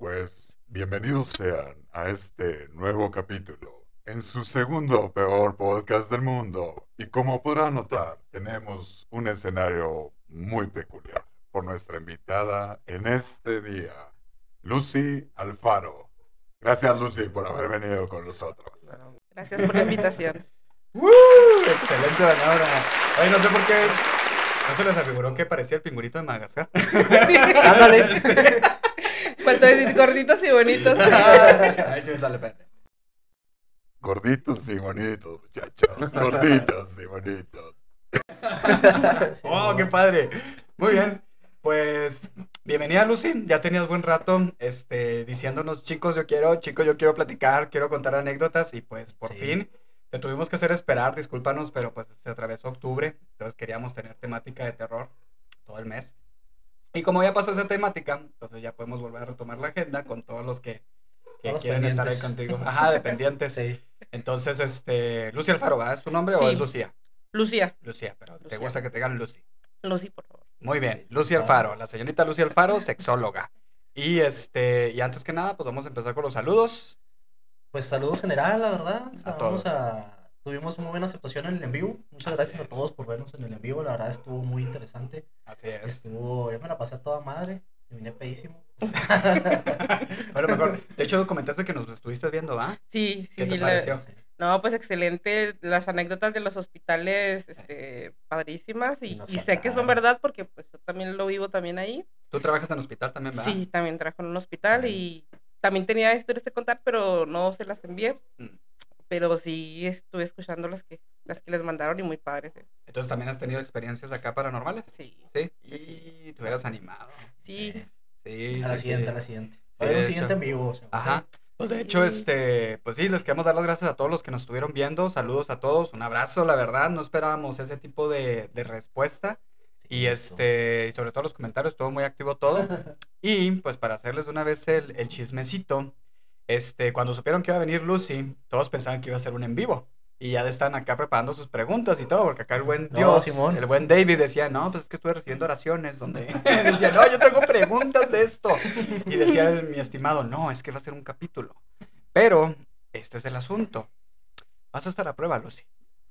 Pues bienvenidos sean a este nuevo capítulo en su segundo peor podcast del mundo. Y como podrán notar, tenemos un escenario muy peculiar por nuestra invitada en este día, Lucy Alfaro. Gracias Lucy por haber venido con nosotros. Gracias por la invitación. ¡Woo! Excelente Danora. Ay, no sé por qué. ¿No se les afiguró que parecía el pingüinito de Madagascar? Ándale. Faltó decir gorditos y bonitos. A ver si me sale, espérate. Gorditos y bonitos, muchachos. Gorditos y bonitos. ¡Oh, qué padre! Muy bien. Pues, bienvenida Lucy. Ya tenías buen rato este, diciéndonos, chicos, yo quiero, chicos, yo quiero platicar, quiero contar anécdotas. Y pues, por Sí. fin, te tuvimos que hacer esperar, discúlpanos, pero pues se atravesó octubre. Entonces queríamos tener temática de terror todo el mes. Y como ya pasó esa temática, entonces ya podemos volver a retomar la agenda con todos los que, que Todos los quieren estar ahí contigo. Ajá, dependientes. Sí. Entonces, este, Lucy Alfaro, ¿verdad? ¿es tu nombre o es Lucía? Lucía. Lucía, pero te gusta que te digan Lucy. Lucy, por favor. Muy bien, Lucy claro. Alfaro, la señorita Lucy Alfaro, sexóloga. Y este, y antes que nada, pues vamos a empezar con los saludos. Pues saludos general, la verdad. O sea, A vamos todos. a... Tuvimos muy buena aceptación en el en vivo. Muchas Así gracias es. a todos por vernos en el en vivo. La verdad estuvo muy interesante. Así es. Estuvo, yo me la pasé a toda madre. Terminé pedísimo. Bueno, mejor. De hecho, comentaste que nos estuviste viendo, ¿va? Sí, sí, ¿Qué sí. te la- pareció? Sí. No, pues excelente. Las anécdotas de los hospitales, este, padrísimas. Y Y, nos y sé que son verdad porque pues yo también lo vivo también ahí. Tú trabajas en hospital también, ¿verdad? Sí, también trabajo en un hospital y también tenía historias que contar, pero no se las envié. Mm. Pero sí estuve escuchando las que, las que les mandaron y muy padres. eh. Entonces, ¿también has tenido experiencias acá paranormales? Sí, Sí. Sí, sí. Y te hubieras animado. sí. Sí, A la sí, siguiente, sí. a la siguiente. Sí, a un siguiente en vivo. Ajá. sí. Pues de hecho, Sí. este, pues sí, les queremos dar las gracias a todos los que nos estuvieron viendo. Saludos a todos, un abrazo, la verdad, no esperábamos ese tipo de, de respuesta. Y Sí, este, y sobre todo los comentarios, estuvo muy activo todo. Y pues para hacerles una vez el, el chismecito, este, cuando supieron que iba a venir Lucy, todos pensaban que iba a ser un en vivo. Y ya están acá preparando sus preguntas y todo, porque acá el buen No, Dios, Simón. el buen David decía, no, pues es que estuve recibiendo oraciones donde decía, no, yo tengo preguntas de esto. Y decía mi estimado, no, es que va a ser un capítulo. Pero este es el asunto. Vas a estar a prueba, Lucy.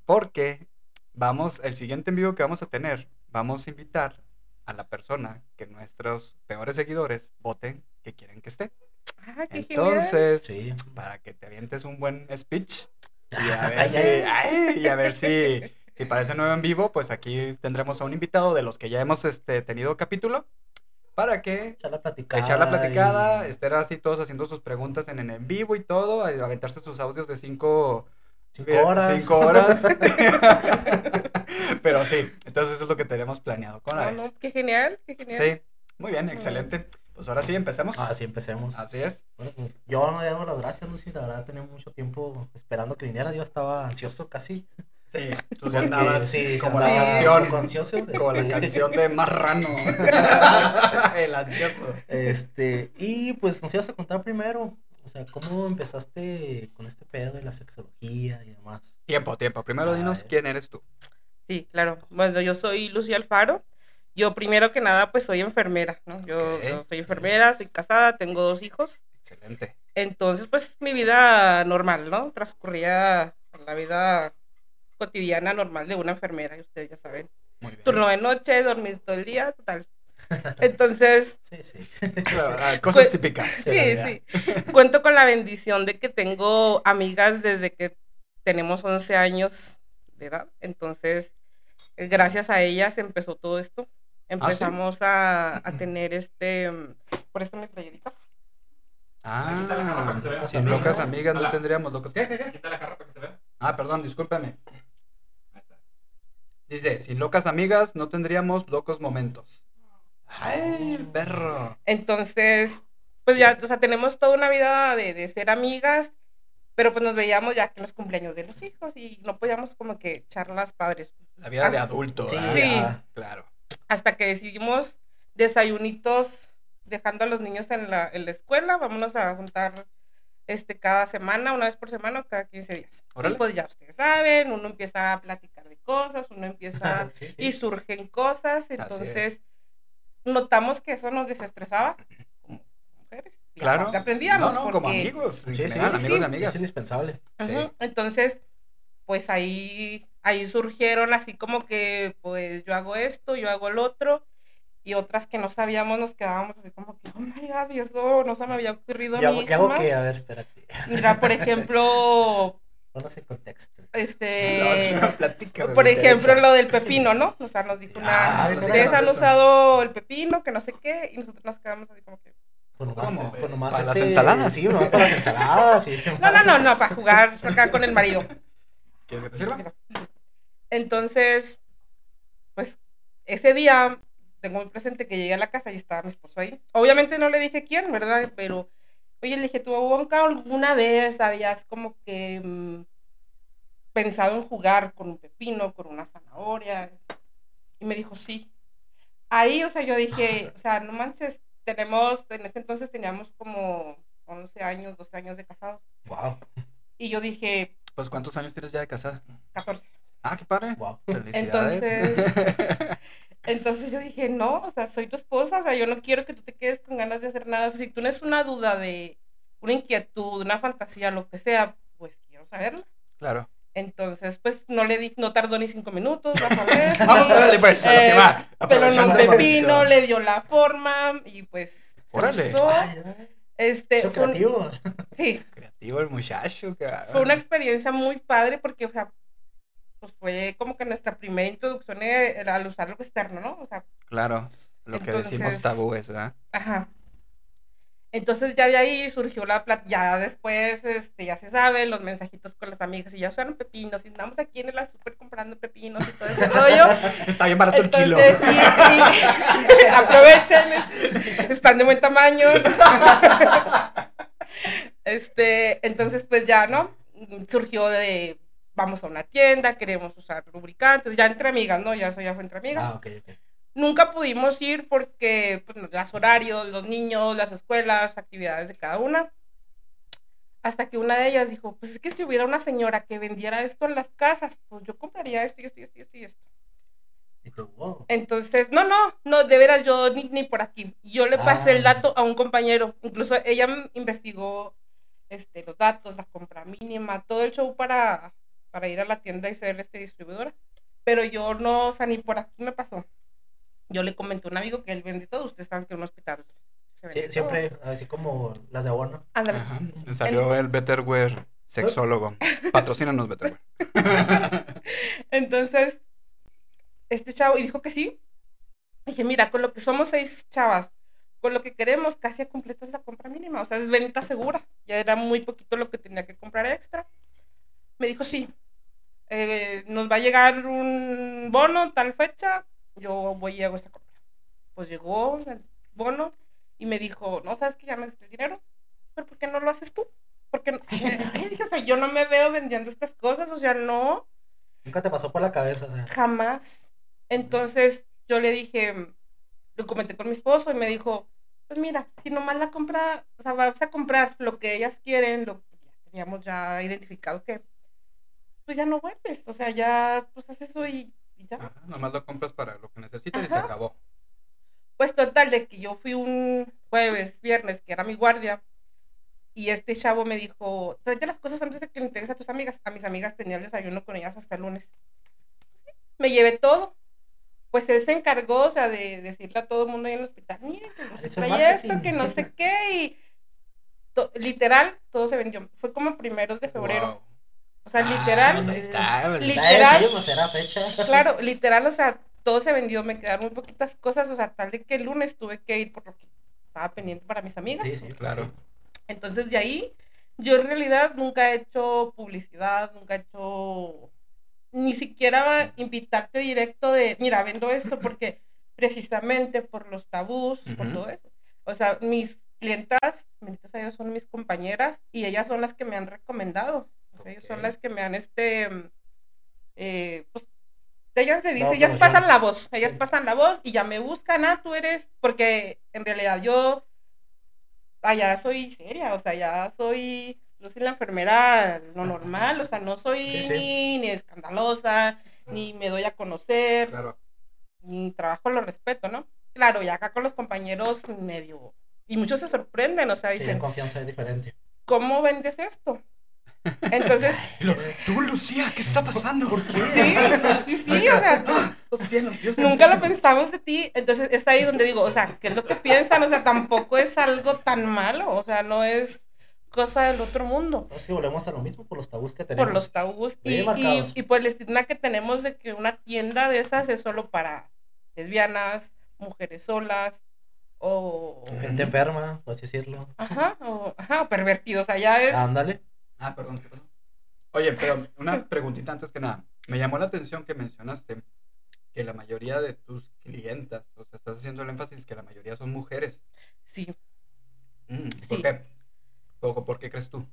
Porque vamos, el siguiente en vivo que vamos a tener, vamos a invitar a la persona que nuestros peores seguidores voten que quieren que esté. Ah, qué genial. Entonces, Sí. para que te avientes un buen speech y a ver ay, si, ay. y a ver si, si parece nuevo en vivo, pues aquí tendremos a un invitado de los que ya hemos este, tenido capítulo para que Echar la platicada. echar la platicada, y- estar así todos haciendo sus preguntas en, en, en vivo y todo, aventarse sus audios de cinco, Cinco eh, horas. cinco horas. Pero sí, entonces eso es lo que tenemos planeado con No, la no, vez. qué genial, qué genial. Sí, muy bien, excelente. Pues ahora sí, empecemos. Ah, sí, empecemos. Así es. Bueno, pues, yo no le doy las gracias, Lucy. La verdad, tenía mucho tiempo esperando que viniera. Yo estaba ansioso casi. Sí, tú Porque, andabas sí, como la canción. ansioso. Como la este, canción de Marrano. El ansioso. Este, y pues nos ibas a contar primero, o sea, cómo empezaste con este pedo de la sexología y demás. Tiempo, tiempo. Primero dinos quién eres tú. Sí, claro. Bueno, yo soy Lucía Alfaro. Yo primero que nada pues soy enfermera, ¿no? Yo, soy enfermera, soy casada, tengo dos hijos. Excelente. Entonces pues mi vida normal, ¿no? Transcurría la vida cotidiana normal de una enfermera, y ustedes ya saben. Muy bien. Turno de noche, dormir todo el día, total. Entonces, Sí, sí. Claro, ah, Cosas típicas. sí, sí. Cuento con la bendición de que tengo amigas desde que tenemos 11 años de edad. Entonces, gracias a ellas empezó todo esto. Empezamos a, a tener este, mm, por esto mi playerita. Ah, Quita la jarra para que se vea. sin locas amigas no Hola. tendríamos locos. ¿Qué, qué, qué? Quita la jarra para que se vea. Ah, perdón, discúlpeme. Ahí está. Dice, sin locas amigas no tendríamos locos momentos. Ay, el perro. Entonces, pues ya, o sea, tenemos toda una vida de, de ser amigas, pero pues nos veíamos ya que en los cumpleaños de los hijos y no podíamos como que charlas padres. La vida de adulto. Sí. Sí. Claro. Hasta que decidimos desayunitos dejando a los niños en la, en la escuela, vámonos a juntar este cada semana, una vez por semana o cada 15 días. Órale. Y pues ya ustedes saben, uno empieza a platicar de cosas, uno empieza Sí, sí. y surgen cosas, es. entonces notamos que eso nos desestresaba como mujeres Claro. aprendíamos. No, no, como amigos. En Sí, sí, general, sí, amigos sí. y amigas. Es indispensable. Entonces, pues ahí, ahí surgieron así como que, pues yo hago esto, yo hago el otro, y otras que no sabíamos nos quedábamos así como que, oh my god, y eso no se me había ocurrido a ¿Y hago, mí y hago jamás". qué? A ver, espérate. Mira, por ejemplo, Ponos en contexto. este, No, por ejemplo, interesa. lo del pepino, ¿no? O sea, nos dijo una, Ah, ustedes no, han usado el pepino, que no sé qué, y nosotros nos quedamos así como que, Pues nomás, ¿Cómo? pues nomás ¿Para las este, ensaladas? Sí, nomás para las ensaladas. sí. no, no, no, no, para jugar acá con el marido. ¿Quieres que te sirva? Entonces, pues ese día tengo muy presente que llegué a la casa y estaba mi esposo ahí. Obviamente no le dije quién, ¿verdad? Pero, oye, le dije, ¿tú alguna vez habías como que mm, pensado en jugar con un pepino, con una zanahoria? Y me dijo, sí. Ahí, o sea, yo dije, o sea, no manches, tenemos, en ese entonces teníamos como 11 años, 12 años de casados. Wow, Y yo dije, Pues, ¿cuántos años tienes ya de casada? 14. Ah, qué padre. wow. Felicidades. Entonces, entonces yo dije, no, o sea, soy tu esposa, o sea, yo no quiero que tú te quedes con ganas de hacer nada. O sea, si tú tienes una duda de una inquietud, una fantasía, lo que sea, pues quiero saberla. claro. Entonces, pues no le di, no tardó ni cinco minutos, vas a ver. Vamos, órale, pues, a lo que Eh, va. Pero no pepino, poquito. le dio la forma y pues se Órale. usó. Ay, ay, Este, fue un- creativo. sí, Creativo el muchacho, cabrón. fue una experiencia muy padre porque, o sea, pues fue como que nuestra primera introducción eh, al usar algo externo, ¿no? O sea, Claro. Lo que decimos Entonces- tabúes, ¿verdad? Ajá. Entonces ya de ahí surgió la plata, ya después, este, ya se sabe, los mensajitos con las amigas y ya usaron pepinos y andamos aquí en el súper comprando pepinos y todo ese rollo. Está bien barato el kilo. Entonces, sí, sí, aprovechen, están de buen tamaño. Este, entonces pues ya, ¿no? Surgió de, vamos a una tienda, queremos usar lubricantes, ya entre amigas, ¿no? Ya eso ya fue entre amigas. Ah, ok, ok. Nunca pudimos ir porque pues, los horarios, los niños, las escuelas, actividades de cada una. Hasta que una de ellas dijo, pues es que si hubiera una señora que vendiera esto en las casas, pues yo compraría esto y esto y esto y esto y esto. Entonces, no, no, no, de veras yo ni, ni por aquí. Yo le pasé el Ah. dato a un compañero. Incluso ella investigó este, los datos, la compra mínima, todo el show para, para ir a la tienda y ser este distribuidora. Pero yo no, o sea, ni por aquí me pasó. Yo le comenté a un amigo que él vende todo. Ustedes saben que un hospital se vende Sí, todo. siempre, así como las de abono. Ándale. Ajá. Salió el Betterware sexólogo. Patrocínanos, Betterware. Entonces, este chavo, y dijo que sí. Dije, mira, con lo que somos seis chavas, con lo que queremos, casi completas la compra mínima. O sea, es venta segura. Ya era muy poquito lo que tenía que comprar extra. Me dijo, sí. eh, nos va a llegar un bono tal fecha. Yo voy y hago esta compra. Pues llegó el bono y me dijo, no, ¿sabes que ya me gasté el dinero? ¿Pero por qué no lo haces tú? Porque no? O sea, yo no me veo vendiendo estas cosas, o sea, no. Nunca te pasó por la cabeza, o sea. Jamás. Entonces yo le dije, lo comenté con mi esposo y me dijo, pues mira, si nomás la compra, o sea, vas a comprar lo que ellas quieren, lo que ya teníamos ya identificado que, pues ya no vuelves, o sea, ya, pues haces eso y, y ya. Ajá, Nomás lo compras para lo que necesitas y se acabó. Pues total, de que yo fui un jueves, viernes, que era mi guardia, y este chavo me dijo, tráete las cosas antes de que le entregues a tus amigas. A mis amigas tenía el desayuno con ellas hasta el lunes. Sí, me llevé todo. Pues él se encargó, o sea, de decirle a todo el mundo ahí en el hospital, miren, que no se Ese trae esto, que no sé qué, y to- literal, todo se vendió. Fue como primeros de febrero. Wow. O sea, Ah, literal, pues ahí está, ¿verdad? Literal. Sí, era fecha. Claro, literal, o sea, todo se vendió, me quedaron muy poquitas cosas, o sea, tal de que el lunes tuve que ir por lo que estaba pendiente para mis amigas. Sí, sí, Claro. Entonces de ahí, yo en realidad nunca he hecho publicidad, nunca he hecho ni siquiera invitarte directo de, mira, vendo esto porque precisamente por los tabús, por todo eso. O sea, mis clientas, benditos a Dios, son mis compañeras y ellas son las que me han recomendado. O sea, ellas son las que me han, este, mm, eh, pues, ellas le dicen, ellas pasan la voz, ellas Sí. pasan la voz y ya me buscan, ah, tú eres, porque en realidad yo, allá soy seria, o sea, ya soy, yo soy la enfermera, lo normal, o sea, no soy Sí, sí. Ni, ni escandalosa, ni me doy a conocer, Claro. mi trabajo lo respeto, ¿no? Claro, y acá con los compañeros medio y muchos se sorprenden, o sea, Sí, en dicen, confianza es diferente. ¿cómo vendes esto? Entonces, lo, Tú, Lucía, ¿qué está pasando? ¿Por sí, sí, sí, o sea, Los cielos, Dios nunca lo pensamos de ti. Entonces, es ahí donde digo, o sea, ¿qué es lo que piensan? O sea, tampoco es algo tan malo, o sea, no es cosa del otro mundo. Es que volvemos a lo mismo por los tabús que tenemos. Por los tabús y, y, y por el estigma que tenemos de que una tienda de esas es solo para lesbianas, mujeres solas o... Gente enferma, por así decirlo. Ajá, o, ajá, o pervertidos. Allá es... Ándale. Ah, perdón, ¿qué pasó? Oye, pero una preguntita antes que nada. Me llamó la atención que mencionaste que la mayoría de tus clientas, o sea, estás haciendo el énfasis que la mayoría son mujeres. Sí, Mm, ¿Por Sí. qué? ¿O por qué crees tú?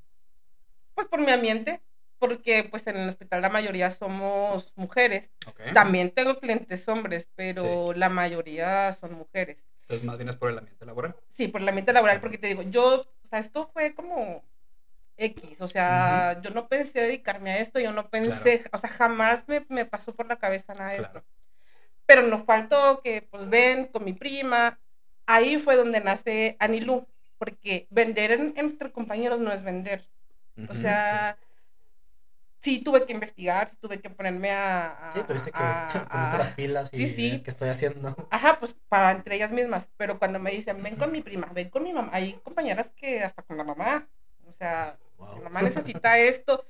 pues por mi ambiente, porque pues en el hospital la mayoría somos mujeres. Ok. También tengo clientes hombres, pero la mayoría son mujeres. Entonces, más bien es por el ambiente laboral. Sí, por el ambiente laboral, porque te digo, yo, o sea, esto fue como X, o sea, yo no pensé dedicarme a esto, yo no pensé, o sea, jamás me, me pasó por la cabeza nada de Claro. esto. Pero nos faltó que, pues, ven con mi prima, ahí fue donde nace Anilú, porque vender en- entre compañeros no es vender. O sea, sí tuve que investigar, sí tuve que ponerme a... a- Sí, tuviste que a- a- las pilas y sí, sí. qué estoy haciendo. Ajá, pues para entre ellas mismas. Pero cuando me dicen, ven con mi prima, ven con mi mamá, hay compañeras que hasta con la mamá. O sea, Wow. mi mamá necesita esto.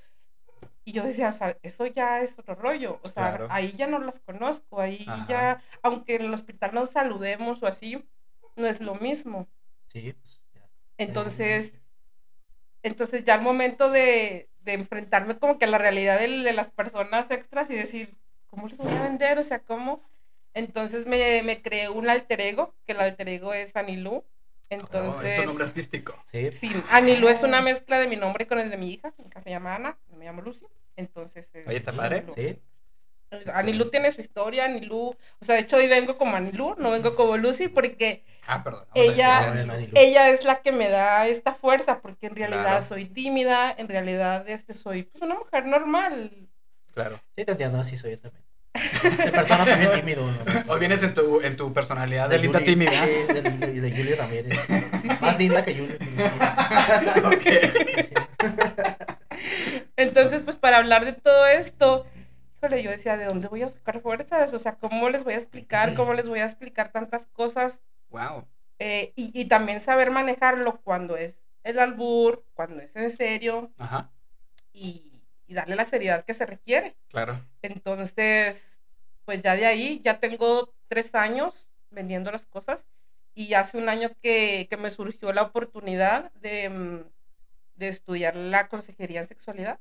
Y yo decía, o sea, eso ya es otro rollo. O sea, Claro. ahí ya no las conozco. Ahí Ajá. ya, aunque en el hospital nos saludemos o así, no es lo mismo. Sí, pues ya. Entonces, entonces ya al momento de, de enfrentarme como que a la realidad del- de, las personas extras y decir, ¿cómo les voy a vender? O sea, ¿cómo? Entonces me, me creé un alter ego, que el alter ego es Anilú. Oh, es Entonces, tu nombre artístico. Sí, sí, Anilú es una mezcla de mi nombre con el de mi hija, hija se llama Ana, me llamo Lucy. Entonces, es Oye, ¿está padre? Sí. Anilú tiene su historia, Anilú, o sea, de hecho hoy vengo como Anilú, no vengo como Lucy, porque Ah, perdón. Ella- ella es la que me da esta fuerza, porque en realidad Claro. soy tímida, en realidad este, soy pues, una mujer normal. Claro. Sí, te entiendo, así soy yo también. De persona soy bien tímido. ¿no? Hoy vienes en tu, en tu personalidad de linda Yuli- tímida. Sí, de, de, de Yuli Ramírez. Sí, Más sí. linda que Yuli. pero Ok. sí. Sí. Entonces, pues para hablar de todo esto, híjole, yo decía, ¿de dónde voy a sacar fuerzas? O sea, ¿cómo les voy a explicar? ¿Cómo les voy a explicar tantas cosas? Wow. Eh, y, y también saber manejarlo cuando es el albur, cuando es en serio Ajá. y, y darle la seriedad que se requiere. Claro. Entonces, pues ya de ahí, ya tengo tres años vendiendo las cosas y hace un año que, que me surgió la oportunidad de, mm, de estudiar la consejería en sexualidad.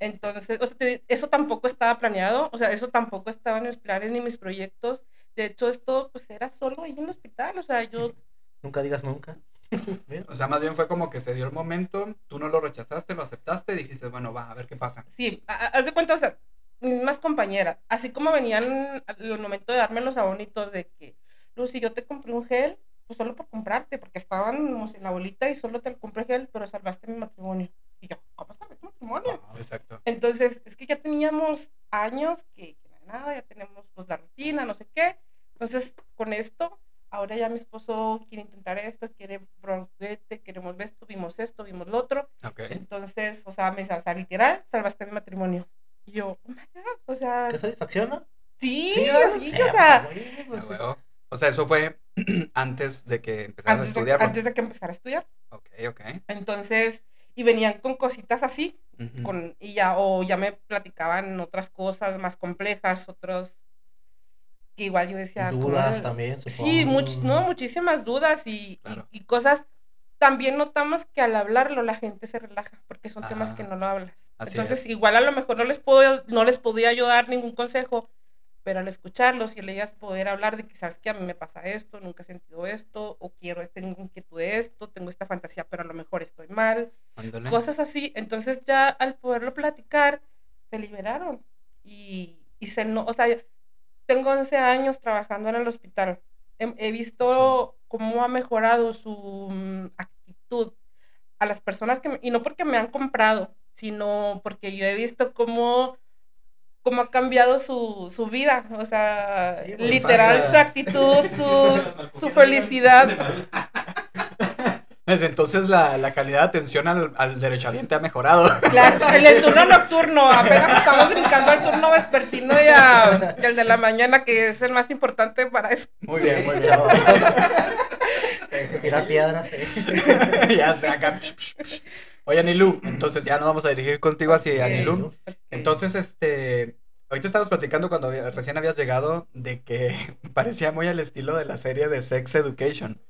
Entonces, o sea, te- eso tampoco estaba planeado, o sea, eso tampoco estaba en mis planes ni mis proyectos. De hecho, esto pues era solo ahí en el hospital, o sea, yo Nunca digas nunca. O sea, más bien fue como que se dio el momento, tú no lo rechazaste, lo aceptaste y dijiste, bueno, va, a ver qué pasa. Sí, haz de cuenta, o sea, mismas compañeras, así como venían al momento de darme los abonitos de que, Lucy, yo te compré un gel, pues solo por comprarte, porque estábamos en la bolita y solo te compré gel, pero salvaste mi matrimonio. Y yo, ¿cómo salvé tu matrimonio? Wow. Exacto. Entonces, es que ya teníamos años que, que nada, ya tenemos pues la rutina, no sé qué. Entonces, con esto, ahora ya mi esposo quiere intentar esto, quiere bronquete, queremos ver esto, vimos esto, vimos lo otro. Ok. Entonces, o sea, me dice, o sea, literal, salvaste mi matrimonio. Y yo, oh my God, o sea, ¿Qué satisfacción, no? sí, ¿verdad? sí, Sí, o sea, pues. O sea, eso fue antes de que empezaras a antes de, antes de que empezara a estudiar. Ok, ok. Entonces, y venían con cositas así, Ujú. con, y ya, o ya me platicaban otras cosas más complejas, otros que igual yo decía, ¿cómo Dudas le- también, Sí, supongo. much- no, muchísimas dudas y, y- Claro. y cosas. También notamos que al hablarlo la gente se relaja, porque son temas Ajá. que no lo hablas. Así Entonces, es. igual a lo mejor no les puedo, no les podía ayudar ningún consejo, pero al escucharlos y al ellas poder hablar de quizás que a mí me pasa esto, nunca he sentido esto, o quiero, tengo inquietud de esto, tengo esta fantasía, pero a lo mejor estoy mal, Ándale. cosas así. Entonces ya al poderlo platicar, se liberaron. Y, y se no, o sea, tengo 11 años trabajando en el hospital. He, he visto cómo ha mejorado su mm, actitud a las personas que, me- y no porque me han comprado, sino porque yo he visto cómo, cómo ha cambiado su, su vida. O sea, Sí, pues, literal, su actitud, su, su felicidad. Desde entonces la, la calidad de atención al, al derechohabiente ha mejorado. Claro, en el turno nocturno, apenas estamos brincando al turno vespertino y, a- y al de la mañana, que es el más importante para eso. Muy bien, muy bien. Tirar piedras, eh. ya se acá. Oye, Anilu, entonces ya nos vamos a dirigir contigo hacia Anilu. Entonces, este, ahorita estábamos platicando cuando recién habías llegado de que parecía muy al estilo de la serie de Sex Education.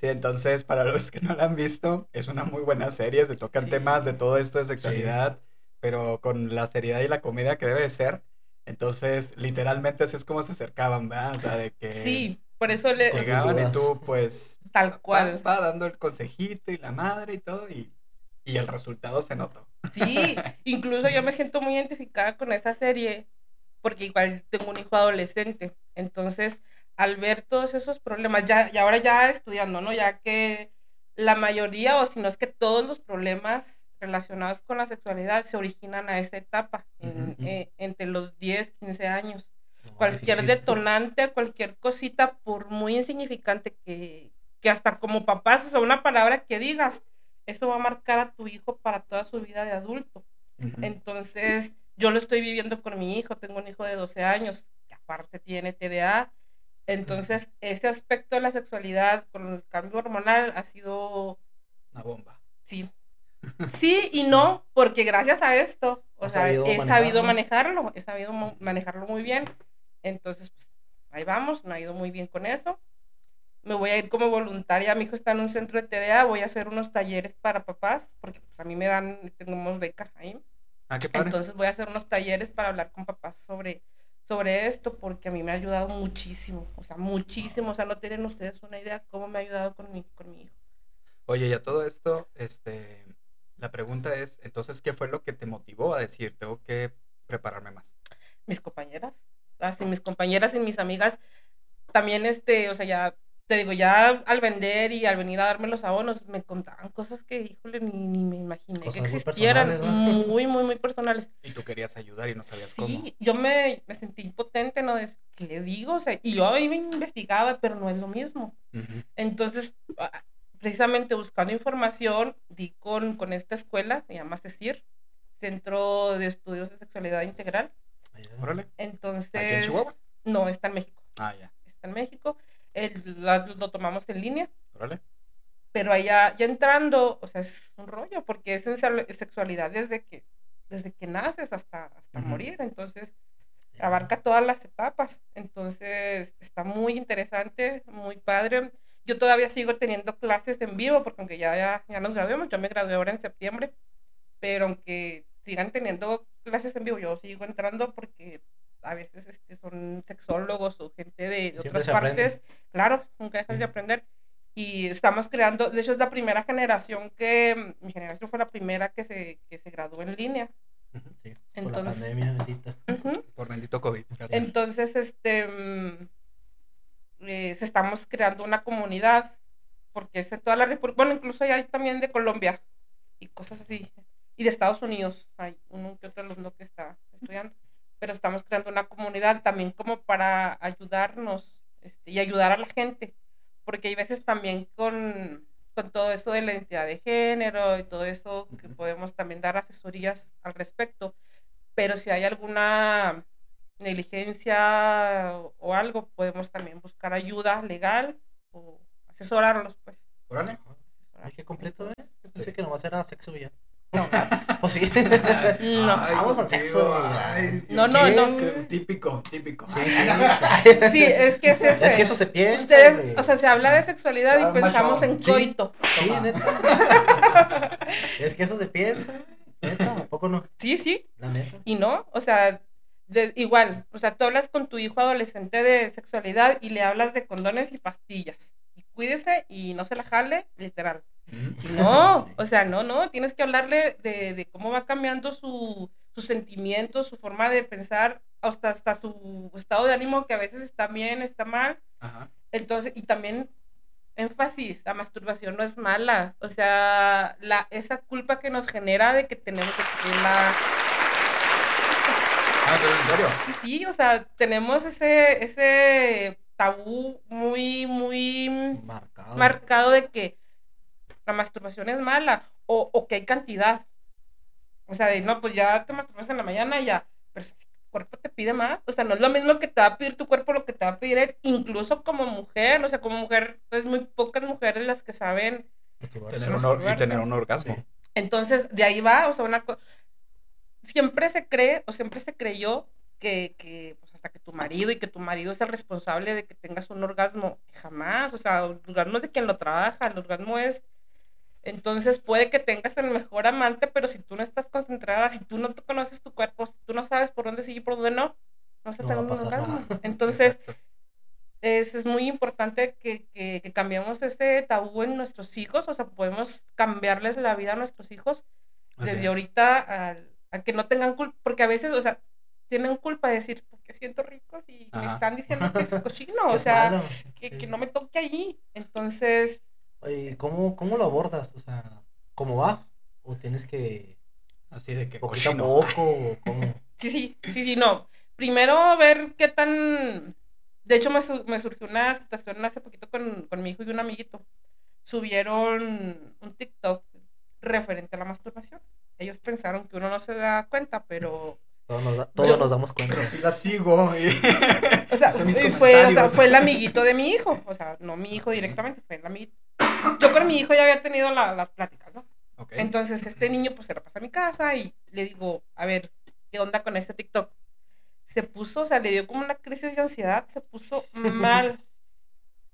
Sí, entonces, para los que no la han visto, es una muy buena serie, se tocan Sí. temas de todo esto de sexualidad, pero con la seriedad y la comedia que debe de ser. Entonces, literalmente así es como se acercaban, ¿verdad? O sea, de que Sí, por eso le, llegaban y tú, pues, tal cual. va, va dando el consejito y la madre y todo, y, y el resultado se notó. Sí, incluso yo me siento muy identificada con esa serie porque igual tengo un hijo adolescente. Entonces, al ver todos esos problemas, ya, y ahora ya estudiando, ¿no? Ya que la mayoría, o si no es que todos los problemas relacionados con la sexualidad se originan a esa etapa, en- eh, entre los 10, 15 años. No, Cualquier difícil. detonante, cualquier cosita, por muy insignificante que, que hasta como papás, o sea, una palabra que digas, eso va a marcar a tu hijo para toda su vida de adulto. Entonces, yo lo estoy viviendo con mi hijo, tengo un hijo de 12 años, que aparte tiene TDA. Entonces, ese aspecto de la sexualidad con el cambio hormonal ha sido, Una bomba. sí, sí y no, porque gracias a esto, o sea, sabido he sabido manejarlo. manejarlo, he sabido manejarlo muy bien. Entonces, pues, ahí vamos, me ha ido muy bien con eso. Me voy a ir como voluntaria, mi hijo está en un centro de TDA, voy a hacer unos talleres para papás, porque pues a mí me dan, tenemos beca ahí. Ah, qué padre. Entonces voy a hacer unos talleres para hablar con papás sobre, sobre esto, porque a mí me ha ayudado muchísimo, o sea, muchísimo, o sea, no tienen ustedes una idea cómo me ha ayudado con mi, con mi hijo. Oye, y a todo esto, este, la pregunta es, entonces, ¿qué fue lo que te motivó a decir, tengo que prepararme más? Mis compañeras, así mis compañeras y mis amigas, también, este, o sea, ya, te digo, ya al vender y al venir a darme los abonos, me contaban cosas que, híjole, ni, ni me imaginé Cosas que existieran, muy, muy, muy personales. Y tú querías ayudar y no sabías cómo. Sí, yo me, me sentí impotente, ¿no? Es, ¿Qué le digo? O sea, y yo iba y investigaba, pero no es lo mismo. Ujú. Entonces, ah, precisamente buscando información, di con, con esta escuela, se llama CECIR, Centro de Estudios de Sexualidad Integral. Órale. Entonces, Chihuahua? no, está en México, Ah, ya. está en México. El- la- lo tomamos en línea, pero allá ya entrando, o sea, es un rollo, porque es en sexualidad desde que, desde que naces hasta, hasta Ujú. morir. Entonces, abarca todas las etapas. Entonces, está muy interesante, muy padre. Yo todavía sigo teniendo clases en vivo, porque aunque ya, ya, ya nos graduemos, yo me gradué ahora en septiembre, pero aunque sigan teniendo clases en vivo, yo sigo entrando porque a veces este, son sexólogos o gente de, otras aprende. partes. Claro, nunca dejas de aprender. Y estamos creando, de hecho es la primera generación que, mi generación fue la primera que se, que se graduó en línea. Sí, Por Entonces- la pandemia, bendita. Por bendito COVID. gracias. Entonces, este, mm, eh, estamos creando una comunidad, porque es en toda la República, bueno, incluso hay también de Colombia y cosas así, y de Estados Unidos, hay uno que otro alumno que está estudiando, pero estamos creando una comunidad también como para ayudarnos este, y ayudar a la gente, porque hay veces también con, con todo eso de la identidad de género y todo eso, que podemos también dar asesorías al respecto, pero si hay alguna negligencia o, o algo, podemos también buscar ayuda legal o asesorarlos, pues. Órale. Qué completo, ¿eh? Yo pensé Sí. que nomás era sexo y ya. No, ¿O sí? no. Ay, Vamos al sexo. ay, No, no, ¿qué? no. Típico, típico. Sí, Sí, es que es ese. Es que eso se piensa. Ustedes, o sea, se habla de sexualidad Ah, y pensamos macho. en Sí. coito. Sí, Toma. neta. es que eso se piensa. Neta, ¿a poco no? Sí, sí, La neta. y no, o sea, de- igual, o sea, tú hablas con tu hijo adolescente de sexualidad y le hablas de condones y pastillas. Y cuídese y no se la jale, literal. No, o sea, no, no, tienes que hablarle de, de cómo va cambiando su, sus sentimientos, su forma de pensar, hasta, hasta su estado de ánimo, que a veces está bien, está mal. Ajá. Entonces, y también énfasis, la masturbación no es mala. O sea, la, esa culpa que nos genera de que tenemos que la... Ah, pero en serio. Sí, sí, o sea, tenemos ese, ese tabú muy, muy Marcado. marcado de que la masturbación es mala o, o que hay cantidad. O sea, de no, pues ya te masturbas en la mañana y ya, pero si tu cuerpo te pide más, o sea, no es lo mismo que te va a pedir tu cuerpo lo que te va a pedir él, incluso como mujer, o sea, como mujer, pues muy pocas mujeres las que saben. Tener un, y tener un orgasmo. Sí. entonces, de ahí va, o sea, una siempre se cree o siempre se creyó que, que, pues, hasta que tu marido y que tu marido es el responsable de que tengas un orgasmo, jamás, o sea, el orgasmo es de quien lo trabaja, el orgasmo es... Entonces puede que tengas el mejor amante, pero si tú no estás concentrada, si tú no te conoces tu cuerpo, si tú no sabes por dónde sí y por dónde no, no se te va a pasar nada. Entonces, es, es muy importante que, que, que cambiemos este tabú en nuestros hijos, o sea, podemos cambiarles la vida a nuestros hijos Así desde es. ahorita al- a, que no tengan culpa, porque a veces, o sea, tienen culpa de decir, porque siento rico si me están diciendo que es cochino, o sea, que, que no me toque allí. Entonces, Oye, ¿cómo, ¿cómo lo abordas? O sea, ¿cómo va? ¿O tienes que Así de que poquito a poco? ¿O cómo? sí, sí, sí, sí, no. Primero ver qué tan... De hecho, me, su- me surgió una situación hace poquito con, con mi hijo y un amiguito. Subieron un TikTok referente a la masturbación. Ellos pensaron que uno no se da cuenta, pero Todos nos, da- todos Yo- nos damos cuenta. Sí la sigo. y- O sea, fue, o sea, fue el amiguito de mi hijo. O sea, no mi hijo directamente, fue el amiguito. Yo con mi hijo ya había tenido la- las pláticas, ¿no? Ok. Entonces, este niño, pues se la pasa a mi casa y le digo, a ver, ¿qué onda con este TikTok? Se puso, o sea, le dio como una crisis de ansiedad, se puso mal.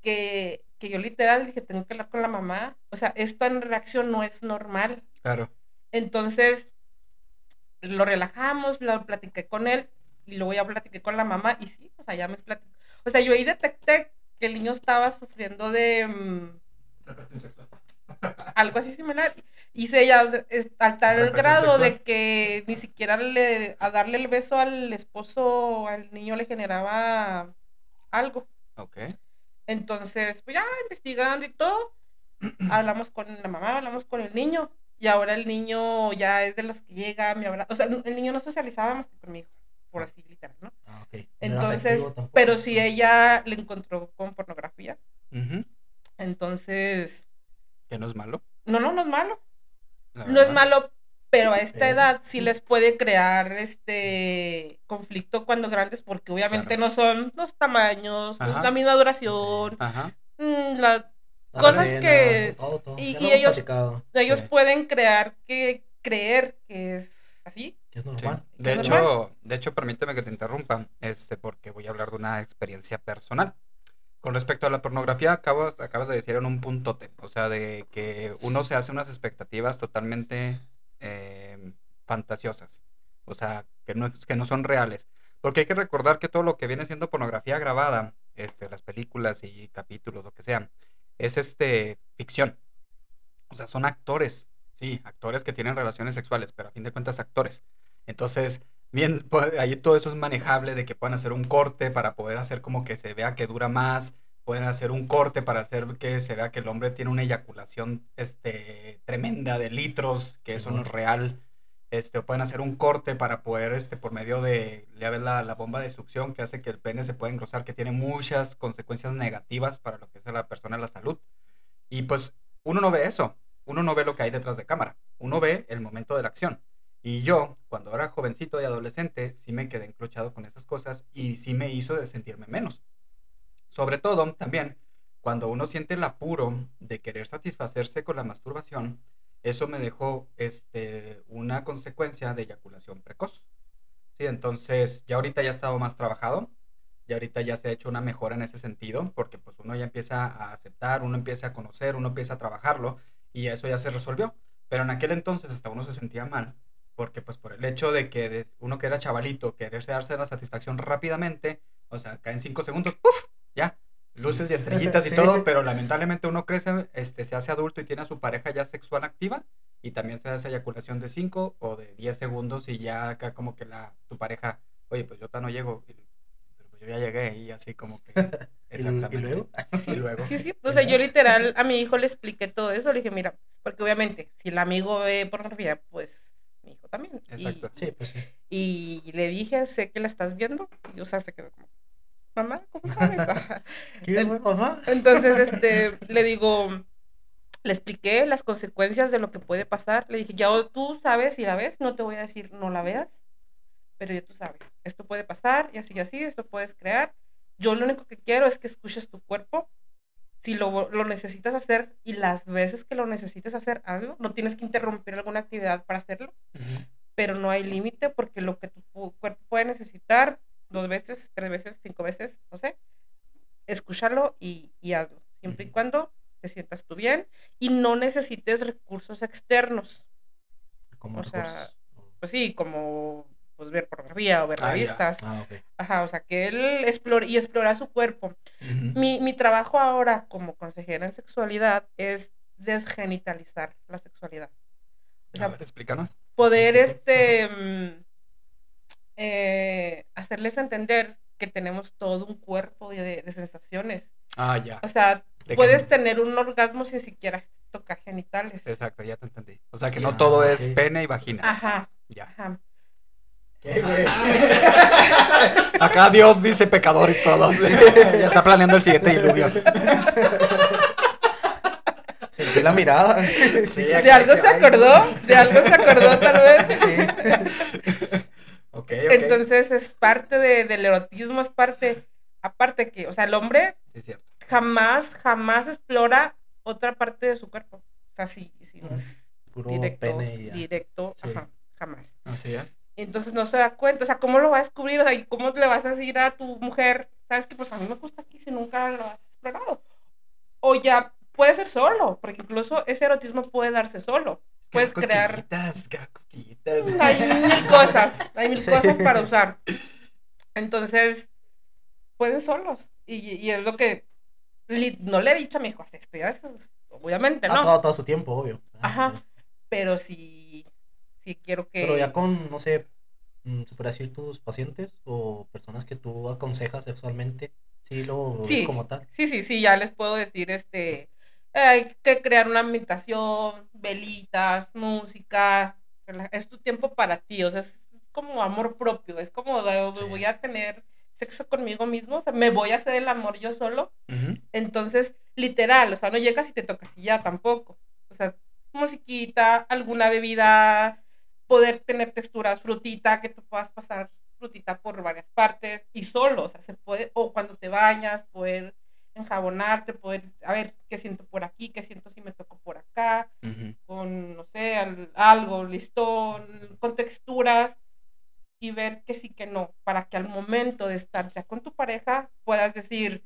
Que, que yo literal dije, tengo que hablar con la mamá. O sea, esto en reacción no es normal. Claro. Entonces, lo relajamos, lo platiqué con él y luego ya platiqué con la mamá y sí, o sea, ya me platicó. O sea, yo ahí detecté que el niño estaba sufriendo de mm. Algo así similar. Hice es- al tal grado de que ni siquiera le, a darle el beso al esposo, al niño le generaba algo. Ok. Entonces, pues ya investigando y todo, hablamos con la mamá, hablamos con el niño. Y ahora el niño ya es de los que llega, me abraza. O sea, el niño no socializaba más que conmigo, por así literal, ¿no? Ah, ok. No era Entonces, pero si ella le encontró con pornografía, Ujú. Entonces, Que no es malo. no, no, no es malo. No es malo, pero a esta edad sí les puede crear este conflicto cuando grandes, porque obviamente Claro. no son los tamaños, no es la misma duración, Ajá. mm, la- Las cosas que- todo, todo. y- ellos- ellos Sí. pueden crear que creer que es así. que es Sí. normal. De ¿Es hecho, de hecho, permíteme que te interrumpa, este, porque voy a hablar de una experiencia personal. Con respecto a la pornografía, acabas, acabas de decir en un puntote, o sea, de que uno se hace unas expectativas totalmente eh, fantasiosas, o sea, que no, que no son reales. Porque hay que recordar que todo lo que viene siendo pornografía grabada, este, las películas y capítulos, lo que sean, es este, ficción. O sea, son actores, sí, actores que tienen relaciones sexuales, pero a fin de cuentas actores. Entonces, bien, pues, ahí todo eso es manejable de que puedan hacer un corte para poder hacer como que se vea que dura más, pueden hacer un corte para hacer que se vea que el hombre tiene una eyaculación este, tremenda de litros, que eso no es real. Este, o pueden hacer un corte para poder, este, por medio de, ya ves la, la bomba de succión que hace que el pene se pueda engrosar, que tiene muchas consecuencias negativas para lo que es la persona, la salud. Y pues uno no ve eso, uno no ve lo que hay detrás de cámara, uno ve el momento de la acción. Y yo, cuando era jovencito y adolescente, sí me quedé encrochado con esas cosas y sí me hizo de sentirme menos. Sobre todo, también, cuando uno siente el apuro de querer satisfacerse con la masturbación, eso me dejó este, una consecuencia de eyaculación precoz. Sí, entonces ya ahorita ya he estado más trabajado, ya ahorita ya se ha hecho una mejora en ese sentido, porque pues uno ya empieza a aceptar, uno empieza a conocer, uno empieza a trabajarlo y eso ya se resolvió. Pero en aquel entonces hasta uno se sentía mal, porque pues por el hecho de que uno que era chavalito, quererse darse la satisfacción rápidamente, o sea, caen cinco segundos, ¡puf! Ya, luces y estrellitas y Sí. todo, pero lamentablemente uno crece, este, se hace adulto y tiene a su pareja ya sexual activa y también se hace eyaculación de 5 o de 10 segundos y ya acá como que la, tu pareja, oye, pues yo no llego, y- pero pues yo ya llegué y así como que... ¿Y, y luego? Y luego. Sí, sí. O sea, yo literal a mi hijo le expliqué todo eso. Le dije, mira, porque obviamente, si el amigo ve pornografía, pues mi hijo también. Y- Exacto. Sí, pues sí. Y, le dije, sé que la estás viendo. Y o sea, se quedó como, mamá, ¿cómo sabes? ¿Qué, mamá? Entonces, este, le digo, Le expliqué las consecuencias de lo que puede pasar. Le dije, ya tú sabes si la ves, no te voy a decir no la veas, pero ya tú sabes, esto puede pasar y así y así, esto puedes crear. Yo lo único que quiero es que escuches tu cuerpo. Si lo, lo necesitas hacer y las veces que lo necesites hacer, hazlo. No tienes que interrumpir alguna actividad para hacerlo, pero no hay límite porque lo que tu cuerpo puede necesitar, dos veces, tres veces, cinco veces, no sé, escúchalo y, y hazlo. Siempre y cuando te sientas tú bien y no necesites recursos externos. Como O sea, recursos. Pues sí, como pues, ver pornografía o ver Ah, revistas. Ah. Ajá, o sea, que él explore y explora su cuerpo. Mi, mi trabajo ahora como consejera en sexualidad es desgenitalizar la sexualidad. O sea, A ver, explícanos. poder este mm, eh, hacerles entender que tenemos todo un cuerpo de, de sensaciones. Ah, ya. O sea, De que- puedes tener un orgasmo sin siquiera tocar genitales. Exacto, ya te entendí. O sea, que Sí, no ah, todo es ok. pene y vagina. Ajá, Ya. ajá. ¿Qué, güey? Acá Dios dice pecador y todo. ya está planeando el siguiente diluvio. Sentí la mirada. Sí, ¿De algo se acordó? ¿De algo se acordó tal vez? Sí. Ok, ok. Entonces es parte de- del erotismo, es parte, aparte que, o sea, el hombre Sí, jamás, jamás explora otra parte de su cuerpo. O sea, si, si no es Puro directo, pene y ya. directo, Sí. ajá, jamás. Así es. Entonces no se da cuenta, o sea, ¿cómo lo va a descubrir? O sea, ¿y cómo le vas a decir a tu mujer, sabes que pues a mí me gusta aquí si nunca lo has explorado? O ya puede ser solo, porque incluso ese erotismo puede darse solo. Puedes crear cosquillitas. hay mil cosas, hay mil cosas para usar. Entonces, pueden solos. Y, y es lo que no le he dicho a mi hijo, esto, obviamente, Ah, ¿no? todo, todo su tiempo, obvio. Ajá. Pero sí, sí quiero que... Pero ya con, no sé, mm, decir tus pacientes o personas que tú aconsejas sexualmente, sí lo Sí. como tal. Sí, sí, sí, ya les puedo decir, este, hay que crear una ambientación, velitas, música, es tu tiempo para ti, o sea, es como amor propio, es como de, Sí. voy a tener sexo conmigo mismo, o sea, me voy a hacer el amor yo solo, entonces, literal, o sea, no llegas y te tocas y ya tampoco, o sea, musiquita, alguna bebida, poder tener texturas, frutita, que tú puedas pasar frutita por varias partes y solo, o sea, se puede, o cuando te bañas, poder enjabonarte, poder, a ver, qué siento por aquí, qué siento si me toco por acá, Ujú. con, no sé, al- algo, listón, con texturas y ver que sí, que no, para que al momento de estar ya con tu pareja puedas decir,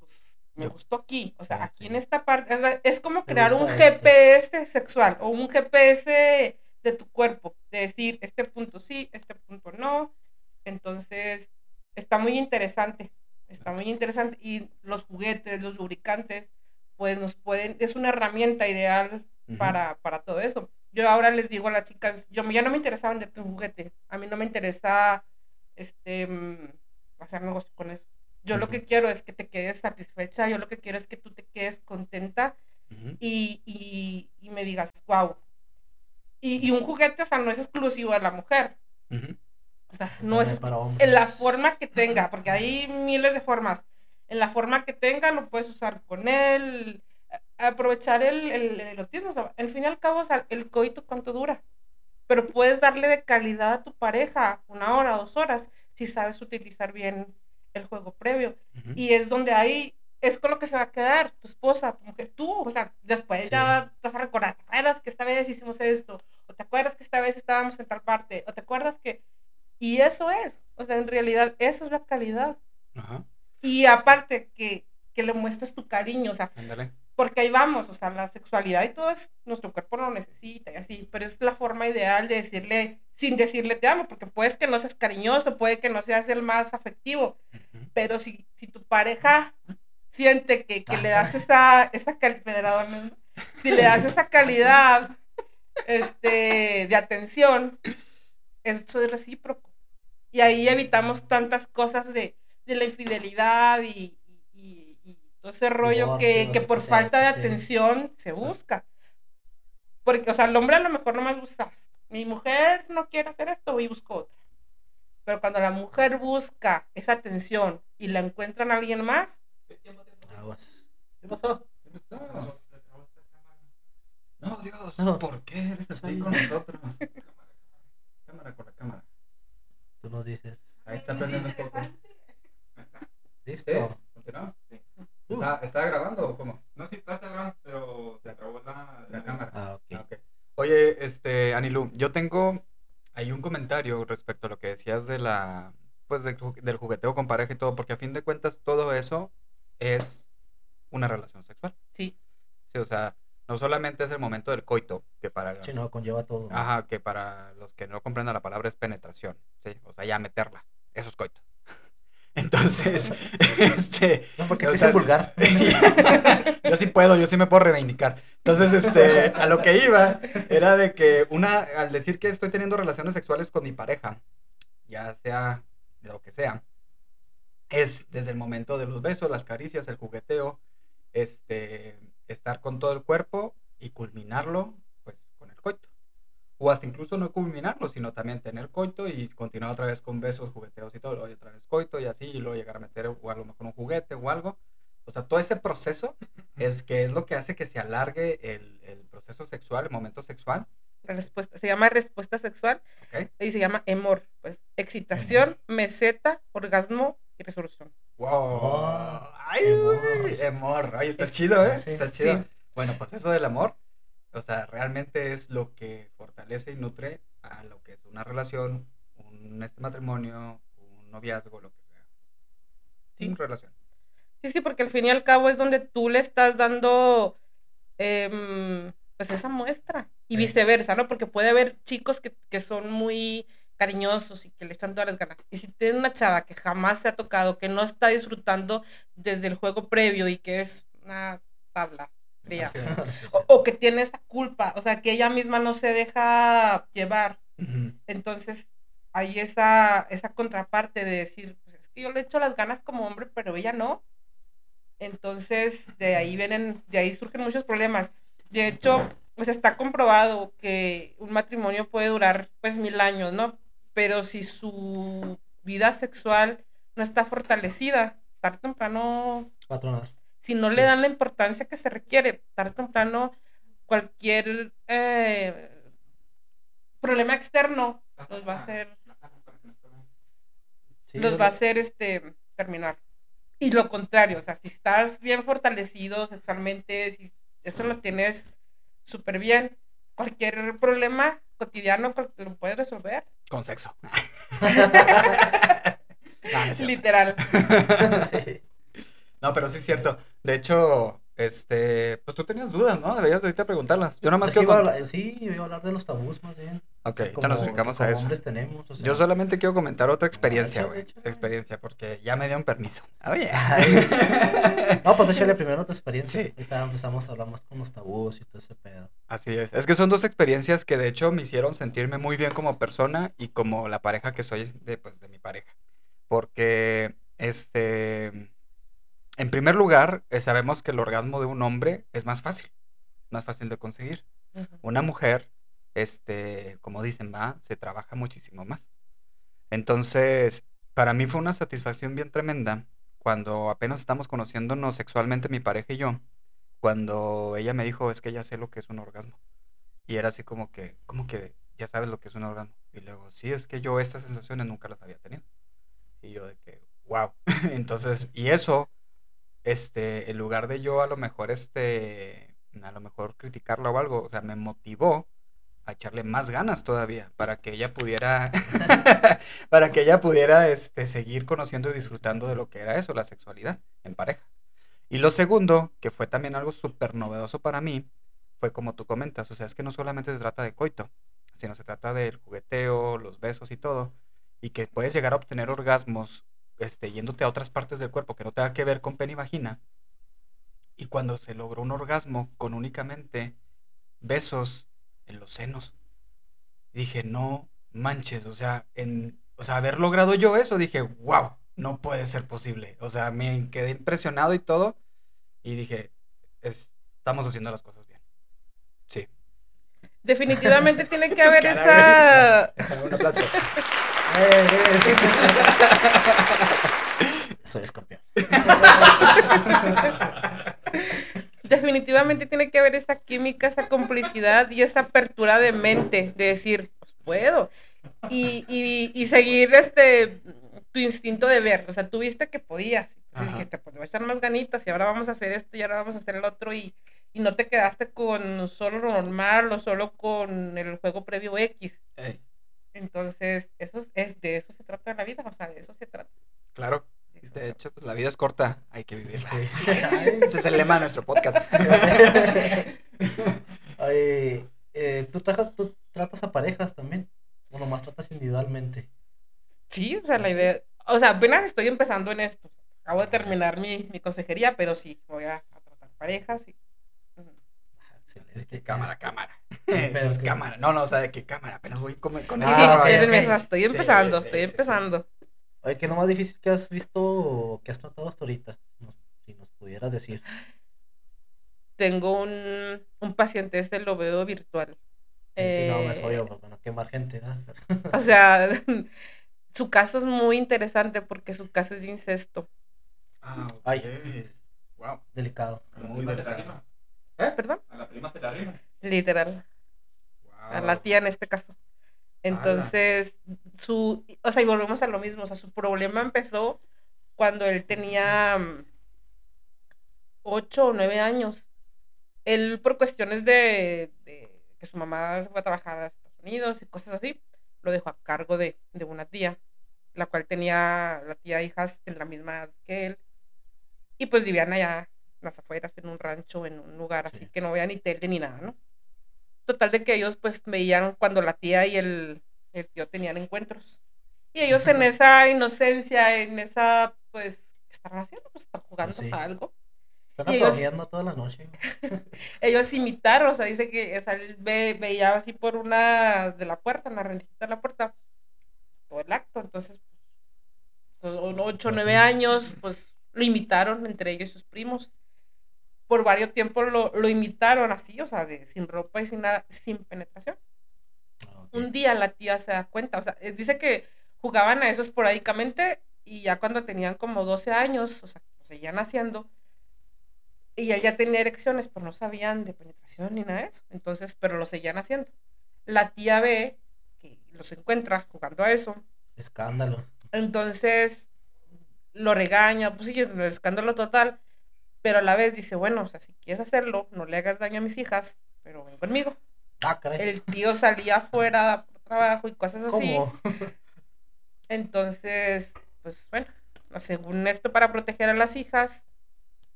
pues, me Yo- gustó aquí, o sea, Ah, aquí sí. en esta parte, o sea, es como crear un esto. GPS sexual o un GPS de tu cuerpo, de decir, este punto sí, este punto no, entonces está muy interesante, está muy interesante y los juguetes, los lubricantes, pues nos pueden, es una herramienta ideal para, para todo eso. Yo ahora les digo a las chicas, yo ya no me interesa venderte un juguete, a mí no me interesa este mm, hacer negocio con eso. Yo lo que quiero es que te quedes satisfecha, yo lo que quiero es que tú te quedes contenta y, y me digas, wow. Y, y un juguete, o sea, no es exclusivo de la mujer, o sea, no es para en la forma que tenga, porque hay miles de formas. En la forma que tenga, lo puedes usar con él, aprovechar el, el, el erotismo. O sea, al fin y al cabo, o sea, el coito, ¿cuánto dura? Pero puedes darle de calidad a tu pareja una hora, dos horas, si sabes utilizar bien el juego previo. Y es donde ahí, es con lo que se va a quedar tu esposa, tu mujer, tú. O sea, después Sí. ya vas a recordar, ¿te acuerdas que esta vez hicimos esto? ¿O te acuerdas que esta vez estábamos en tal parte? ¿O te acuerdas que...? Y eso es, o sea, en realidad, esa es la calidad. Ajá. Y aparte que, que le muestres tu cariño, o sea, Ándale. porque ahí vamos, o sea, la sexualidad y todo es, nuestro cuerpo lo necesita y así, pero es la forma ideal de decirle, sin decirle te amo, porque puedes que no seas cariñoso, puede que no seas el más afectivo, pero si, si tu pareja siente que, que le das esa, esa calidad, si le das esa calidad este, de atención, eso es recíproco. Y ahí evitamos tantas cosas de, de la infidelidad y, y- y- todo ese rollo que, que por etc, falta de etc. atención se busca. Porque, o sea, el hombre a lo mejor no más busca, mi mujer no quiere hacer esto, y busco otra. Pero cuando la mujer busca esa atención y la encuentra en alguien más, Tiempo. Aguas. ¿Qué pasó? No, Dios, No. ¿por qué eres así con nosotros? Cámara con la cámara. Tú nos dices. Ahí está prendiendo un poco. Ahí está. Listo. ¿Sí? ¿Continuamos? Sí. Uh. ¿Está, ¿Está grabando o cómo? No, sí, está grabando, pero se acabó la, La cámara. Ah, ok. Ah, ok. Oye, este, Anilu, yo tengo ahí un comentario respecto a lo que decías de la, pues, del jugueteo con pareja y todo, porque a fin de cuentas todo eso es una relación sexual. Sí. Sí, o sea, no solamente es el momento del coito, que para, Sí, no, conlleva todo. ¿no? ajá, que para los que no comprendan la palabra es penetración, sí, o sea, ya meterla, eso es coito. Entonces, este, No, porque te dicen vulgar. yo sí puedo, yo sí me puedo reivindicar. Entonces, este, a lo que iba era de que una, al decir que estoy teniendo relaciones sexuales con mi pareja, ya sea lo que sea, es desde el momento de los besos, las caricias, el jugueteo, este, estar con todo el cuerpo y culminarlo, pues, con el coito. O hasta incluso no culminarlo, sino también tener coito y continuar otra vez con besos, jugueteos y todo, luego otra vez coito y así, y luego llegar a meter o a lo mejor un juguete o algo. O sea, todo ese proceso es que es lo que hace que se alargue el, el proceso sexual, el momento sexual. Respuesta, se llama respuesta sexual y se llama emor. Pues excitación, meseta, orgasmo y resolución. ¡Wow! Oh, ¡Ay, amor. güey! Amor. Ay, está Es- chido, ¿eh? sí, está chido. sí. Bueno, pues eso del amor, o sea, realmente es lo que fortalece y nutre a lo que es una relación, un este matrimonio, un noviazgo, lo que sea. Sí. Una relación. Sí, sí, porque al fin y al cabo es donde tú le estás dando em, pues esa muestra y Sí. viceversa, ¿no? Porque puede haber chicos que, que son muy cariñosos y que le echan todas las ganas. Y si tiene una chava que jamás se ha tocado, que no está disfrutando desde el juego previo y que es una tabla fría, o, o que tiene esa culpa, o sea, que ella misma no se deja llevar, entonces hay esa, esa contraparte de decir, pues es que yo le echo las ganas como hombre, pero ella no. Entonces, de ahí vienen, de ahí surgen muchos problemas. De hecho, pues está comprobado que un matrimonio puede durar pues mil años, ¿no? Pero si su vida sexual no está fortalecida, tarde o temprano, Va a tronar. si no Sí. le dan la importancia que se requiere, tarde o temprano, cualquier eh, problema externo los va a hacer Sí, los va a hacer este terminar. Y lo contrario, o sea, si estás bien fortalecido sexualmente, si eso lo tienes súper bien, cualquier problema cotidiano cual- lo puedes resolver. Con sexo. No. Literal. Sí. No, pero sí es cierto. De hecho, este, pues tú tenías dudas, ¿no? Deberías de ahorita preguntarlas. Yo nada más Es que quiero... con- sí, yo iba a hablar de los tabús más bien. Ok, ahorita nos como- que a eso. tenemos, o sea, Yo solamente quiero comentar otra experiencia, échale, güey. Experiencia, porque ya me dieron permiso. Oye. No, pues échale primero tu experiencia. Sí. Ahorita empezamos a hablar más con los tabús y todo ese pedo. Así es. Es que son dos experiencias que de hecho me hicieron sentirme muy bien como persona y como la pareja que soy de, pues, de mi pareja. Porque, este, en primer lugar, eh, sabemos que el orgasmo de un hombre es más fácil, más fácil de conseguir. Una mujer, este, como dicen, va, se trabaja muchísimo más. Entonces, para mí fue una satisfacción bien tremenda cuando apenas estamos conociéndonos sexualmente mi pareja y yo, cuando ella me dijo, es que ya sé lo que es un orgasmo. Y era así como que, como que ya sabes lo que es un orgasmo. Y luego, sí, es que yo estas sensaciones nunca las había tenido. Y yo de que, wow. Entonces, y eso, este, en lugar de yo a lo mejor, este, a lo mejor criticarla o algo, o sea, me motivó a echarle más ganas todavía para que ella pudiera, para que ella pudiera, este, seguir conociendo y disfrutando de lo que era eso, la sexualidad en pareja. Y lo segundo, que fue también algo súper novedoso para mí, fue como tú comentas, o sea, es que no solamente se trata de coito, sino se trata del jugueteo, los besos y todo, y que puedes llegar a obtener orgasmos este, yéndote a otras partes del cuerpo que no tenga que ver con pene y vagina. Y cuando se logró un orgasmo con únicamente besos en los senos, dije, no manches, o sea, en, o sea, haber logrado yo eso, dije, wow, no puede ser posible. O sea, me quedé impresionado y todo, y dije, "Es- estamos haciendo las cosas bien. Sí. Definitivamente tiene que haber. Eh, Soy escorpión. definitivamente tiene que haber esta química, esta complicidad y esta apertura de mente, de decir, pues puedo. Y, y, y seguir este tu instinto de ver, o sea, tú viste que podías, entonces dijiste, pues le voy a echar más ganitas y ahora vamos a hacer esto y ahora vamos a hacer el otro y, y no te quedaste con solo lo normal o solo con el juego previo X. Ey, Entonces, eso es, es- de eso se trata la vida, o sea, de eso se trata. claro. De eso hecho, pues la vida es corta, hay que vivirla. Sí. Ese es el lema de nuestro podcast. Eh, ¿tú, trajas, ¿tú tratas a parejas también? ¿O nomás tratas individualmente? Sí, o sea, la ¿Sí? idea, o sea, apenas estoy empezando en esto. Acabo de terminar mi, mi consejería, pero sí, voy a, a tratar parejas y... De Excelente. que cámara, Este, cámara. pero Es que- cámara. No, no, o sea, de qué cámara. Apenas voy con, con Sí, Ah, sí, estoy Sí, empezando, sí, estoy sí. empezando. Oye, ¿qué es lo más difícil que has visto o que has tratado hasta ahorita? No, si nos pudieras decir. Tengo un, un paciente, este lo veo virtual. Sí, sí, no, me Eh, soy yo, para no quemar gente. O sea, su caso es muy interesante porque su caso es de incesto. Ah, ok. Ay. Wow. Delicado. A la Muy prima se la delicado. ¿Eh? ¿Perdón? A la prima se la rima. Literal. a la tía en este caso. Entonces, su, o sea, y volvemos a lo mismo, o sea, su problema empezó cuando él tenía mm, ocho o nueve años. Él, por cuestiones de, de que su mamá se fue a trabajar a Estados Unidos y cosas así, lo dejó a cargo de, de una tía, la cual tenía, la tía hijas de la misma edad que él, y pues vivían allá en las afueras, en un rancho, en un lugar así Sí. que no había ni tele ni nada, ¿no? Total de que ellos pues veían cuando la tía y el, el tío tenían encuentros. Y ellos en esa inocencia, en esa, pues, ¿qué estaban haciendo? Pues están jugando sí. a algo. Están ellos- toda la noche. Ellos imitaron, o sea, dice que o sea, él ve- veía así por una de la puerta, en la rendijita de la puerta, todo el acto. Entonces, pues, ocho o Pues nueve años, pues lo imitaron entre ellos y sus primos. Por varios tiempos lo, lo imitaron así, o sea, de, sin ropa y sin nada, sin penetración. Ah. Un día la tía se da cuenta, o sea, eh, dice que jugaban a eso esporádicamente y ya cuando tenían como 12 años, o sea, seguían haciendo, y él ya tenía erecciones, pero no sabían de penetración ni nada de eso, entonces, pero lo seguían haciendo. La tía ve que los encuentra jugando a eso, Escándalo. entonces lo regaña, pues sí, el escándalo total, pero a la vez dice, bueno, o sea, si quieres hacerlo, no le hagas daño a mis hijas, pero ven conmigo. Ah. El tío salía afuera por trabajo y cosas así. ¿Cómo? Entonces, pues bueno, según esto para proteger a las hijas,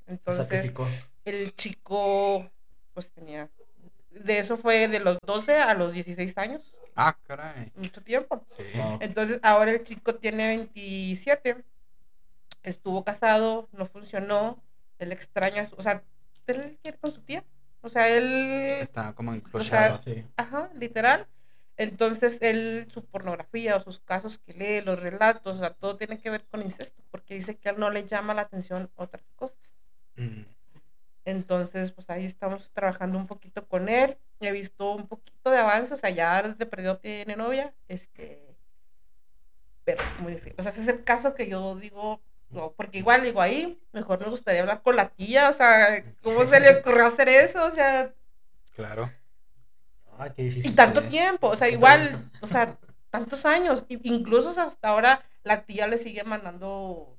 entonces sacrificó. el chico pues tenía, de eso fue de los 12 a los 16 años, Ah, caray. mucho tiempo. Sí. Entonces ahora el chico tiene 27, estuvo casado, no funcionó, él extraña, su- o sea, él quiere con su tía, o sea, él Está como sea, encrochado. Sí. Ajá, literal. Entonces, él, su pornografía o sus casos que lee, los relatos, o sea, todo tiene que ver con incesto, porque dice que a él no le llama la atención otras cosas. Mm. Entonces, pues ahí estamos trabajando un poquito con él. He visto un poquito de avance, o sea, ya desde perdido tiene novia, este, pero es muy difícil. O sea, ese es el caso que yo digo, no, porque igual digo ahí, mejor me gustaría hablar con la tía, o sea, ¿cómo se le ocurrió hacer eso? O sea, Claro. Ay, qué difícil. Y tanto tiempo, o sea, igual, o sea, tantos años. y- Incluso hasta ahora la tía le sigue mandando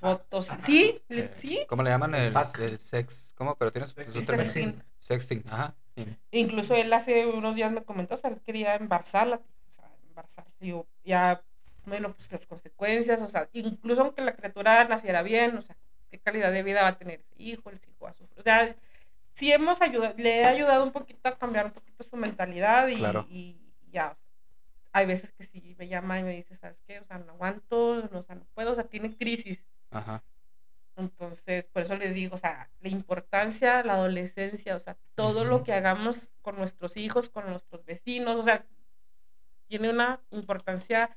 fotos. Sí, le- sí. ¿Cómo le llaman el, sex? ¿Cómo? Pero tienes su Sexting. término. Sexting. Sexting, ajá. Incluso él hace unos días me comentó, o sea, él quería embarazarla, o sea, embarazar. Y yo, ya, bueno, pues las consecuencias, o sea, incluso aunque la criatura naciera bien, o sea, qué calidad de vida va a tener ese hijo, el hijo va a sufrir. O sea, sí hemos ayudado, le he ayudado un poquito a cambiar un poquito su mentalidad y, Claro. y ya. Hay veces que sí me llama y me dice, ¿sabes qué? O sea, no aguanto, no, o sea, no puedo, o sea, tiene crisis. Ajá. Entonces, por eso les digo, o sea, la importancia, la adolescencia, o sea, todo lo Ujú. que hagamos con nuestros hijos, con nuestros vecinos, o sea, tiene una importancia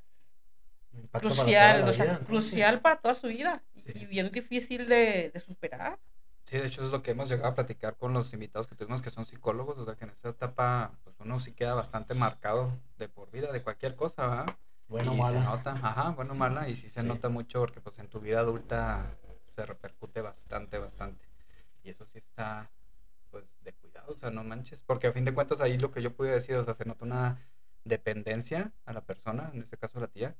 Impacto para toda crucial, la o sea, vida, crucial para toda su vida y- Sí. y bien difícil de, de superar. Sí, de hecho es lo que hemos llegado a platicar con los invitados que tuvimos que son psicólogos, o sea que en esta etapa pues uno sí queda bastante marcado de por vida de cualquier cosa, ¿verdad? Bueno, y mala. se nota, ajá, bueno o mala, y sí se Sí. nota mucho porque pues en tu vida adulta se repercute bastante, bastante. Y eso sí está, pues, de cuidado, o sea, no manches. Porque a fin de cuentas ahí lo que yo pude decir, o sea, se nota una dependencia a la persona, en este caso a la tía,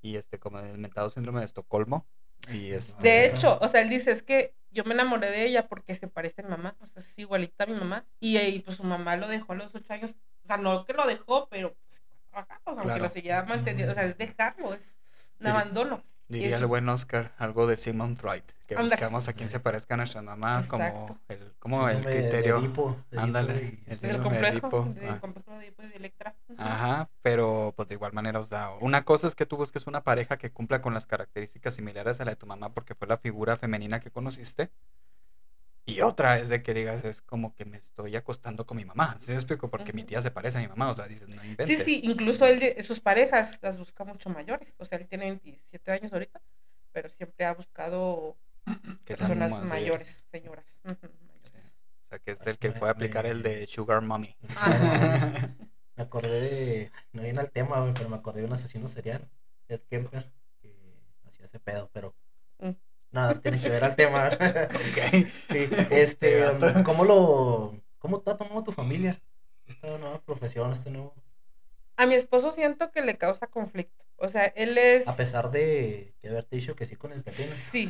y este, como el mentado síndrome de Estocolmo. Y este... De hecho, o sea, él dice, es que yo me enamoré de ella porque se parece a mi mamá, o sea, es igualita a mi mamá. Y, y pues su mamá lo dejó a los ocho años, o sea, no que lo dejó, pero pues, o sea, aunque lo seguía manteniendo, o sea, es dejarlo, es un abandono. Diría es- el buen Oscar, algo de Sigmund Freud, que Anda. buscamos a quien se parezca a nuestra mamá como el, como el Síndrome de criterio. Edipo, de Ándale, el Es el síndrome de complejo, Edipo, de, ah. complejo de Edipo y de Electra. Ajá, pero pues de igual manera, o sea, una cosa es que tú busques una pareja que cumpla con las características similares a la de tu mamá porque fue la figura femenina que conociste. Y otra es de que digas, es como que me estoy acostando con mi mamá. ¿Sí me explico? Porque mi tía se parece a mi mamá, o sea, dices, no Sí, inventes. sí, incluso él, de- sus parejas las busca mucho mayores, o sea, él tiene 27 años ahorita, pero siempre ha buscado que personas mayores, señoras. mayores. O sea, que es el que puede aplicar el de Sugar Mommy. Me acordé de. No viene al tema, pero me acordé de un asesino serial, Ed Kemper, que hacía ese pedo, pero. Nada, tiene que ver al tema. Ok. sí, este. gato. ¿Cómo lo. ¿Cómo te ha tomado tu familia? Esta nueva profesión, este nuevo. A mi esposo siento que le causa conflicto, o sea, él es... A pesar de que haberte dicho que sí con el pepino. Sí,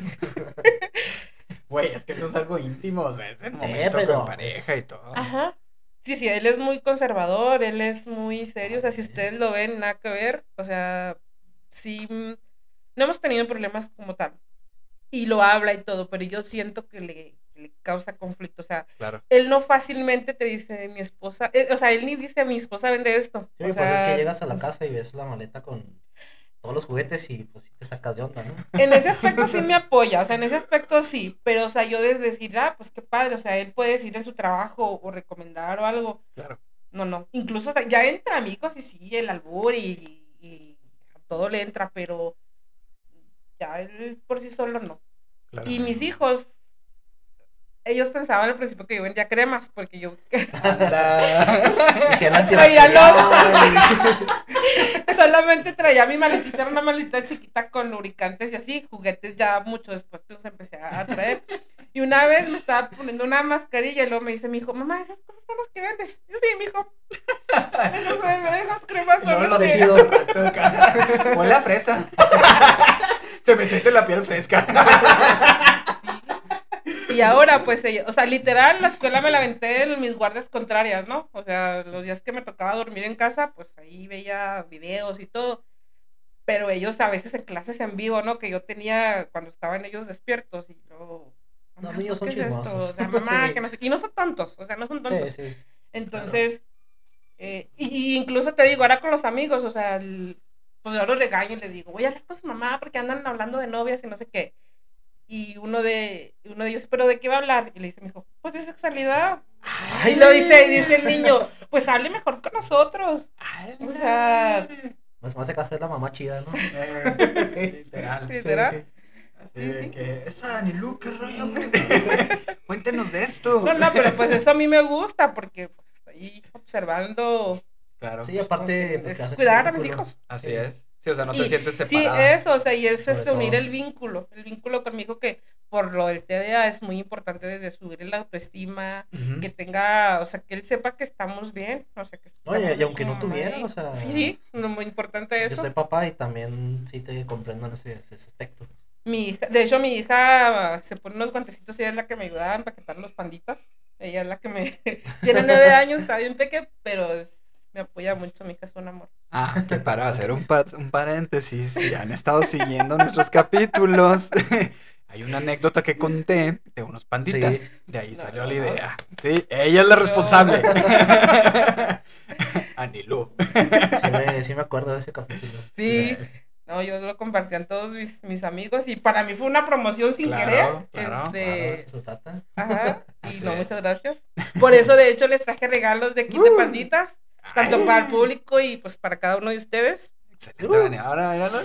Güey, es que eso es algo íntimo, o sea, es el Sí, momento pero, con pareja y todo. ajá. Sí, sí, él es muy conservador, él es muy serio, o sea, si ustedes lo ven, nada que ver, o sea, sí, mm, no hemos tenido problemas como tal, y lo habla y todo, pero yo siento que le, que le causa conflicto, o sea, Claro. él no fácilmente te dice, mi esposa, eh, o sea, él ni dice, mi esposa vende esto. Sí, o pues sea, es que llegas a la casa y ves la maleta con todos los juguetes y pues te sacas de onda, ¿no? En ese aspecto sí me apoya, o sea, en ese aspecto sí, pero, o sea, yo desde decir, ah, pues qué padre, o sea, él puede decir en su trabajo o recomendar o algo. Claro. No, no, incluso, o sea, ya entra amigos y sí, el albur y, y todo le entra, pero ya él por sí solo no. claro. Y mis hijos, ellos pensaban al principio que yo vendía cremas, porque yo Dijeron Traía solamente traía mi maletita, era una maletita chiquita con lubricantes y así, juguetes ya mucho después los empecé a traer. Y una vez me estaba poniendo una mascarilla y luego me dice mi hijo, mamá, esas cosas son las que vendes. Y yo, sí, mi hijo. Esas, esas cremas son No las lo que... decido. Huele a fresa. Se me siente la piel fresca. Y ahora, pues, ella, o sea, literal, la escuela me la aventé en mis guardias contrarias, ¿no? O sea, los días que me tocaba dormir en casa, pues ahí veía videos y todo. Pero ellos a veces en clases en vivo, ¿no? Que yo tenía cuando estaban ellos despiertos y luego... Los "Mamá, niños ¿por son qué es esto?". chismosos. O sea, mamá, Sí. que no sé qué. Y no son tontos, o sea, no son tontos. Sí, sí. Entonces, eh, y, y incluso te digo, ahora con los amigos, o sea, el- pues yo los regaño y les digo, voy a hablar con su mamá porque andan hablando de novias y no sé qué. Y uno de, uno de ellos, ¿pero de qué va a hablar? Y le dice mi hijo, pues de sexualidad. Y lo dice, dice el niño, pues hable mejor con nosotros. O sea, Más más se casa la mamá chida, ¿no? Eh, Literal. literal. Así Sí, de sí. que, esa Anilu, qué rollo. Cuéntenos de esto. No, no, pero pues eso a mí me gusta porque pues, estoy observando. Claro. Sí, aparte, pues es cuidar a mis hijos. Así Sí. es. Sí, o sea, no te Y- sientes Sí, separada. eso, o sea, y es este, unir todo. el vínculo, el vínculo con mi hijo que por lo del TDA es muy importante desde subir la autoestima, Ujú. que tenga, o sea, que él sepa que estamos bien, o sea, que y- estamos y bien aunque no tuviera, y- o sea, Sí, sí, no, muy importante Yo eso. soy papá y también sí te comprendo en ese, ese aspecto. Mi hija, de hecho, mi hija se pone unos guantecitos y ella es la que me ayuda a empaquetar los panditas. Ella es la que me... Tiene nueve años, está bien pequeña, pero es- me apoya mucho, mi hija es un amor. Ah, que para hacer un, pa- un paréntesis, si han estado siguiendo nuestros capítulos, hay una anécdota que conté de unos panditas. Sí. De ahí No, salió no, la no. idea. Sí, ella es la responsable. Anilú. Sí me, sí me acuerdo de ese capítulo. Sí. No, yo lo compartí a todos mis, mis amigos y para mí fue una promoción sin Claro, querer. claro. Claro, Este, trata. ajá, y Así no, es. muchas gracias. Por eso, de hecho, les traje regalos de kit de Uh. panditas, tanto para el público y pues para cada uno de ustedes. Excelente, Vania. Ahora, míralo.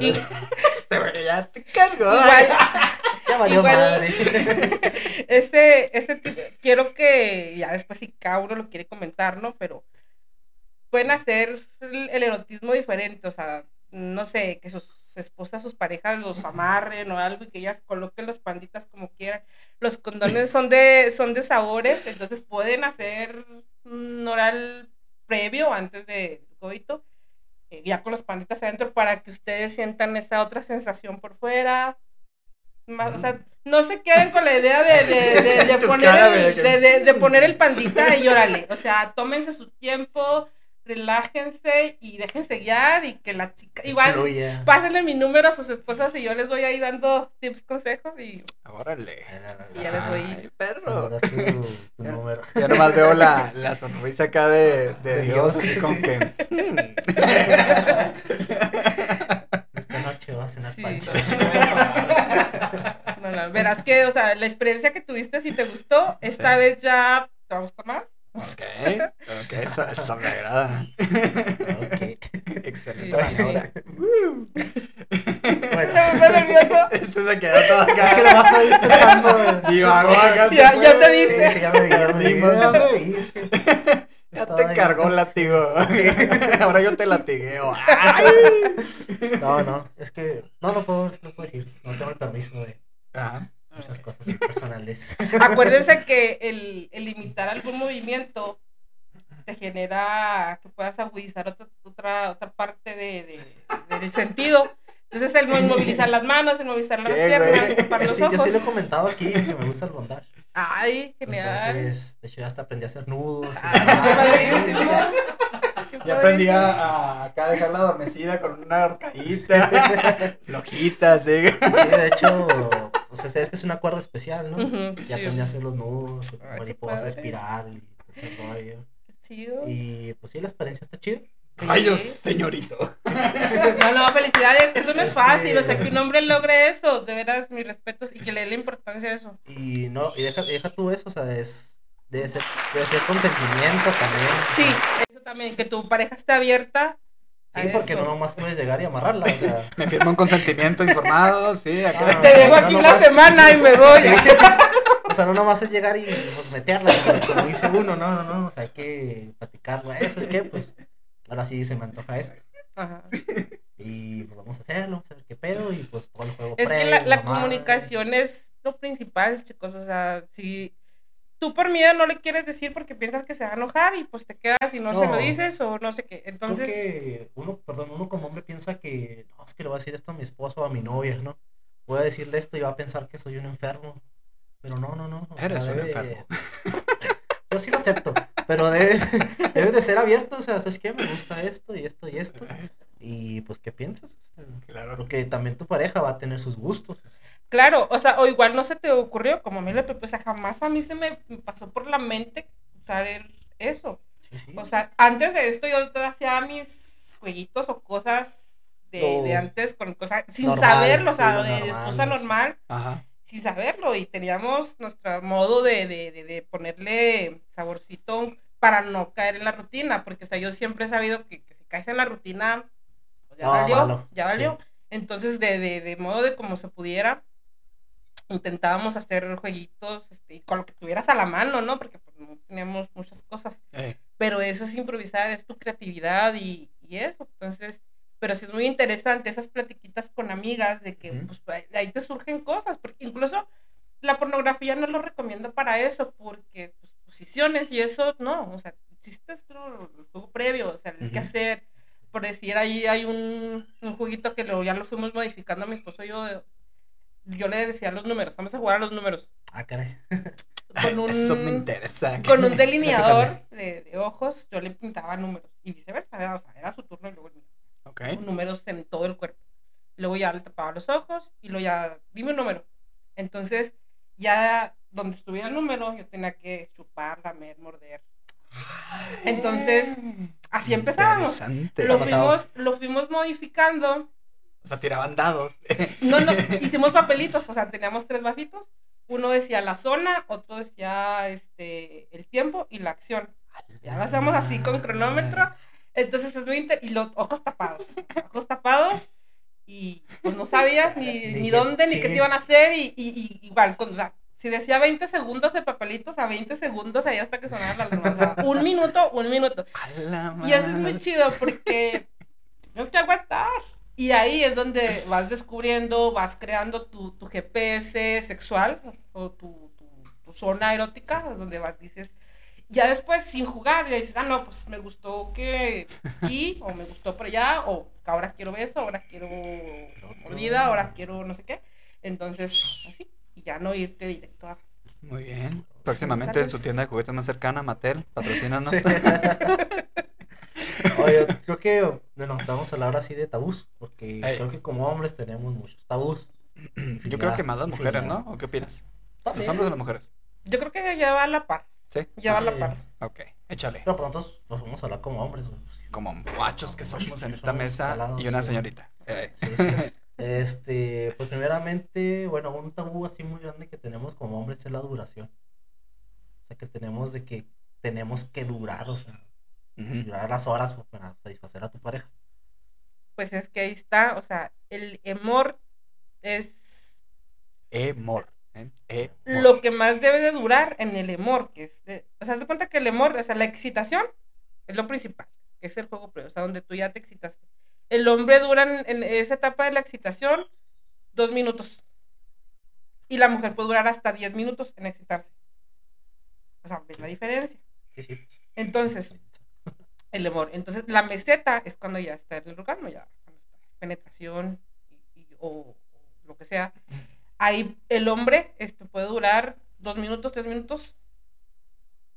Y- Este ya te cargo. Igual, Ya valió Igual- madre. este, este tipo, quiero que ya después si cada uno lo quiere comentar, ¿no? Pero pueden hacer el, el erotismo diferente, o sea, no sé, que sus esposas, sus parejas los amarren o algo y que ellas coloquen los panditas como quieran. Los condones son de, son de sabores, entonces pueden hacer un oral previo antes de coito, eh, ya con los panditas adentro para que ustedes sientan esa otra sensación por fuera. Más- o sea, no se queden con la idea de, de, de- poner, cara, el, que- de poner el pandita y órale. O sea, tómense su tiempo, relájense y déjense guiar y que la chica, igual, Fluya. pásenle mi número a sus esposas y yo les voy ahí dando tips, consejos y Órale. Y ya les voy- perro. tu, tu Ya. número. Yo nomás veo la, la sonrisa acá de, de De Dios, sí. que. "Hmm". Esta noche va a cenar Sí. pancho. No, no, verás que, o sea, la experiencia que tuviste, si te gustó, esta Sí. vez ya te va a gustar más. Ok, ok, eso, eso me agrada. Ok. Excelente. Sí, sí, Ahora, Bueno, ¿Te puso nervioso? Este se quedó todo es que acá. nomás estoy pensando en Y muchas vagó cosas. acá, Ya- se ya fue. te viste. Sí, sí, ya me vi, ya me vi, ya me vi, es que Ya te ahí. cargó el látigo. Ahora yo te latigueo. Ay. No, no, es que no, no puedo, no puedo decir, no tengo el permiso de Ajá. Muchas cosas personales. Acuérdense que el, el imitar algún movimiento te genera que puedas agudizar otra, otra, otra parte de, de- del sentido. Entonces, el mo- movilizar las manos, el movilizar las ¿Qué, piernas, tapar los sí, yo sí ojos. lo he comentado aquí, que me gusta el bondage. Ay, genial. Entonces, de hecho, ya hasta aprendí a hacer nudos. y Ay, qué padrísimo. Ya aprendí a acá dejarla adormecida con una horcadita. Flojita, sí. Sí, de hecho, o sea, sabes que es una cuerda especial, ¿no? Ya sí. aprendí a hacer los nudos, Ay, mariposa, espiral y ese rollo. Qué chido. Y pues sí, la experiencia está chida. Rayos, Sí. señorito. No, no, felicidades. Eso no es Este- fácil. O sea, que un hombre logre eso. De veras, mis respetos. Y que le dé la importancia a eso. Y no, y deja, y deja tú eso, o sea, es, debe ser, debe ser consentimiento también. Sí, eso también. Que tu pareja esté abierta. Sí, porque eso. no nomás puedes llegar y amarrarla, o sea. Me firma un consentimiento informado, sí. Acá. Ah, Te dejo aquí no una semana y me voy. O sea, no nomás es llegar y pues meterla, como, dice uno, no, no, no, o sea, hay que platicarlo. Eso es que, pues, ahora sí se me antoja esto. Ajá. Y pues vamos a hacerlo, vamos a ver qué pedo, y pues todo el juego Es que previo, la, la comunicación es lo principal, chicos. O sea, si tú por miedo no le quieres decir porque piensas que se va a enojar y pues te quedas y no, se lo dices o no sé qué. Creo Entonces, que uno, perdón, uno como hombre piensa que, no, es que le voy a decir esto a mi esposo o a mi novia, ¿no? Voy a decirle esto y va a pensar que soy un enfermo. Pero no, no, no. o sea, Eres un debe- enfermo. Yo sí lo acepto, pero debe, debe de ser abierto, o sea, ¿sabes qué? Me gusta esto y esto y esto. Y pues, ¿qué piensas? O sea, Claro. porque también tu pareja va a tener sus gustos. Claro, o sea, o igual no se te ocurrió, como a mí o sea, jamás a mí se me pasó por la mente usar eso. Sí. O sea, antes de esto yo hacía mis jueguitos o cosas de, antes con cosas sin normal, saberlo, o sea, de esposa normal, Ajá. sin saberlo y teníamos nuestro modo de, de, de, ponerle saborcito para no caer en la rutina, porque o sea, yo siempre he sabido que, que si caes en la rutina, pues ya No, valió, ya valió. Entonces, de, de, de modo de como se pudiera, intentábamos hacer jueguitos este, con lo que tuvieras a la mano, ¿no? Porque pues, no teníamos muchas cosas. Eh, pero eso es improvisar, es tu creatividad y, y eso. Entonces, pero sí es muy interesante esas platiquitas con amigas de que pues, ahí- te surgen cosas, porque incluso la pornografía no lo recomiendo para eso, porque pues, posiciones y eso, no, o sea, chistes lo, el juego previo, o sea, el que hacer, por decir, ahí hay un, un jueguito que lo, ya lo fuimos modificando mi esposo y yo, yo le decía los números, vamos a jugar a los números, Ah, caray. con un, Eso me interesa. con un delineador de, de ojos, yo le pintaba números y viceversa, ¿verdad? o sea, era su turno y luego el mío, números en todo el cuerpo. Luego ya le tapaba los ojos y luego ya, dime un número. Entonces, ya donde estuviera el número, yo tenía que chupar, lamer, morder. Entonces, así empezábamos. Lo fuimos, lo fuimos modificando. O sea, tiraban dados. No, no, hicimos papelitos, o sea, teníamos tres vasitos. Uno decía la zona, otro decía este el tiempo y la acción. Ya lo hacemos así con cronómetro. Entonces es muy inter... Y los ojos tapados. ojos tapados. Y pues no sabías ni, Ni ni dónde ni sí. qué te iban a hacer. Y, y- y igual, con, o sea, si decía 20 segundos de papelitos, a 20 segundos ahí hasta que sonara la alarma. O sea, un minuto, un minuto. Y eso es muy chido porque tienes que aguantar. Y ahí es donde vas descubriendo, vas creando tu, tu GPS sexual o tu, tu, tu zona erótica, donde vas, dices, ya después sin jugar, ya dices, ah, no, pues me gustó que aquí, o me gustó por allá, o ahora quiero beso, ahora quiero mordida, ahora quiero no sé qué. Entonces, así, y ya no irte directo a... Muy bien. Próximamente en su tienda de juguetes más cercana, Mattel, patrocínanos. Sí. Oye, creo que bueno, vamos a hablar así de tabús, porque Ey. creo que como hombres tenemos muchos tabús. Yo creo que más las mujeres, ¿no? ¿O qué opinas? ¿Los hombres o las mujeres? Yo creo que ya va a la par, Sí. ya va a la par. Ok, échale. Pero pronto pues, vamos a hablar como hombres. güey. Como machos que somos en esta Somos mesa calados, y una sí. señorita. Eh, Sí, sí, sí. Este, pues primeramente, bueno, un tabú así muy grande que tenemos como hombres es la duración. O sea, que tenemos de que tenemos que durar, o sea, ujú. durar las horas pues, para satisfacer a tu pareja. Pues es que ahí está, o sea, el amor es Emor. ¿eh? Lo que más debe de durar en el amor, que es, de- o sea, haz de cuenta que el amor, o sea, la excitación es lo principal, que es el juego previo, o sea, donde tú ya te excitaste. El hombre dura en, en esa etapa de la excitación dos minutos. Y la mujer puede durar hasta 10 minutos en excitarse. O sea, ves la diferencia. Sí, sí. Entonces, el amor. Entonces, la meseta es cuando ya está el orgasmo, ya cuando está la penetración y- y- o, o lo que sea. Ahí el hombre este, puede durar dos minutos, tres minutos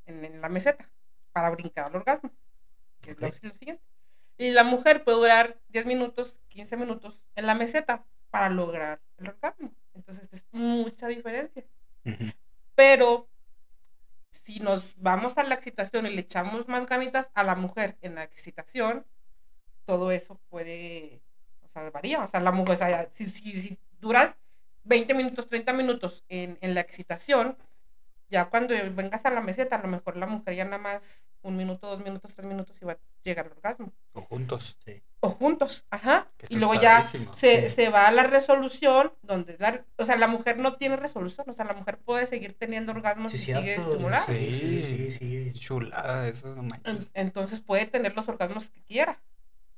en, en la meseta para brincar al orgasmo, que es lo- lo siguiente. Y la mujer puede durar 10 minutos, 15 minutos en la meseta para lograr el orgasmo. Entonces, es mucha diferencia. Ujú. Pero si nos vamos a la excitación y le echamos más ganitas a la mujer en la excitación, todo eso puede, o sea, varía. O sea, la mujer, o sea, si, si, si duras 20 minutos, 30 minutos en, en la excitación, ya cuando vengas a la meseta, a lo mejor la mujer ya nada más un minuto, dos minutos, tres minutos y va a llegar al orgasmo. O juntos. Sí. O juntos, ajá. Y luego ya se, Sí. se va a la resolución, donde la, o sea, la mujer no tiene resolución, o sea, la mujer puede seguir teniendo orgasmos Sí, y sigue estimulada. Sí, sí, Sí. sí, sí. Chulada, eso no manches. Entonces puede tener los orgasmos que quiera.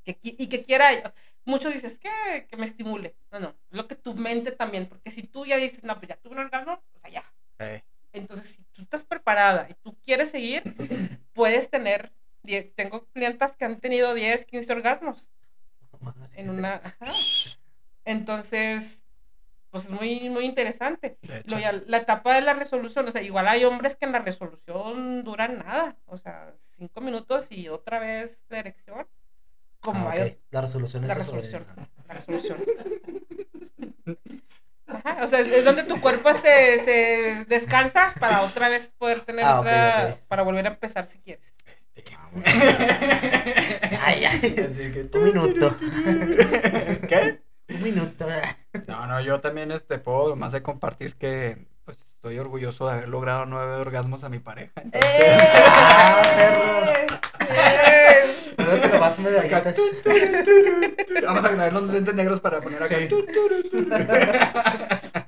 Que, y que quiera, muchos dices que, que me estimule. No, no, lo que tu mente también, porque si tú ya dices, no, pues ya tuve un orgasmo, o sea, ya. Eh, Entonces, si tú estás preparada y tú quieres seguir, puedes tener, tengo clientas que han tenido 10, 15 orgasmos Madre. en una... ajá. Entonces, pues es muy, muy interesante. Luego ya la etapa de la resolución, o sea, igual hay hombres que en la resolución duran nada, o sea, cinco minutos y otra vez la erección. Como Ah, hay. La resolución es la resolución, la resolución. Ajá, o sea, es, donde tu cuerpo se, se descansa para otra vez poder tener Ah, otra, para volver a empezar si quieres. Ah. Ay, ay. Así que- Un minuto. ¿Qué? Un minuto. No, no, yo también este, puedo más de compartir que pues, estoy orgulloso de haber logrado nueve orgasmos a mi pareja. entonces- ¡Eh! Vamos a ganar los lentes negros para poner acá. Sí.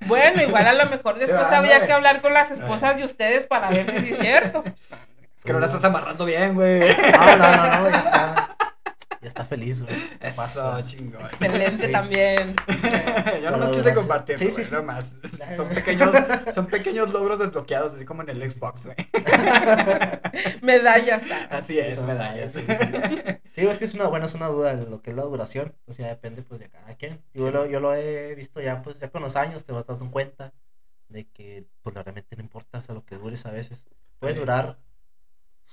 Bueno, igual a lo mejor después habría que hablar con las esposas de ustedes para ver si es cierto. Que no la estás amarrando bien, güey. No, no, no, no, ya está. Ya está feliz, güey. ¿Qué Eso, pasa? chingón. Excelente Sí. también. Yo nomás quise compartir, sí, sí, sí. Nomás. Son pequeños, son pequeños logros desbloqueados, así como en el Xbox, güey. Medallas. Así es, medallas. sí, sí. Sí, es que es una buena, es una duda de lo que es la duración. O sea, depende pues de cada quien. Yo, lo, yo lo he visto ya, pues ya con los años te vas dando cuenta de que pues realmente no importa, o sea, lo que dures a veces. Puedes Sí. durar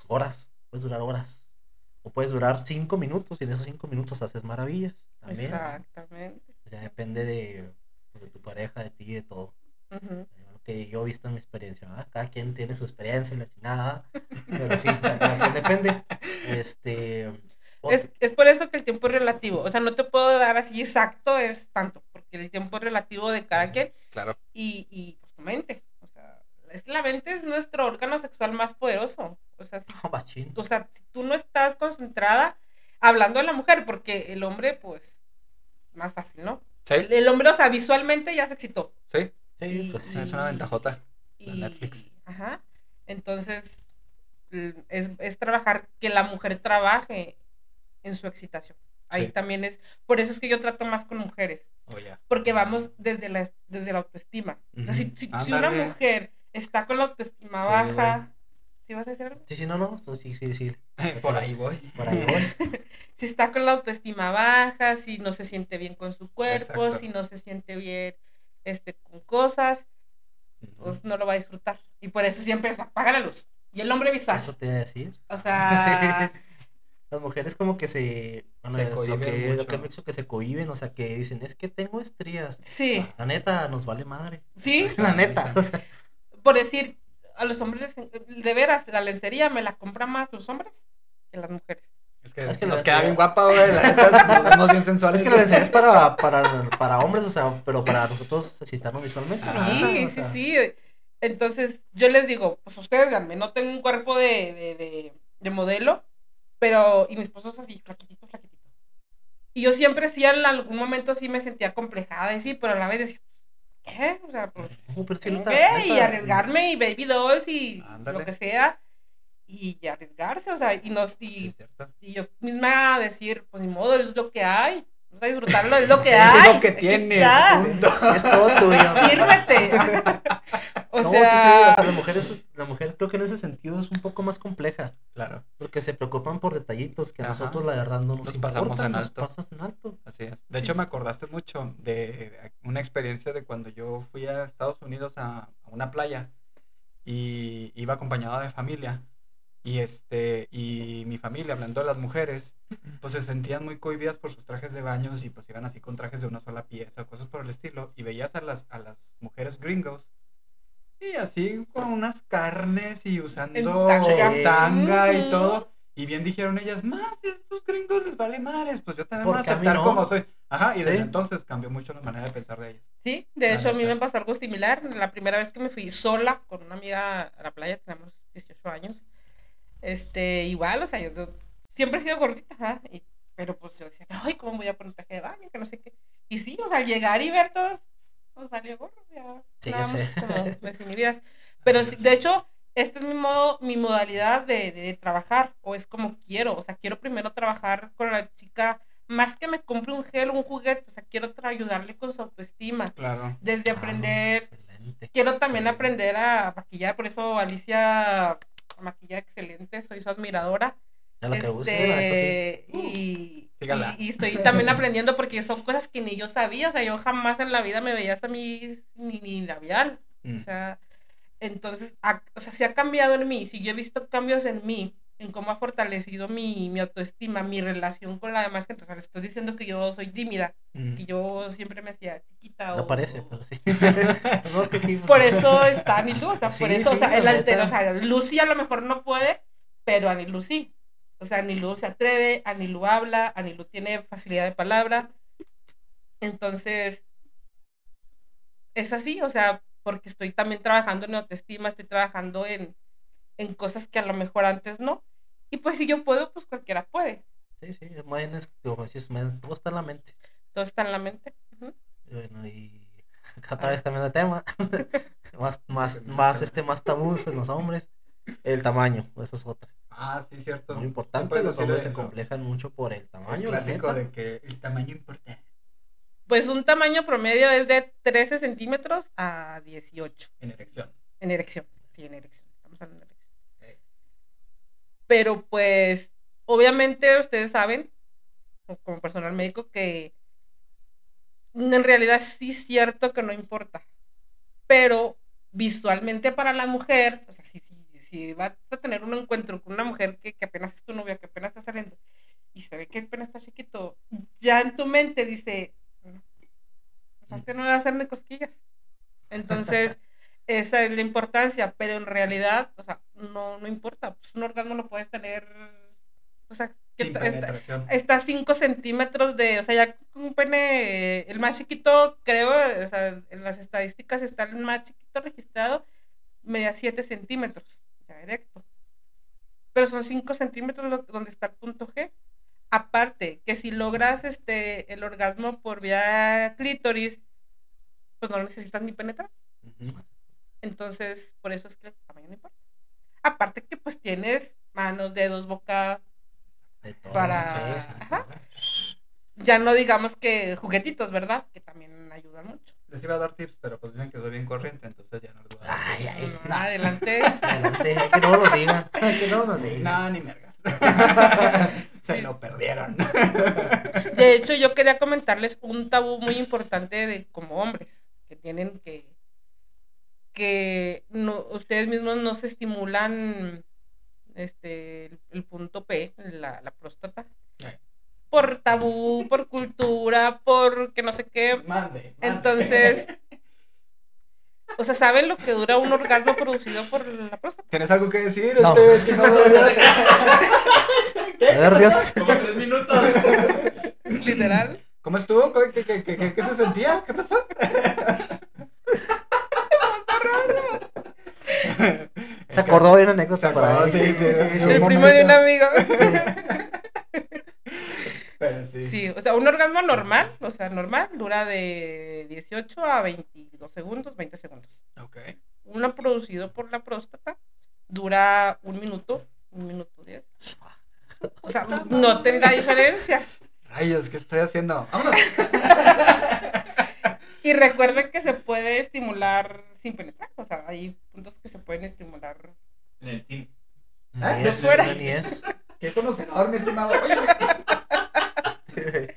horas, puedes durar horas. O puedes durar cinco minutos y en esos cinco minutos haces maravillas. También. Exactamente. O sea, depende de, pues, de tu pareja, de ti, de todo. Lo que yo he visto en mi experiencia, ¿verdad? Cada quien tiene su experiencia y la chingada. Pero sí, depende. Este. Es, es por eso que el tiempo es relativo. O sea, no te puedo dar así exacto, es tanto, porque el tiempo es relativo de cada quien Claro. y, y pues, tu mente. Es que la mente es nuestro órgano sexual más poderoso. O sea, si, machín. o sea, si tú no estás concentrada hablando de la mujer, porque el hombre, pues, más fácil, ¿no? Sí, El, el hombre, o sea, visualmente ya se excitó. sí. Sí, pues, Es una ventajota. Y, Netflix. Ajá. Entonces, es, es trabajar, que la mujer trabaje en su excitación. Ahí Sí. también es, por eso es que yo trato más con mujeres, Oh, ya. porque vamos desde la, desde la autoestima. O sea, si, si- si una mujer está con la autoestima Sí, baja, ¿sí vas a decir algo? Sí, sí, no, no, sí, sí, sí. Por ahí voy. Por ahí voy. si está con la autoestima baja, si no se siente bien con su cuerpo, Exacto. si no se siente bien este, con cosas, pues no lo va a disfrutar. Y por eso siempre es apaga la luz. Y el hombre visual. Eso te iba a decir. O sea, Sí. Las mujeres como que se... Bueno, Se lo que, lo que me dicho que se cohiben, o sea, que dicen, es que tengo estrías. sí, La neta, nos vale madre. sí. La neta, o sea, Por decir, a los hombres, de veras, la lencería me la compran más los hombres que las mujeres. Es que, Es que nos queda bien guapa, güey. Nos vemos bien sensuales. es que la lencería es para, para, para hombres, o sea, pero para nosotros excitarnos visualmente. neta, Sí, o sí, sea, sí. Entonces, yo les digo, pues ustedes díganme, no tengo un cuerpo de, de, de, de modelo, pero, y mi esposo es así, flaquitito, flaquitito. Y yo siempre sí, en algún momento sí me sentía complejada, y sí, pero a la vez decía, ¿qué? O sea, pues, pero que, y arriesgarme, y baby dolls, y Ándale. lo que sea, y, y arriesgarse, o sea, y nos, y, y yo misma decir, pues ni modo, es lo que hay, vamos a disfrutarlo, es lo que Sí, hay. es lo que tienes. está. punto. Es todo tuyo. Sírvete. o No, sí, sí, sea, o sea, las mujeres, las mujeres creo que en ese sentido es un poco más compleja, Claro, porque se preocupan por detallitos que a nosotros la verdad no nos pasamos importan, en nos alto. pasas en alto. así es. De hecho, me acordaste mucho de una experiencia de cuando yo fui a Estados Unidos a, a una playa y iba acompañado de familia. Y este, y mi familia, hablando de las mujeres, pues se sentían muy cohibidas por sus trajes de baños y pues iban así con trajes de una sola pieza, cosas por el estilo. Y veías a las, a las mujeres gringos y así con unas carnes y usando tanga. tanga y todo. Y bien dijeron ellas, más a estos gringos les vale madres, pues yo también voy a aceptar no. como soy. Ajá, y desde Sí. entonces cambió mucho la manera de pensar de ellas. Sí, de La hecho a mí me pasó algo similar. La primera vez que me fui sola con una amiga a la playa, tenemos 18 años. Este, igual, o sea, yo, yo siempre he sido gordita, y- pero pues yo decía, ay, ¿cómo voy a poner traje de baño? Que no sé qué. Y sí, o sea, al llegar y ver todos, nos valió gorro, ya Sí, ya sé. como desinhibidas. Pero sí, de hecho, este es mi modo, mi modalidad de, de- de trabajar, o es como quiero, o sea, quiero primero trabajar con la chica, más que me compre un gel o un juguete, o sea, quiero ayudarle con su autoestima Claro. desde Ah, aprender. Quiero también Sí. aprender a maquillar, por eso Alicia maquilla excelente, soy su admiradora. Ya lo que busque, sí. Este, y, sígala. y, y estoy también aprendiendo porque son cosas que ni yo sabía, o sea, yo jamás en la vida me veía hasta mi ni, ni labial, Mm. o sea, entonces, ha- o sea, se ha cambiado en mí, si yo he visto cambios en mí, en cómo ha fortalecido mi, mi autoestima, mi relación con la demás gente, o sea, le estoy diciendo que yo soy tímida, Mm. que yo siempre me hacía chiquita No o- parece, o- pero sí. Por eso está Anilu, o sea, por Sí, eso, o sí, sea, la el altero, o sea, Lucy a lo mejor no puede, pero Anilu sí. O sea, Anilu se atreve, Anilu habla, Anilu tiene facilidad de palabra. Entonces, es así, o sea, porque estoy también trabajando en autoestima, estoy trabajando en, en cosas que a lo mejor antes no. Y pues si yo puedo, pues cualquiera puede. Sí, sí, bueno, es, como decís, men, todo está en la mente. Todo está en la mente. Bueno, y otra vez cambiando de tema. más, más, más, este, más tabús en los hombres. El tamaño, eso es otra. Ah, sí, cierto. Muy ¿Qué importante, los hombres se complejan mucho por el tamaño. clásico de que el tamaño importa. Pues un tamaño promedio es de 13 centímetros a 18. En erección. En erección, sí, en erección. Estamos hablando de. Pero pues, obviamente ustedes saben, como personal médico, que en realidad sí es cierto que no importa. Pero visualmente para la mujer, o sea, si, si, si vas a tener un encuentro con una mujer que, que apenas es tu novia, que apenas está saliendo, y se ve que apenas está chiquito, ya en tu mente dice, "Mm, este no va a hacerme cosquillas. Entonces, esa es la importancia, pero en realidad, o sea, no, no importa. Pues un orgasmo lo puedes tener, o sea, que está, está a 5 centímetros de, o sea, ya un pene, eh, el más chiquito, creo, o sea, en las estadísticas está el más chiquito registrado, media 7 centímetros, ya erecto. Pero son 5 centímetros lo- donde está el punto G. Aparte, que si logras este el orgasmo por vía clítoris, pues no necesitas ni penetrar. Ujú. Entonces, por eso es que el tamaño no importa. Aparte que pues tienes manos, dedos, boca, De todo, para- sí, sí. Ajá. ya no digamos que juguetitos, ¿verdad? Que también ayudan mucho. Les iba a dar tips, pero pues dicen que soy bien corriente, entonces ya no les voy a dar. Ay, ay, No, adelante. adelante, que no nos digan. Que no nos digan. No, ni mergas. Se Sí. lo perdieron. De hecho, yo quería comentarles un tabú muy importante de como hombres, que tienen que que no, ustedes mismos no se estimulan este el, el punto P, la, la próstata. Ay. Por tabú, por cultura, por que no sé qué. Mande. Entonces, o sea, ¿saben lo que dura un orgasmo producido por la próstata? ¿Tienes algo que decir? No. Este, que no A ver, Dios. Como tres minutos. Literal. ¿Cómo estuvo? ¿Qué, qué, qué, qué- qué se sentía? ¿Qué pasó? Se acordó de una anécdota para él. sí, sí, sí, El primo de un amigo. Pero sí. Sí, o sea, un orgasmo normal, o sea, normal, dura de 18 a 22 segundos, 20 segundos. Ok. Uno producido por la próstata dura un minuto, un minuto diez. O sea, noten la diferencia. Rayos, ¿qué estoy haciendo? Vámonos. Y recuerden que se puede estimular sin penetrar, o sea, hay puntos que se pueden estimular. En el team. Ah, Ni es, fuera. ni es. Qué conocedor, mi estimado. Oye,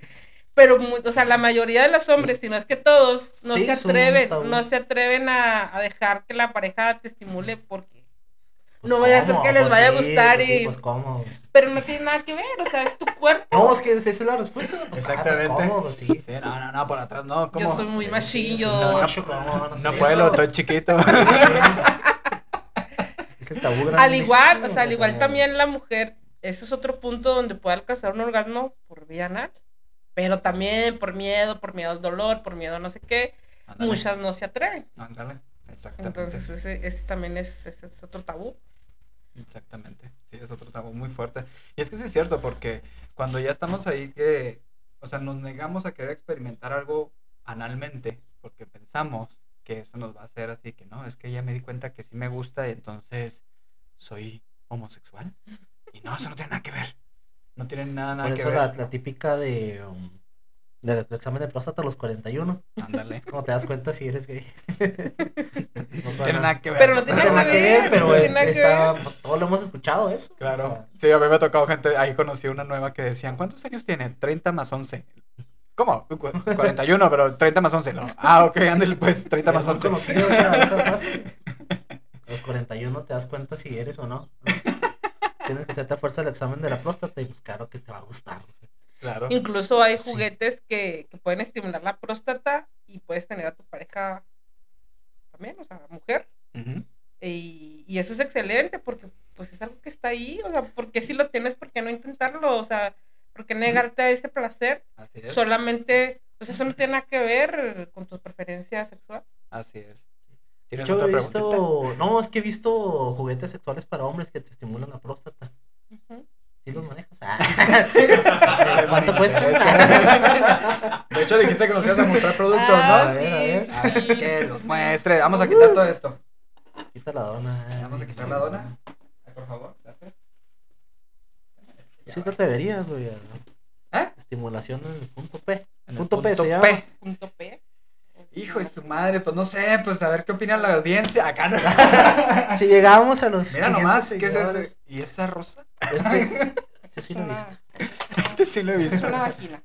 Pero, o sea, la mayoría de los hombres, si no es que todos, no Sí, se atreven, no se atreven a, a dejar que la pareja te estimule porque Pues, No vaya a ser que les Pues vaya a gustar pues sí, y- Pues cómo. Pero no tiene nada que ver, o sea, es tu cuerpo. No, es que esa es la respuesta. Pues, ah, Exactamente. ¿cómo? Sí. Sí, no, no, no, por atrás no. ¿Cómo? Yo soy muy Sí, machillo. sí, es macho, ¿cómo van a hacer No eso? puedo, estoy chiquito. Es el tabú Al igual, o sea, al igual también la mujer, ese es otro punto donde puede alcanzar un orgasmo por vía anal. Pero también por miedo, por miedo al dolor, por miedo a no sé qué, muchas no se atreven. Ándale, exactamente. Entonces ese, ese también es, ese es otro tabú. Exactamente. Sí, es otro tabú muy fuerte. Y es que sí es cierto, porque cuando ya estamos ahí que, o sea, nos negamos a querer experimentar algo analmente, porque pensamos que eso nos va a hacer así, que no, es que ya me di cuenta que sí me gusta y entonces soy homosexual. Y no, eso no tiene nada que ver. No tiene nada, nada Por que eso ver. la, la típica de. um, del examen de próstata a los 41. Ándale. Es como te das cuenta si eres gay. no tiene nada que ver. Pero no tiene tiene nada que ver, pero no es, nada que está, pues, todos lo hemos escuchado eso. Claro. O sea, Sí, a mí me ha tocado gente, ahí conocí una nueva que decían, ¿cuántos años tiene? 30 más 11. ¿Cómo? Cu- 41, pero 30 más 11, ¿no? Ah, ok, ándale, pues 30 más es muy 11. conocido esa, esa frase. A los 41 te das cuenta si eres o no. Tienes que hacerte a fuerza el examen de la próstata y pues claro que te va a gustar. o sea. Claro. Incluso hay Sí. juguetes que, que pueden estimular la próstata y puedes tener a tu pareja también, o sea, mujer. Y, y eso es excelente porque pues es algo que está ahí, o sea, porque si lo tienes, ¿por qué no intentarlo? O sea, ¿por qué negarte a este placer? Así es. Solamente, pues eso no tiene nada que ver con tu preferencia sexual. Así es. De ¿Tienes hecho, otra he preguntita? visto. No, es que he visto juguetes sexuales para hombres que te estimulan la próstata. Ujú. ¿Sí los manejas? Ah. ¿Cuánto cuesta? De hecho, dijiste que nos ibas a mostrar productos, Ah, ¿no? A ver, a ver. A ver, sí. que los muestre. Vamos a quitar todo esto. Quita la dona. Vamos a quitar la dona. Ay, Por favor, gracias. Sí te atreverías, güey. ¿Eh? Estimulación en el punto P. En el Punto P se P. llama. Punto P. Hijo de su madre, pues no sé, pues a ver qué opina la audiencia. Acá no. Si llegamos a los. Mira 500 nomás, ¿qué es ese? ¿Y esa rosa? Este, este sí Es lo he visto. Este sí lo he Es visto. una vagina.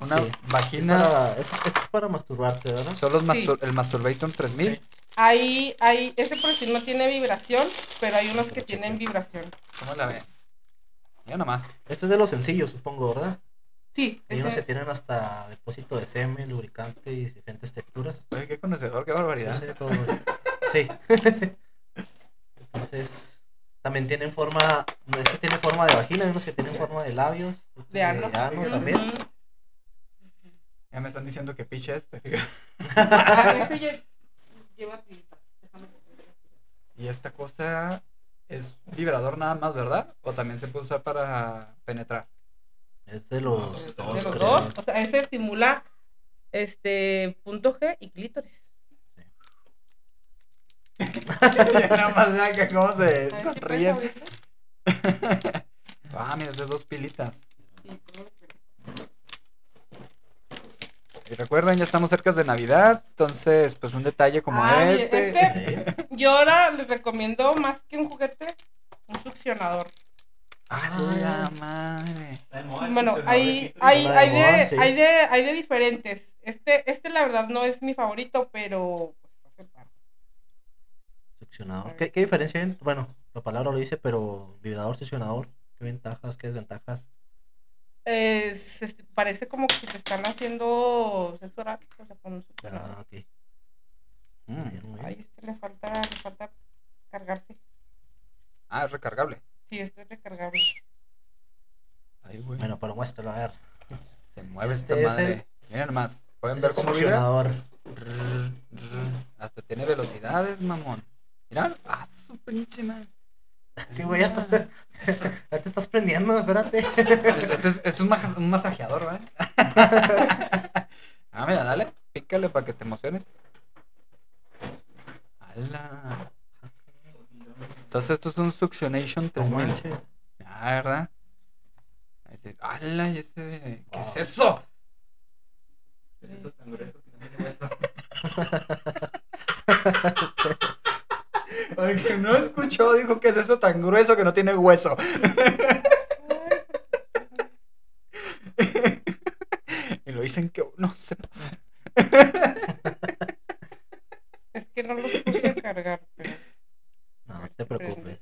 Una Sí. Es vagina. para, es, esto es para masturbarte, ¿verdad? Son los Sí. mastur- el Masturbator 3000. Sí. Hay, hay, este por decir no tiene vibración, pero hay unos que tienen vibración. ¿Cómo la ven? Mira nomás. Este es de los sencillos, supongo, ¿verdad? Sí, Hay unos que tienen hasta depósito de semen, lubricante y diferentes texturas. Oye, qué conocedor, qué barbaridad. Sí. Entonces, también tienen forma, este tiene forma de vagina, hay unos que tienen forma de labios, otros de ano. también. Ya me están diciendo que piche este, fíjate. Y esta cosa es vibrador nada más, ¿verdad? O también se puede usar para penetrar. Es de los De dos, los creo. dos, o sea, ese estimula este punto G y clítoris. ya nada más vean que cómo se ¿Sabes qué sonríen. pasa ahorita? Ah, mira, es de dos pilitas. Sí, Y recuerden, ya estamos cerca de Navidad, entonces, pues un detalle como Ah, este. este- Yo ahora les recomiendo más que un juguete, un succionador. ¡A la madre! Bueno, hay, de hay, de hay, de, hay, de, hay de diferentes. Este, este la verdad no es mi favorito, pero pues, hace el paro. Succionador. ¿Qué, ¿Qué diferencia hay? Bueno, la palabra lo dice, pero vibrador, succionador. ¿Qué ventajas, qué desventajas? Es, este, parece como que si te están haciendo sexo oral, o sea, con un succionador. Ah, ok. Mm. Muy bien, muy bien. Ay, este le falta, le falta cargarse. Ah, es recargable. Sí, este es recargable. Ay, güey. Bueno, pero muéstralo, a ver. Se mueve este esta es madre. el- Miren nomás. ¿Pueden Este ver cómo vibra? succionador. Rrr, rrr. Hasta tiene velocidades, mamón. Mirá. Ah, su pinche madre. Sí, güey, ya, está- ya te estás prendiendo, espérate. Este es, este es un, maja- un masajeador, ¿vale? ah, mira, dale. Pícale para que te emociones. ¡Hala! Entonces esto es un Suctionation No 3000. manches. Ah, ¿verdad? Ahí dice, ¡Hala! ¿Y ese... ¿Qué Wow. es eso? Es eso tan grueso que no tiene hueso. Porque no escuchó, dijo que es eso tan grueso que no tiene hueso. y lo dicen que uno se pasa. Es que no los puse a cargar, pero. A te preocupes.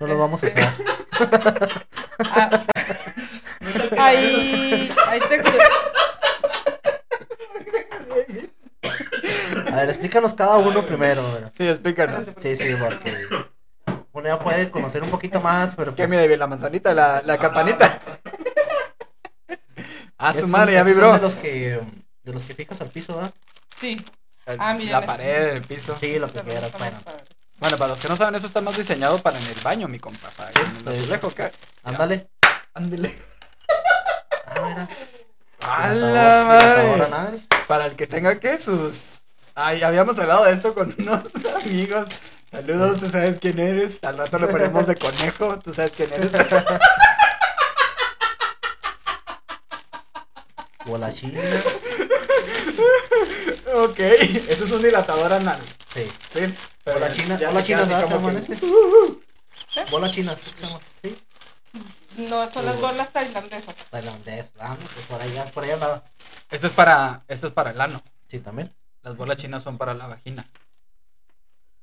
No lo vamos a Este- hacer. Ah, ahí, ahí te A ver, explícanos cada uno primero. a. Sí, explícanos. Sí, sí, porque uno ya puede conocer un poquito más, pero ¿Qué pues, mide bien la manzanita, la, la campanita? Ah, su madre, ya vibró. De los que, de los que fijas al piso, ¿verdad? Sí. El- Ah, miren, la este- pared, el piso. Sí, lo que quieras, bueno. Bueno, para los que no saben, eso está más diseñado para en el baño, mi compa. Para en el sí. azulejo, ¿qué? Ándale. Ándele. Ah, mira. ¡A Dilatador- la dilatador madre! Para el que tenga que sus. Ay, habíamos hablado de esto con unos amigos. Saludos, tú sabes quién eres. Al rato le ponemos de conejo, tú sabes quién eres. China. ok, eso es un dilatador anal. Sí. Sí. pero Bola china. ya Bola china, este. Bola china, ¿sí se llama? Sí. No, son las bolas tailandesas. Tailandés. Ah, no, pues por allá, por allá andaba. Esto es para, esto es para el ano. Sí, también. Las bolas chinas son para la vagina.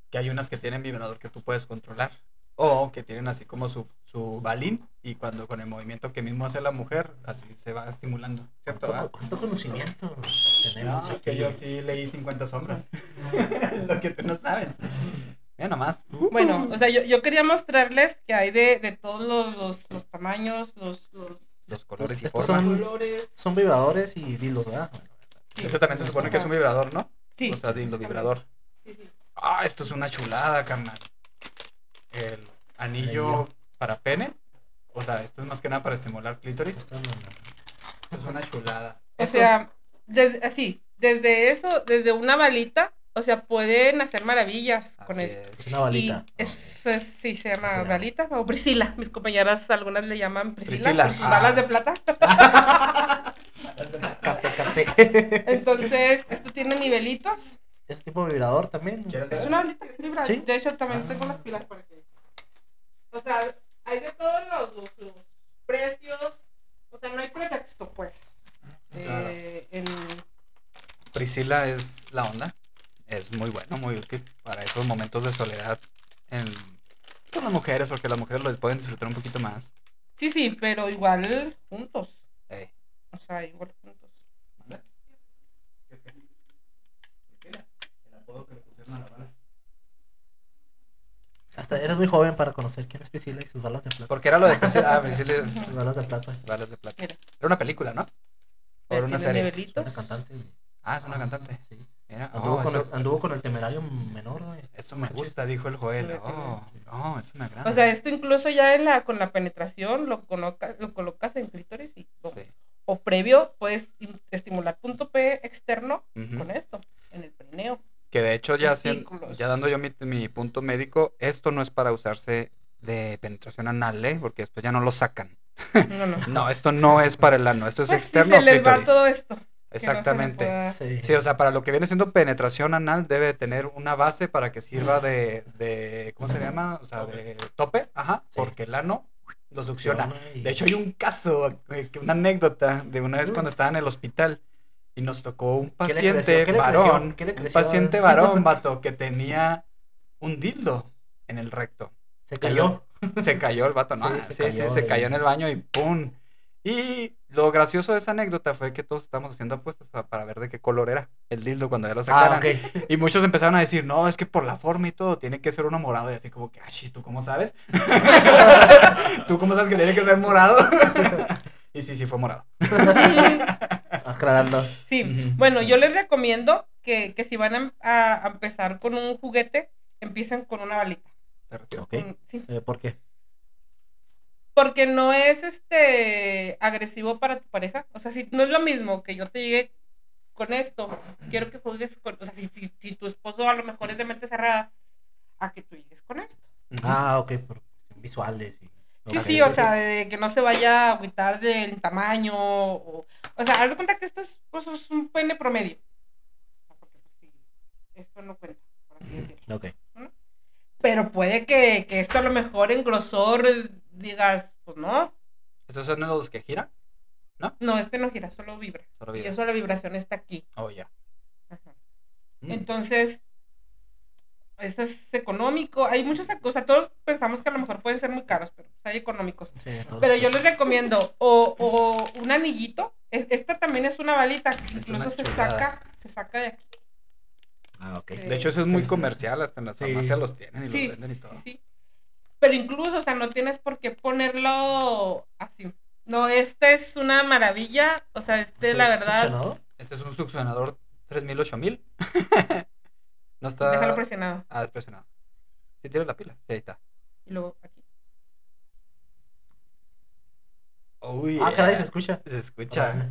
Que hay unas que tienen vibrador que tú puedes controlar. O que tienen así como su, su balín. Y cuando con el movimiento que mismo hace la mujer, así se va estimulando. ¿Cierto? ¿Cuánto, cuánto conocimiento tenemos No, aquí? que yo sí leí 50 sombras. Lo que tú no sabes. Mira nomás. Bueno, o sea, yo, yo quería mostrarles que hay de, de todos los, los, los tamaños, los, los Los colores y Estos formas. son- colores. Son vibradores y dilos, ¿verdad? Sí. Este también se supone que es un vibrador, ¿no? Sí. O sea, dildo vibrador. Sí, sí. Ah, esto es una chulada, carnal. El anillo Anillo. para pene. O sea, esto es más que nada para estimular clítoris. Es una chulada. O sea, desde, así, desde eso, desde una balita, o sea, pueden hacer maravillas con esto. es. Una balita. Y es, es- sí, se llama balita o Priscila. Mis compañeras, algunas le llaman Priscila. Priscila, sus ah. balas de plata. Cate, cate. Entonces, esto tiene nivelitos. Es tipo vibrador también. ¿Quieres Es una balita vibra. Sí. De hecho, también tengo las pilas para que. O sea, hay de todos los, los- los precios. O sea, no hay pretexto, pues. Claro. Eh, en... Priscila es la onda. Es muy bueno, muy útil para esos momentos de soledad en con las mujeres, porque las mujeres lo pueden disfrutar un poquito más. Sí, sí, pero igual juntos. O sea, igual juntos. ¿manda? ¿Qué es que? Priscila, el Hasta eres muy joven para conocer quién es Priscila y sus balas de plata. Porque era lo de Priscila. Ah, Priscila. Sus balas de plata. Balas de plata. Mira. Era una película, ¿no? O era una serie. Es nivelitos. una cantante. Ah, es una cantante. Sí. Anduvo, oh, con eso, el, anduvo con el temerario menor, güey. eso me gusta, dijo el Joel. Oh, no, es una gran. O sea, esto incluso ya en la, con la penetración lo, coloca- lo colocas en clítoris y Sí. o previo puedes estimular punto P externo Ujú. con esto, en el perineo. Que de hecho, ya, ya dando yo mi, mi punto médico, esto no es para usarse de penetración anal, ¿eh? Porque después ya no lo sacan. No, no. No, esto no es para el ano, esto es Pues sí externo. se les va todo esto. no Exactamente. pueda- Sí. Sí, o sea, para lo que viene siendo penetración anal debe tener una base para que sirva de, de ¿cómo se llama? O sea, de tope, ajá, Sí. porque el ano lo succiona. y- De hecho, hay un caso, eh, una anécdota de una vez cuando estaba en el hospital y nos tocó un ¿Qué le paciente varón, paciente varón, vato, que tenía un dildo en el recto. se cayó. Se cayó el vato, ¿no? Sí, Sí, se sí, cayó se cayó en el baño y ¡pum! Y lo gracioso de esa anécdota fue que todos estábamos haciendo apuestas para ver de qué color era el dildo cuando ya lo Ah, sacaran. ok. Y muchos empezaron a decir, no, es que por la forma y todo, tiene que ser uno morado. Y así como que, ay, ¿tú cómo sabes? ¿Tú cómo sabes que tiene que ser morado? y sí, sí fue morado. Aclarando. Sí, bueno, yo les recomiendo que, que si van a, a empezar con un juguete, empiecen con una balita. Te retiro. Ok. Mm, Sí. Eh, ¿Por qué? Porque no es este agresivo para tu pareja. O sea, si no es lo mismo que yo te llegue con esto, quiero que juegues con. O sea, si, si, si tu esposo a lo mejor es de mente cerrada, a que tú llegues con esto. Ah, ok, por visuales. Y... Sí, sí, o sea, de que no se vaya a agüitar del tamaño. O, o sea, haz de cuenta que esto es, pues, es un pene promedio. Porque, pues, sí, esto no cuenta, por así decirlo. Ok. Pero puede que, que esto a lo mejor en grosor digas, pues no, ¿Estos son los que giran? no, este no gira, solo vibra. Solo Y vibra. eso la vibración está aquí. Oh, ya. Ajá. Mm. Entonces, esto es económico. Hay muchas cosas, todos pensamos que a lo mejor pueden ser muy caros, pero pues, hay económicos. Sí, Pero yo les recomiendo o, o un anillito. Es- esta también es una balita que Es incluso una se chulada. saca, se saca de aquí. Ah, ok. Sí. De hecho, eso es muy Sí. comercial, hasta en las Sí. farmacias los tienen y Sí, los venden y todo. sí. Pero incluso, o sea, no tienes por qué ponerlo así. No, este es una maravilla. O sea, este, ¿Eso la es verdad, succionador? Este es un succionador 3000, 8000. no está. déjalo presionado. Ah, es presionado. Si tienes la pila, sí, ahí está. Y luego aquí. Oh, Ah, caray, se escucha. Se escucha.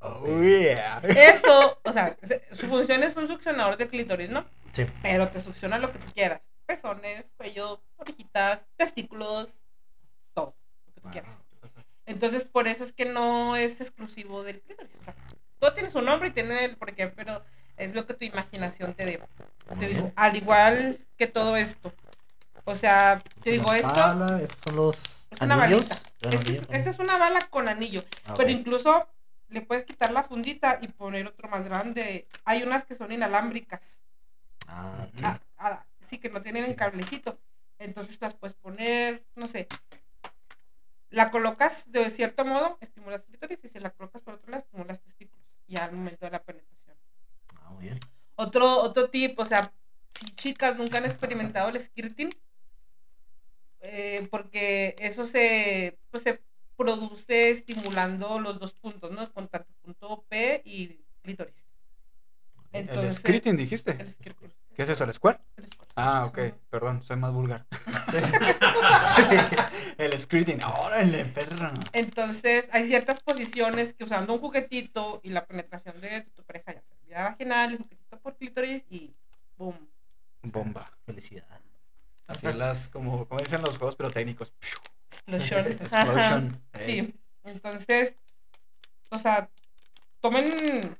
Ok. Oh, yeah. Eso, o sea, se- su función es un succionador de clítoris, ¿no? Sí. Pero te succiona lo que tú quieras. Pezones, cuello, orejitas, testículos, todo lo que tú Ah, quieras. Entonces, por eso es que no es exclusivo del clítoris. O sea, todo tiene su nombre y tiene el por qué, pero es lo que tu imaginación te dé. Te digo, al igual que todo esto. O sea, te Es digo, esto pala, estos son los es una anillos. balita. Este anillo, esta es una bala con anillo. ah, Pero incluso le puedes quitar la fundita y poner otro más grande. Hay unas que son inalámbricas. Ah, ok. Ah, ah, sí, que no tienen Sí. cablecito. Entonces las puedes poner, no sé. La colocas de cierto modo, estimulas clítoris, y si la colocas por otro lado, estimulas testículos. Ya al momento de la penetración. Muy bien. Otro, otro tip, o sea, si chicas nunca han experimentado el skirting, eh, porque eso se, pues, se produce estimulando los dos puntos, ¿no? Con tanto punto P y clítoris. El Entonces, skirting, dijiste. el skirting. ¿Qué es eso, el square? El squirt. Ah, ok. Perdón, soy más vulgar. Sí. el skirting. Órale, perro. Entonces, hay ciertas posiciones que usando un juguetito y la penetración de tu pareja, ya sea vaginal, el juguetito por clítoris y boom. Bomba. Felicidad. Así las, como, como dicen los juegos pirotécnicos. Explosión. Explosion. Ajá. Eh. Sí. Entonces, o sea, tomen.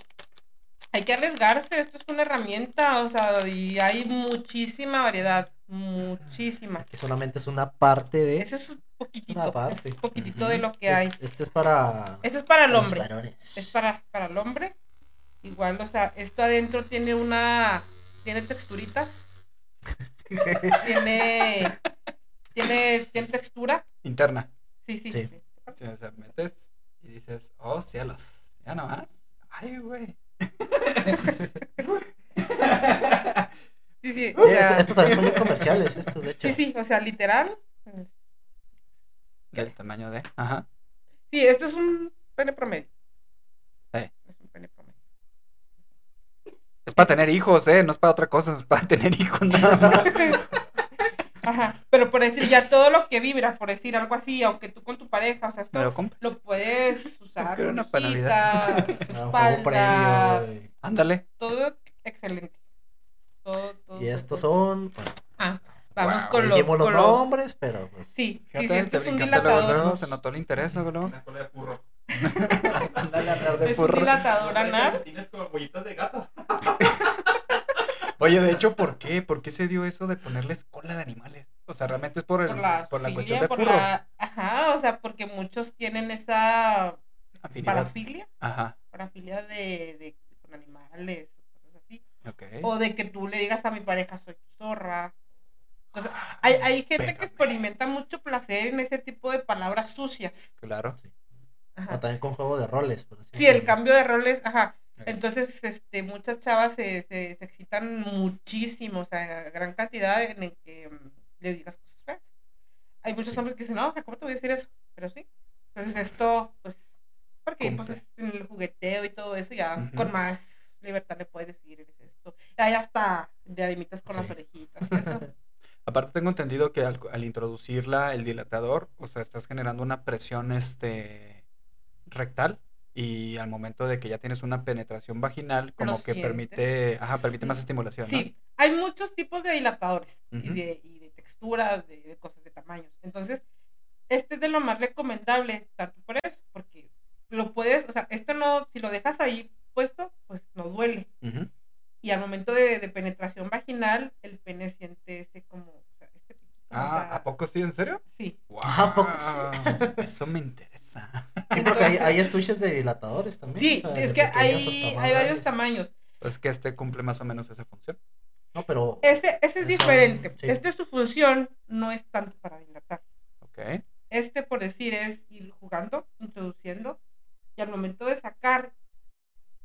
Hay que arriesgarse, esto es una herramienta, o sea, y hay muchísima variedad, muchísima. Que solamente es una parte de. Ese es un poquitito, Una parte. es poquitito Ujú. de lo que Es- hay. Este es para. Este es para el hombre. varones. es para, para el hombre. Igual, o sea, esto adentro tiene una, tiene texturitas, tiene, tiene, tiene textura. Interna. Sí, sí. Sí. sí. Sí, o sea, metes y dices, oh cielos, ya nomás. Ay, güey. Sí, sí, Sí, o sea, estos, estos también son muy comerciales, estos de hecho. sí, sí, o sea, literal. Del tamaño de. Ajá. Sí, este es un pene promedio. Eh. Es un pene promedio. Es para tener hijos, ¿eh? No es para otra cosa, es para tener hijos nada más. Ajá, pero por decir, ya todo lo que vibra, por decir algo así, aunque tú con tu pareja, o sea, esto ¿Me lo puedes usar, una panalidad. Espalda, Ándale. todo excelente. Todo, todo. Y estos son. Bueno, Ah, vamos Wow, con lo, los con nombres, pero pues. Sí, sí, sí, esto te es un luego, dilatador. luego, se notó el interés luego, luego. Una cola de furro. Ándale a hablar de Es un dilatador anal. Tienes como huellitas de gato. Oye, de hecho, ¿por qué? ¿Por qué se dio eso de ponerles cola de animales? O sea, realmente es por, el, Por la, por la filia, cuestión de por furro. la- Ajá, o sea, porque muchos tienen esa Afinidad. parafilia, Ajá, parafilia de, de con animales o cosas así. ok. O de que tú le digas a mi pareja, soy zorra. O sea, hay, hay gente Pégame. que experimenta mucho placer en ese tipo de palabras sucias. Claro. Ajá. O también con juego de roles. Por así Sí, el cambio de roles, ajá. Entonces, este, muchas chavas se, se, se excitan muchísimo, o sea, gran cantidad en el que mm, le digas cosas feas. Hay muchos Sí. hombres que dicen, no, o sea, ¿cómo te voy a decir eso? Pero sí. Entonces, esto, pues, porque pues Cumple. es en el jugueteo y todo eso, ya Ujú. con más libertad le puedes decir, eres esto. Ya hasta diademitas con las Sí. orejitas y eso. Aparte tengo entendido que al, al introducirla, el dilatador, o sea, estás generando una presión este rectal y al momento de que ya tienes una penetración vaginal, como Lo que permite, ajá, permite más estimulación, ¿no? Sí, hay muchos tipos de dilatadores y, de, y de texturas, de, de cosas, de tamaños. Entonces, este es de lo más recomendable, tanto por eso, porque lo puedes, o sea, esto no, si lo dejas ahí puesto, pues no duele. Y al momento de, de penetración vaginal, el pene siente ese como, o sea, este piquito, o Ah, sea, ¿a poco sí? ¿En serio? Sí. ¿A poco sí? Eso me interesa. Sí, porque hay, hay estuches de dilatadores también. Sí, o sea, es que hay, hay varios tamaños. Es que este cumple más o menos esa función. No, pero. Este, este es Son- diferente. sí. Este su función no es tanto para dilatar. Ok. Este, por decir, es ir jugando, introduciendo, y al momento de sacar,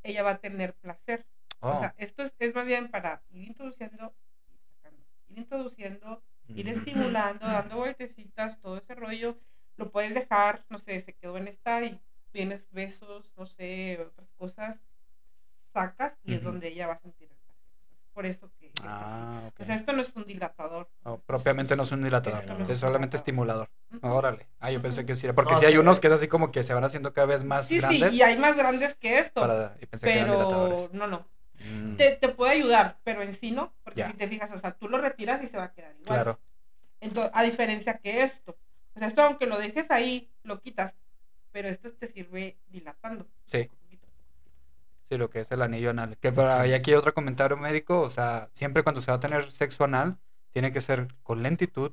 ella va a tener placer. Oh, O sea, esto es, es más bien para ir introduciendo, ir sacando, ir introduciendo, ir estimulando, dando vueltecitas, todo ese rollo. Lo puedes dejar, no sé, se quedó en esta y tienes besos, no sé, otras cosas, sacas y es donde ella va a sentir el placer. Por eso que esto sí. Ah. O sea, esto no es un dilatador. No, propiamente no es un dilatador, no es solamente estimulador. Ujú. Órale. Ah, yo pensé que sí. Porque No, sí hay unos que es así como que se van haciendo cada vez más Sí, grandes. sí, y hay más grandes que esto. para- y pensé que eran pero no, no. Mm, Te, te puede ayudar, pero en sí no, porque Ya. si te fijas, o sea, tú lo retiras y se va a quedar igual. Claro. Entonces, a diferencia que esto. O sea, esto aunque lo dejes ahí, lo quitas, pero esto te sirve dilatando. Sí. Sí, lo que es el anillo anal. Que por Sí. ahí aquí otro comentario médico, o sea, siempre cuando se va a tener sexo anal, tiene que ser con lentitud,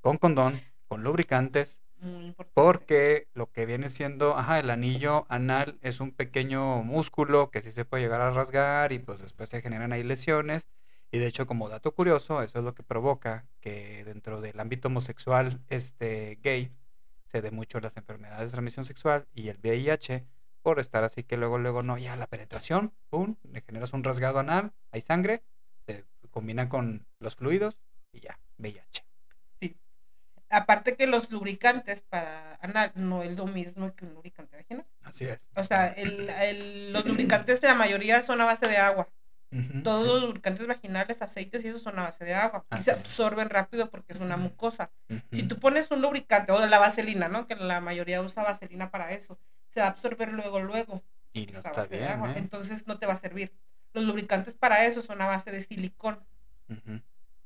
con condón, con lubricantes, Muy importante. porque lo que viene siendo, ajá, el anillo anal es un pequeño músculo que sí se puede llegar a rasgar y pues después se generan ahí lesiones. Y de hecho, como dato curioso, eso es lo que provoca que dentro del ámbito homosexual este gay se dé mucho las enfermedades de transmisión sexual y el VIH por estar así que luego luego no ya la penetración, pum, le generas un rasgado anal, hay sangre, se combina con los fluidos y ya, VIH. Aparte que los lubricantes para anal no es lo mismo que un lubricante vaginal. Así es. O sea, el, el- los lubricantes, la mayoría son a base de agua. Todos sí. los lubricantes vaginales, aceites y eso son a base de agua. Y se absorben rápido porque es una mucosa. Si tú pones un lubricante o la vaselina, ¿no? Que la mayoría usa vaselina para eso, se va a absorber luego, luego. Y no a está de agua. ¿eh? Entonces no te va a servir. Los lubricantes para eso son a base de silicón,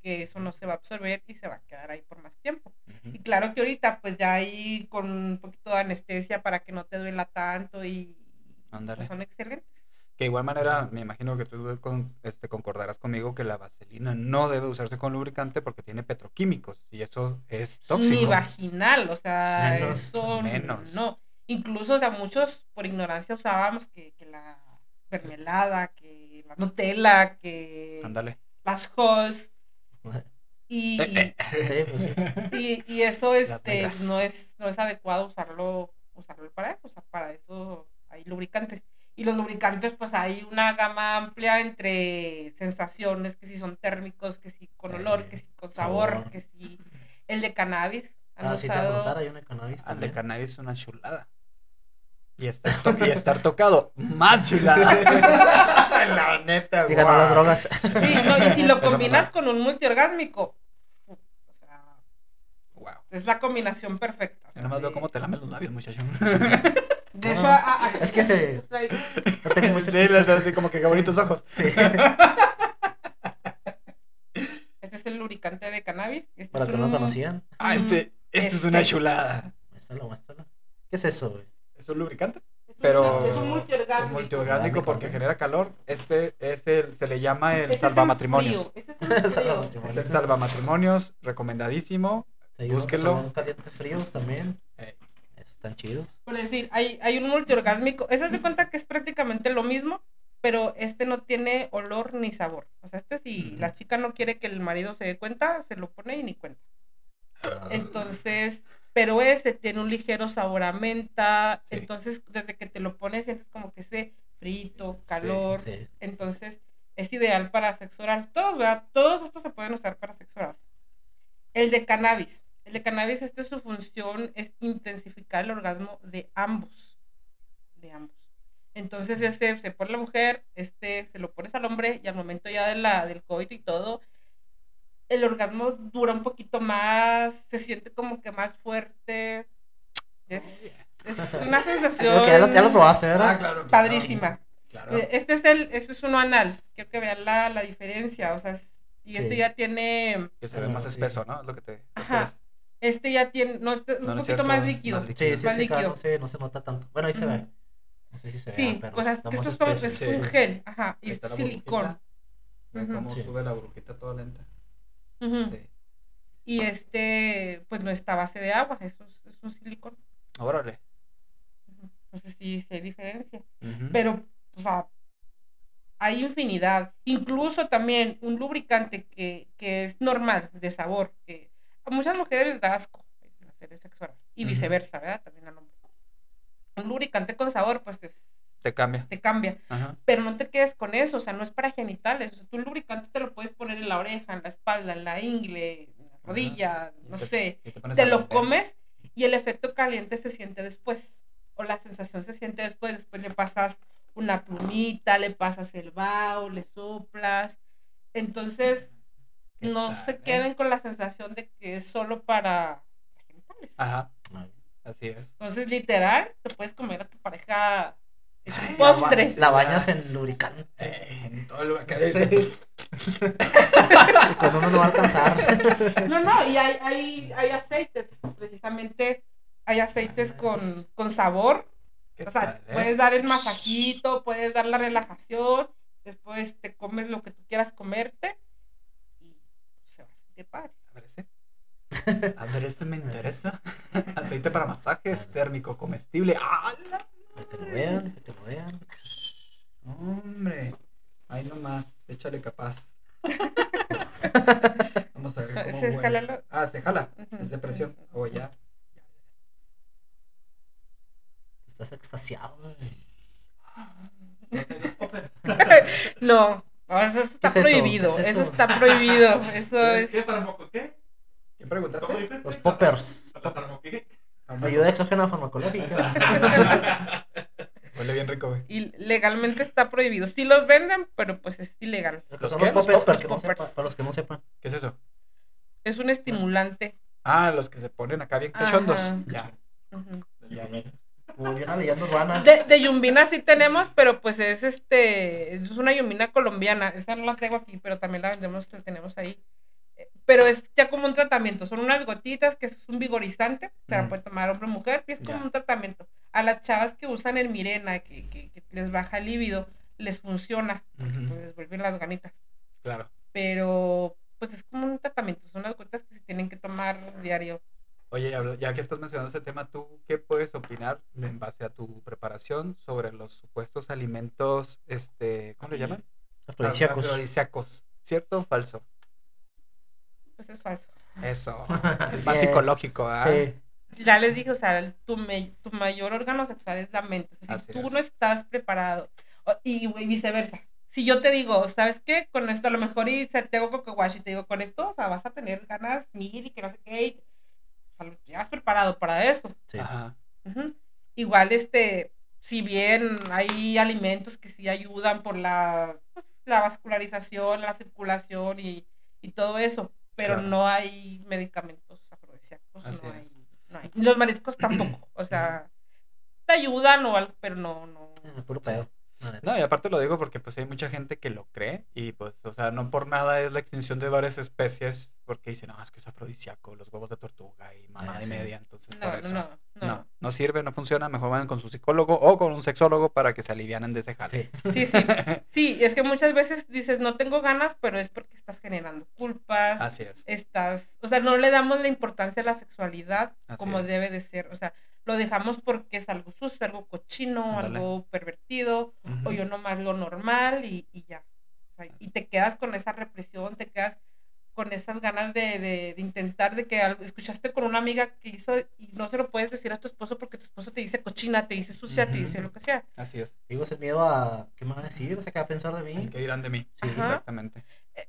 que eso no se va a absorber y se va a quedar ahí por más tiempo. Y claro que ahorita pues ya hay con un poquito de anestesia para que no te duela tanto y pues, son excelentes. Que de igual manera, me imagino que tú con- este, concordarás conmigo que la vaselina no debe usarse con lubricante porque tiene petroquímicos y eso es tóxico. Ni vaginal, o sea, Menos, eso menos. no. Incluso, o sea, muchos por ignorancia usábamos que, que la mermelada, que la Nutella, que Ándale. las Halls y, Eh, Sí, pues sí. y, y eso este no es no es adecuado usarlo usarlo para eso, o sea, para eso hay lubricantes. Y los lubricantes, pues hay una gama amplia entre sensaciones, que si son térmicos, que si con olor, que si con sabor, sabor. que si el de cannabis. ¿Han Ah, sí, te voy a usado? preguntar, hay una de cannabis Al de cannabis es una chulada. Y estar, to- y estar tocado, más chulada. La neta, Y ganó guau. las drogas. Sí, no, y si lo combinas con un multiorgásmico, o sea, Guau. es la combinación perfecta. sea, nomás veo cómo te lamen los labios, muchacho. De hecho, No, a- a- es que se- No tengo muy Sí, cerquita, las- sí. así como que qué bonitos ojos. Sí. este es el lubricante de cannabis. Este Para es que no un- conocían. Ah, este, este es una Este. chulada. Muéstralo, muéstralo. ¿Qué es eso, güey? ¿Es un lubricante? Pero Es un un multiorgásmico porque genera calor. Este es el, se le llama el Ese es el salvamatrimonios. es el frío. Es el salvamatrimonios, recomendadísimo. Sí, son calientes fríos también. Están chidos. Por decir, hay, hay un multiorgásmico. Ese se de cuenta que es prácticamente lo mismo, pero este no tiene olor ni sabor. O sea, este si la chica no quiere que el marido se dé cuenta, se lo pone y ni cuenta. Ah, Entonces, pero este tiene un ligero sabor a menta. Sí. Entonces, desde que te lo pones, sientes como que ese frito, calor. sí. Entonces, es ideal para sexo oral. Todos, ¿verdad? Todos estos se pueden usar para sexo oral. El de cannabis. El de cannabis, este su función es intensificar el orgasmo de ambos. De ambos. Entonces, este se pone la mujer, este se lo pones al hombre y al momento ya de la, del coito y todo, el orgasmo dura un poquito más, se siente como que más fuerte. Es, es una sensación ya lo, ya lo probaste, Ah, ¿verdad? claro. claro. padrísima. Claro. Eh, Este es el, este es uno anal. Quiero que vean la, la diferencia. O sea, es- y este Sí. ya tiene, Que se ve Ah, más sí. espeso, ¿no? Es lo que te. Ajá. Este ya tiene, no, este es No, un no es poquito cierto, más más líquido. Sí, sí, más sí, claro, líquido. no se, no se nota tanto. Bueno, ahí se ve. No sé si se ve, Sí, pero pues es está que más esto es, como, esto es sí. un gel, ajá, y es silicón. Ve Ujú. cómo Sí. sube la burbujita toda lenta. Ujú. Sí. Y este, pues no está a base de agua, eso es, es un silicón. Órale. Entonces sí, sí hay diferencia. Pero, o sea, hay infinidad. Incluso también un lubricante que, que es normal, de sabor, que a muchas mujeres les da asco hacer el sexo oral. Y viceversa, ¿verdad? También al hombre. Un lubricante con sabor, pues es- Te cambia. te cambia. Ajá. Pero no te quedes con eso, o sea, no es para genitales. O sea, tú un lubricante te lo puedes poner en la oreja, en la espalda, en la ingle, en la rodilla, no te- sé. Te a lo comes y el efecto caliente se siente después. O la sensación se siente después. Después le pasas una plumita, le pasas el vaho, le soplas. Entonces, ¿Qué no tal, se eh? queden con la sensación de que es solo para genitales. Ajá. Así es. Entonces, literal, te puedes comer a tu pareja. Es un Ay, La, ba- postre. la bañas en lubricante. Eh, en todo que Sí. Con uno no va a alcanzar. No, no, y hay, hay, hay aceites, precisamente hay aceites Ah, con, con sabor. ¿Qué O sea, eh? puedes dar el masajito, puedes dar la relajación, después te comes lo que tú quieras comerte sentir padre. A ver ese. A ver, este me interesa. Aceite para masajes térmico comestible. Para que lo vean, que lo vean. Hombre. Ahí nomás. Échale capaz. Vamos a ver cómo Se huele. jala lo- Ah, se jala. Es de presión. ujú, O ya. Estás extasiado. güey. No, no, eso está es eso? prohibido, ¿Qué es eso eso? está prohibido, eso es... ¿Qué farmaco qué? ¿Quién preguntaste? Los poppers. ¿Farmaco qué? Ayuda exógena farmacológica. Huele bien rico, güey. Y legalmente está prohibido. Sí los venden, pero pues es ilegal. ¿Los qué? los ¿Los poppers, para, que no para los que no sepan. ¿Qué es eso? Es un estimulante. Ah, los que se ponen acá bien cachondos. Ya. Ujú. Ya, ya. Como vi una leyenda urbana. De, de yumbina sí tenemos, pero pues es este, es una yumbina colombiana. Esa no la traigo aquí, pero también la vendemos, la tenemos ahí. Eh, Pero es ya como un tratamiento. Son unas gotitas que es un vigorizante. Se la Ujú. puede tomar hombre o mujer, y es como un tratamiento. A las chavas que usan el Mirena, que, que, que les baja el líbido, les funciona, porque pues, les vuelven las ganitas. Claro. Pero pues es como un tratamiento. Son unas gotitas que se tienen que tomar diario. Oye, ya que estás mencionando ese tema, ¿tú qué puedes opinar en base a tu preparación sobre los supuestos alimentos, este, ¿cómo le llaman? Afrodisíacos. Afrodisíacos. ¿Cierto o falso? Pues es falso. Eso. Es más psicológico, ¿ah? Sí. ya les dije, o sea, tu, me- tu mayor órgano sexual es la mente. O sea, si Así tú es. no estás preparado, y, y viceversa. Si yo te digo, ¿sabes qué? Con esto a lo mejor y se te hago coco y te digo, con esto, o sea, vas a tener ganas mil y que no sé qué. Ya has preparado para eso. Sí. Ajá. Ujú. Igual, este, si bien hay alimentos que sí ayudan por la, pues, la vascularización, la circulación y, y todo eso, pero Claro. no hay medicamentos afrodisíacos, Así no es. hay, no hay. Los mariscos tampoco, o sea, te ayudan o algo, pero no, no. Eh, puro pedo. No, y aparte lo digo porque pues hay mucha gente que lo cree y pues, o sea, no por nada es la extinción de varias especies porque dicen, no, es que es afrodisíaco, los huevos de tortuga y mamá Ah, de sí. media, entonces No, por eso. no, no. No, no sirve, no funciona, mejor vayan con su psicólogo o con un sexólogo para que se alivianen de ese jale. Sí. Sí, sí. Sí, es que muchas veces dices, no tengo ganas, pero es porque estás generando culpas, Así es. estás, o sea, no le damos la importancia a la sexualidad Así como es. debe de ser, o sea, lo dejamos porque es algo sucio, algo cochino, algo pervertido, o yo nomás lo normal y, y ya. O sea, y te quedas con esa represión, te quedas con esas ganas de, de- de intentar de que algo- escuchaste con una amiga que hizo y no se lo puedes decir a tu esposo porque tu esposo te dice cochina, te dice sucia, te dice lo que sea. Así es. Digo, es el miedo a. ¿Qué me van a decir? O sea, ¿qué va a pensar de mí? El que dirán de mí. Sí, Ajá. exactamente.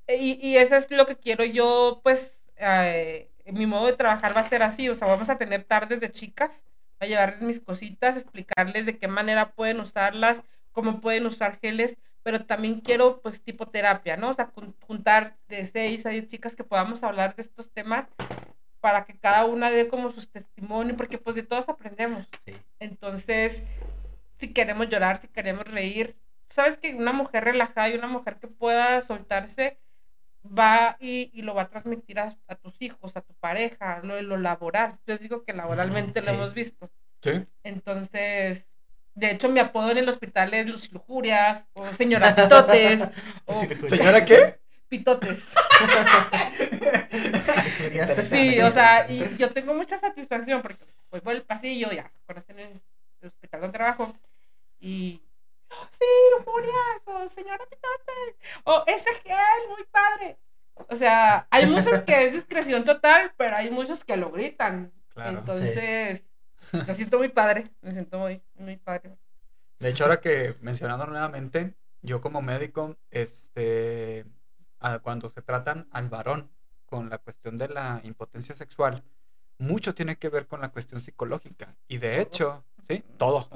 Eh, Y, y eso es lo que quiero yo, pues, eh, mi modo de trabajar va a ser así, o sea, vamos a tener tardes de chicas, a llevarles mis cositas, explicarles de qué manera pueden usarlas, cómo pueden usar geles, pero también quiero, pues, tipo terapia, ¿no? O sea, jun- juntar de seis a diez chicas que podamos hablar de estos temas para que cada una dé como sus testimonios, porque pues de todos aprendemos. Sí. Entonces, si queremos llorar, si queremos reír, sabes que una mujer relajada y una mujer que pueda soltarse va y, y lo va a transmitir a, a tus hijos, a tu pareja, lo, lo laboral. Les digo que laboralmente lo hemos visto. Sí. Entonces, de hecho, mi apodo en el hospital es Lucy Lujurias, o señora Pitotes, o ¿Señora qué? Pitotes. Sí, o sea, y yo tengo mucha satisfacción porque pues, voy por el pasillo, ya conocen el, el hospital donde trabajo, y. "Oh, sí, lujurias, o señora Pitotes, o ese gel, muy padre. O sea, hay muchos que es discreción total, pero hay muchos que lo gritan. Claro. Entonces, pues, yo siento muy padre, me siento muy, muy padre. De hecho, ahora que mencionando nuevamente, yo como médico, este, cuando se tratan al varón con la cuestión de la impotencia sexual, mucho tiene que ver con la cuestión psicológica. Y de Todo. hecho, sí, todo.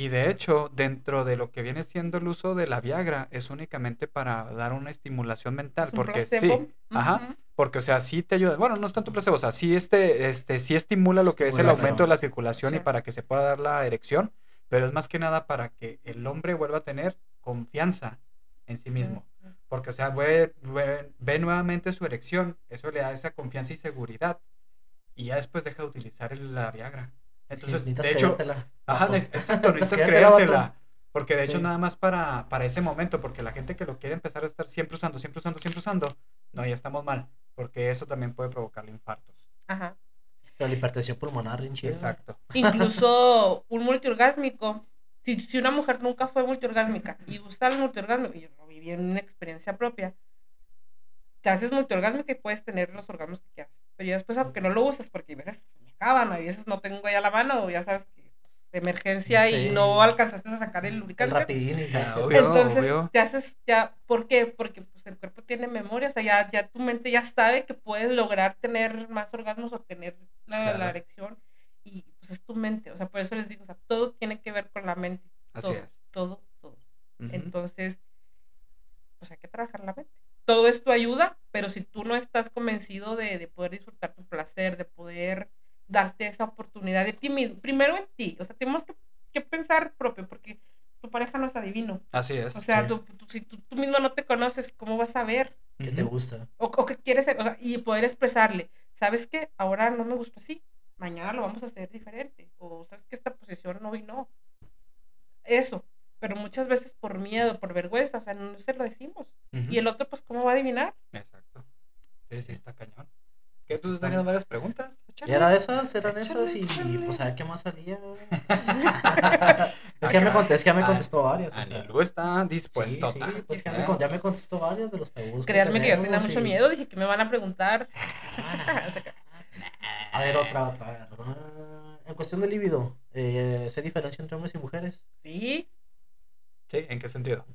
Y de hecho, dentro de lo que viene siendo el uso de la Viagra, es únicamente para dar una estimulación mental, Es un porque placebo. sí, ajá, porque o sea, sí te ayuda, bueno, no es tanto placebo, o sea, sí este, este, sí estimula lo que es el aumento de la circulación y para que se pueda dar la erección, pero es más que nada para que el hombre vuelva a tener confianza en sí mismo, porque o sea, ve, ve- ve nuevamente su erección, eso le da esa confianza y seguridad, y ya después deja de utilizar el- la Viagra. Entonces, necesitas de hecho, creértela, Ajá, exacto, necesitas creértela. Porque de hecho Sí. nada más para, para ese momento, porque la gente que lo quiere empezar a estar siempre usando, siempre usando, siempre usando, no, ya estamos mal, porque eso también puede provocarle infartos. Ajá. Pero la hipertensión pulmonar, bien chida. Exacto. Incluso un multiorgásmico. Si, si una mujer nunca fue multiorgásmica y usa el multiorgásmico, y yo lo viví en una experiencia propia, te haces multiorgásmica y puedes tener los orgasmos que quieras. Pero ya después, aunque no lo uses, porque a veces acaban, a veces no tengo ya la mano, o ya sabes que pues, de emergencia y no alcanzaste a sacar el El lubricante. rapidín y ya está. obvio. Entonces obvio. te haces ya, ¿por qué? Porque pues, el cuerpo tiene memoria, o sea, ya, ya tu mente ya sabe que puedes lograr tener más orgasmos o tener la, erección y pues es tu mente, o sea, por eso les digo, o sea, todo tiene que ver con la mente, Así todo, es. todo, todo. Ujú. Entonces, pues hay que trabajar la mente. Todo esto ayuda, pero si tú no estás convencido de, de poder disfrutar tu placer, de poder darte esa oportunidad de ti mismo, primero en ti, o sea, tenemos que, que pensar propio, porque tu pareja no es adivino. Así es. O sea, Sí. tú, tú- si tú, tú mismo no te conoces, ¿cómo vas a ver? Que te gusta. O, o qué quieres ser, o sea, y poder expresarle, ¿sabes qué? Ahora no me gustó así, mañana lo vamos a hacer diferente. O sabes que esta posición hoy no. Eso. Pero muchas veces por miedo, por vergüenza, o sea, no se lo decimos. Y el otro, pues, ¿cómo va a adivinar? Exacto. Sí, sí, está cañón. ¿Qué? Sí, ¿Tú tenías varias preguntas? Y era esas, eran Échale, esas y échale. pues a ver qué más salía. es que ya me contestó, es que ya me Ah, contestó varias. o sea. Anilú está Sí, dispuesto. sí, pues ya me, con- ya me contestó varias de los tabús. que Créanme que yo tenía mucho y- miedo, dije que me van a preguntar. A ver, otra, otra. a ver. En cuestión de líbido, eh, ¿se diferencia entre hombres y mujeres? Sí, Sí, ¿en qué sentido?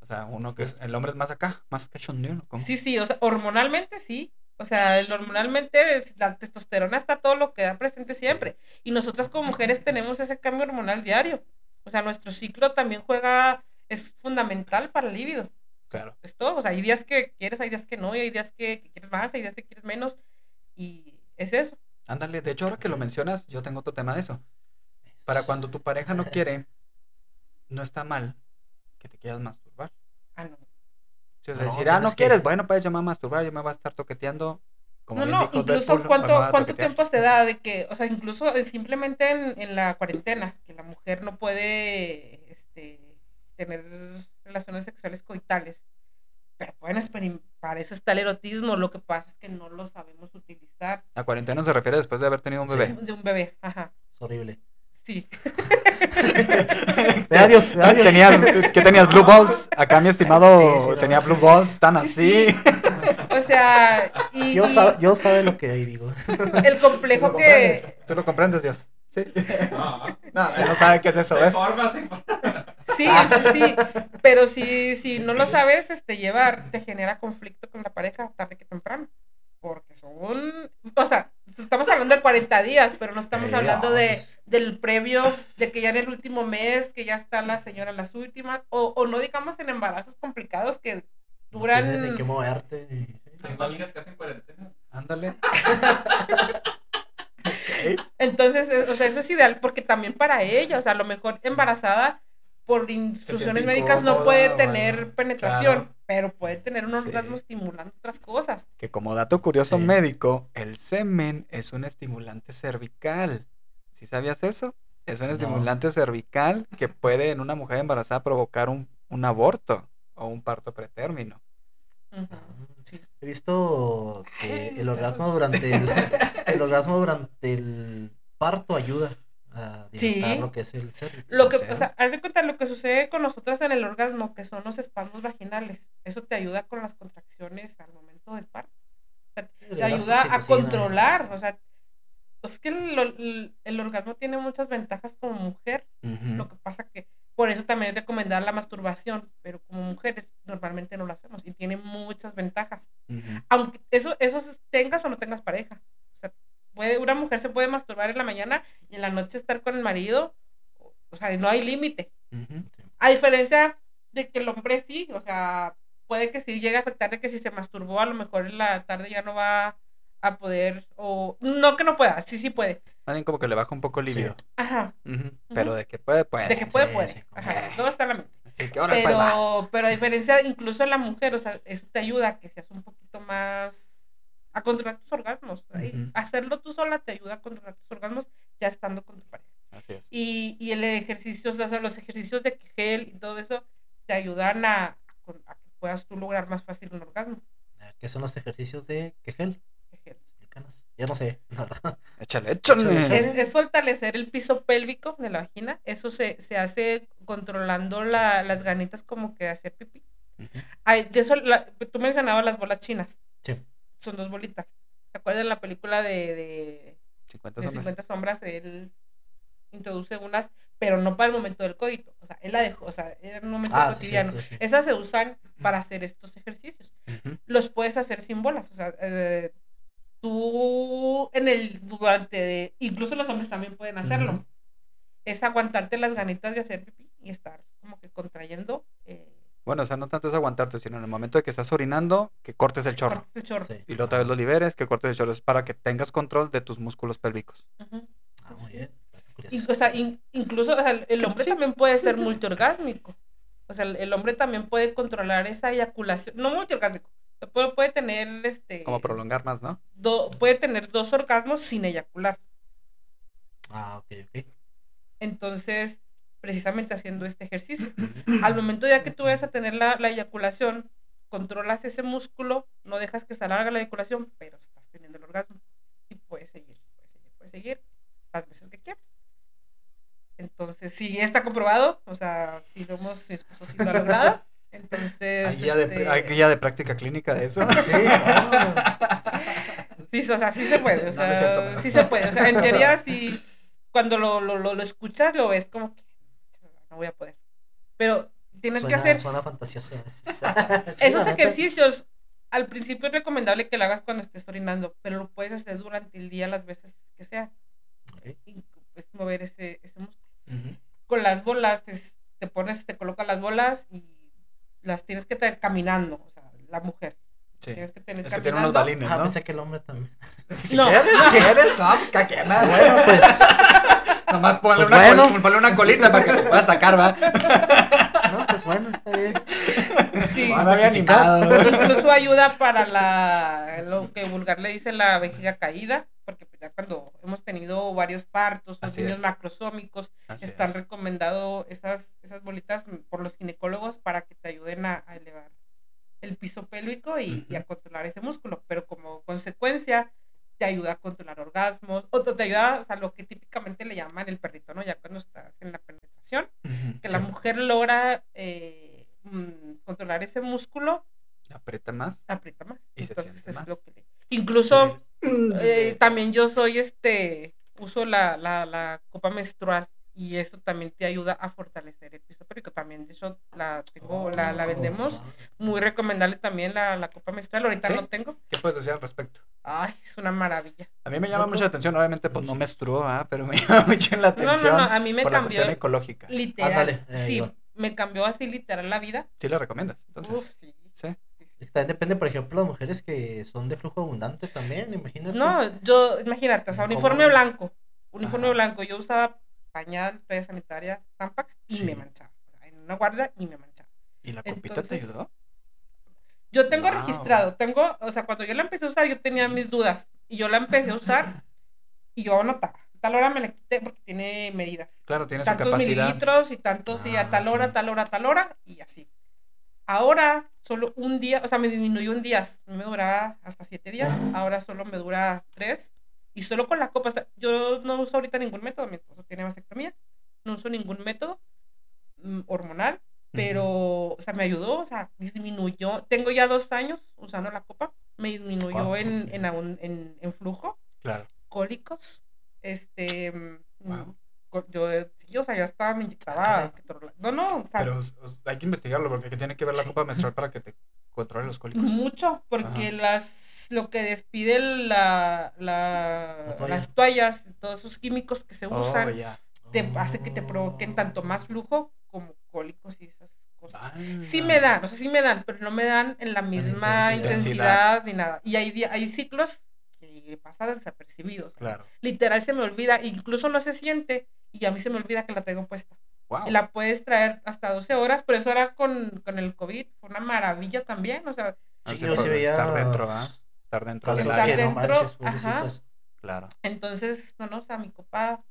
O sea, uno que es, el hombre es más acá, más cachondeo. sí, sí, o sea, hormonalmente sí. O sea, el hormonalmente es- la testosterona está todo lo que da presente siempre. Y nosotras como mujeres tenemos ese cambio hormonal diario. O sea, nuestro ciclo también juega, es fundamental para el líbido. Claro. Es todo. O sea, hay días que quieres, hay días que no, y hay días que, que quieres más, hay días que quieres menos. Y es eso. Ándale, de hecho, ahora que lo mencionas, yo tengo otro tema de eso. Para cuando tu pareja no quiere, no está mal que te quieras masturbar. Ah, no. Sí, o sea, No, decir, ah, no que- quieres, bueno, puedes llamar a masturbar, yo me voy a estar toqueteando. Como no, no, incluso Deadpool, me voy cuánto, cuánto tiempo te da de que, o sea, incluso simplemente en, en la cuarentena, que la mujer no puede este, tener relaciones sexuales coitales, pero pueden experimentar, para eso está el erotismo, lo que pasa es que no lo sabemos utilizar. La cuarentena se refiere después de haber tenido un Sí. bebé. De un bebé, ajá, Es horrible. Sí. Adiós, adiós. Tenías, ¿Qué tenías? Blue Balls. Acá mi estimado Sí, sí, no, tenía Blue sí. Balls, están Sí, así. sí. O sea, y, Yo sabe, yo sabe lo que ahí digo. el complejo Tú que... Tú lo comprendes, Dios. Sí. No, No, él no sabe qué es eso, ¿ves? forma, sí. Sí, sí, sí, pero si, si no lo sabes este, llevar, te genera conflicto con la pareja tarde que temprano. Porque son, o sea, estamos hablando de 40 días, pero no estamos Eh, hablando no, de, del previo, de que ya en el último mes, que ya está la señora en las últimas, o, o no digamos en embarazos complicados que No duran... tienes ni que moverte. amigas que hacen cuarentena. Ándale. Entonces, eh, o sea, eso es ideal porque también para ella, o sea, a lo mejor embarazada por instrucciones médicas no puede tener penetración, Claro. pero puede tener un Sí. orgasmo estimulando otras cosas. Que como dato curioso Sí. médico, el semen es un estimulante cervical. ¿Sí sabías eso? Es un No. estimulante cervical que puede en una mujer embarazada provocar un, un aborto o un parto pretérmino. Ah, Sí. He visto que el orgasmo durante el, el orgasmo durante el parto ayuda a dilatar Sí. lo que es el cervix. Lo que, o sea, haz de cuenta lo que sucede con nosotras en el orgasmo, que son los espasmos vaginales. Eso te ayuda con las contracciones al momento del parto. O sea, te ayuda a controlar. O sea, pues es que el, el- el orgasmo tiene muchas ventajas como mujer. Ujú. Lo que pasa que por eso también es recomendar la masturbación, pero como mujeres normalmente no lo hacemos y tiene muchas ventajas. Ujú. Aunque eso, eso es- tengas o no tengas pareja. O sea, puede, una mujer se puede masturbar en la mañana y en la noche estar con el marido. O sea, no hay límite. A diferencia de que el hombre sí, o sea, puede que sí llegue a afectar de que si se masturbó, a lo mejor en la tarde ya no va a poder, o no que no pueda, sí, sí puede. Bien como que le baja un poco el libido. Ajá. Pero de que puede, puede. de que puede, sí, puede. sí, Ajá, todo está en la mente. Así que ahora pues. Pero, pero a diferencia incluso la mujer, o sea, eso te ayuda a que seas un poquito más a controlar tus orgasmos. Y Ujú. Hacerlo tú sola te ayuda a controlar tus orgasmos ya estando con tu pareja. Así es. Y, y el ejercicio, o sea, los ejercicios de Kegel y todo eso te ayudan a, que puedas tú lograr más fácil un orgasmo. A ver, ¿Qué son los ejercicios de Kegel? Kegel. Explícanos. Yo no sé, la verdad. Échale, échale. Es, es fortalecer el piso pélvico de la vagina. Eso se, se hace controlando la- las ganitas como que de hacer pipí. Ujú. Ay, de eso, la- tú mencionabas las bolas chinas. Sí. Son dos bolitas. ¿Te acuerdas de la película de, de, 50 de sombras. 50 sombras? Él introduce unas, pero no para el momento del coito. O sea, él la dejó, o sea, era un momento Ah, cotidiano. sí. Esas se usan para hacer estos ejercicios. Los puedes hacer sin bolas. O sea, eh, tú en el, durante, de- incluso los hombres también pueden hacerlo. Ujú. Es aguantarte las ganitas de hacer pipí y estar como que contrayendo. Eh, Bueno, o sea, no tanto es aguantarte, sino en el momento de que estás orinando, que cortes el chorro. cortes el chorro. Sí. Y luego otra vez lo liberes, que cortes el chorro. Es para que tengas control de tus músculos pélvicos. Ah, muy bien. dato Y, curioso. o sea, in- incluso o sea, el- hombre también puede ser multiorgásmico. O sea, el, el hombre también puede controlar esa eyaculación. No multiorgásmico. Puede, puede tener este. Como prolongar más, ¿no? do- puede tener dos orgasmos sin eyacular. Ah, ok, ok. Entonces, precisamente haciendo este ejercicio. Al momento ya que tú vas a tener la, la eyaculación, controlas ese músculo, no dejas que se alargue la eyaculación, pero estás teniendo el orgasmo. Y puedes seguir, puedes seguir, puedes seguir las veces que quieras. Entonces, si está comprobado, o sea, si lo hemos, mi esposo sí lo ha logrado, entonces... Hay guía, de, este, hay guía de práctica clínica de eso. Sí. Sí, o sea, sí se puede, o No, sea, no cierto, pero- sí se puede. O sea, en teoría, sí, cuando lo, lo, lo, lo escuchas, lo ves como que no voy a poder. Pero tienes Suena, que hacer suena fantasioso. Esos ejercicios. Al principio es recomendable que lo hagas cuando estés orinando, pero lo puedes hacer durante el día las veces que sea. Ok. Y es mover ese, ese músculo. Ujú. Con las bolas, es- te pones, te colocas las bolas y las tienes que traer caminando, o sea, la mujer. Sí. Tienes que tener Es que tiene unos balines, Ah, ¿no? pensé que el hombre también. Si No. quieres, si quieres, no, pues. Bueno, pues, Nomás ponle, Pues una bueno. col- ponle una colita para que te puedas sacar, ¿va? no, pues Bueno, está bien. Sí. Había animado. Incluso ayuda para la lo que vulgar le dice la vejiga caída, porque pues ya cuando hemos tenido varios partos, los niños es. macrosómicos, Así están es. recomendado esas, esas bolitas por los ginecólogos para que te ayuden a, a elevar el piso pélvico y, y a controlar ese músculo, pero como consecuencia te ayuda a controlar orgasmos, o te ayuda, o sea, lo que típicamente le llaman el perrito, ¿no? Ya cuando estás en la penetración, que la mujer logra eh, mm, controlar ese músculo, Aprieta más. aprieta más. Y Entonces es más. lo que le- Incluso eh, también yo soy este, uso la, la, la copa menstrual y eso también te ayuda a fortalecer el piso pélvico. También, de hecho, la tengo, la, la vendemos. Muy recomendable también la, la copa menstrual. Ahorita ¿Sí? no tengo. ¿Qué puedes decir al respecto? Ay, es una maravilla. A mí me llama mucho la atención, obviamente pues no menstruo, ¿ah? pero me llama mucho la No, atención no, no, a mí me por la cambió cuestión ecológica. literal. Ándale, eh, sí, igual. me cambió así literal la vida. ¿Sí la recomiendas? Entonces, Uf, sí. ¿sí? También depende, por ejemplo, las mujeres que son de flujo abundante también, imagínate. No, yo, imagínate, o sea, ¿Cómo? uniforme blanco. Uniforme Ajá. blanco. Yo usaba pañal, toalla sanitaria, Tampax y me manchaba. O sea, en una guardia y me manchaba. ¿Y la copita te ayudó? Yo tengo Wow. registrado, tengo, o sea, cuando yo la empecé a usar, yo tenía mis dudas. Y yo la empecé a usar y yo anotaba. Tal hora me la quité porque tiene medidas. Claro, tiene su tantos capacidad. mililitros y tantos, y Ah, a tal hora, tal hora, tal hora, y así. Ahora, solo un día, o sea, me disminuyó un día. Me duraba hasta siete días, ahora solo me dura tres. Y solo con la copa, yo no uso ahorita ningún método, mi esposo tiene mastectomía, no uso ningún método mm, hormonal, pero, o sea, me ayudó, o sea, disminuyó. Tengo ya dos años usando la copa, me disminuyó en, en, aun- en, en flujo, Claro. cólicos, este, mm, Wow. co- yo, sí, o sea, ya estaba, me inyectaba, no, no, o sea, Pero o- hay que investigarlo porque ¿qué tiene que ver la copa menstrual para que te controle los cólicos? mucho, porque Ajá. las, lo que despide la, la, La toalla. las toallas, todos esos químicos que se Oh, usan, te hace que te provoquen tanto más flujo como cólicos y esas cosas. Sí Ah. me dan, o sea, sí me dan, pero no me dan en la misma intensidad. intensidad ni nada. Y hay, hay ciclos que pasan desapercibidos. Claro. Literal se me olvida, incluso no se siente y a mí se me olvida que la traigo puesta. Wow. Y la puedes traer hasta 12 horas, pero eso era con, con el COVID, fue una maravilla también, o sea, Sí, yo por sí veía Estar dentro, ¿ah? Estar dentro área. no dentro, manches, ajá. Claro. entonces, no, no, o sea, mi copa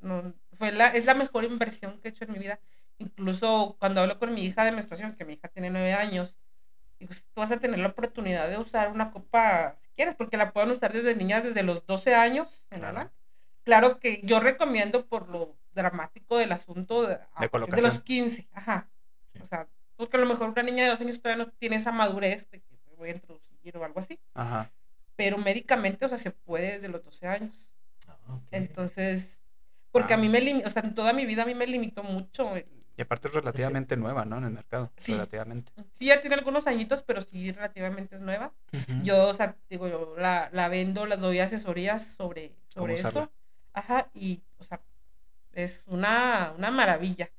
no, fue la, es la mejor inversión que he hecho en mi vida. Incluso cuando hablo con mi hija de menstruación, que mi hija tiene nueve años, digo, tú vas a tener la oportunidad de usar una copa si quieres, porque la pueden usar desde niñas desde los 12 años en Claro. adelante. Claro que yo recomiendo por lo dramático del asunto de, de los 15, ajá. Sí. O sea, porque a lo mejor una niña de dos años todavía no tiene esa madurez de que voy a introducir o algo así, Ajá. pero médicamente, o sea, se puede desde los 12 años. Ah, ok. Entonces, porque a Wow. mí me limitó, o sea, en toda mi vida a mí me limitó mucho. el- Y aparte es relativamente nueva, ¿no? En el mercado. Sí. Relativamente. Sí, ya tiene algunos añitos, pero sí relativamente es nueva. Ujú. Yo, o sea, digo, yo la, la vendo, la doy asesorías sobre, ¿Cómo sobre usarla? eso. Ajá, y, o sea, es una, una maravilla.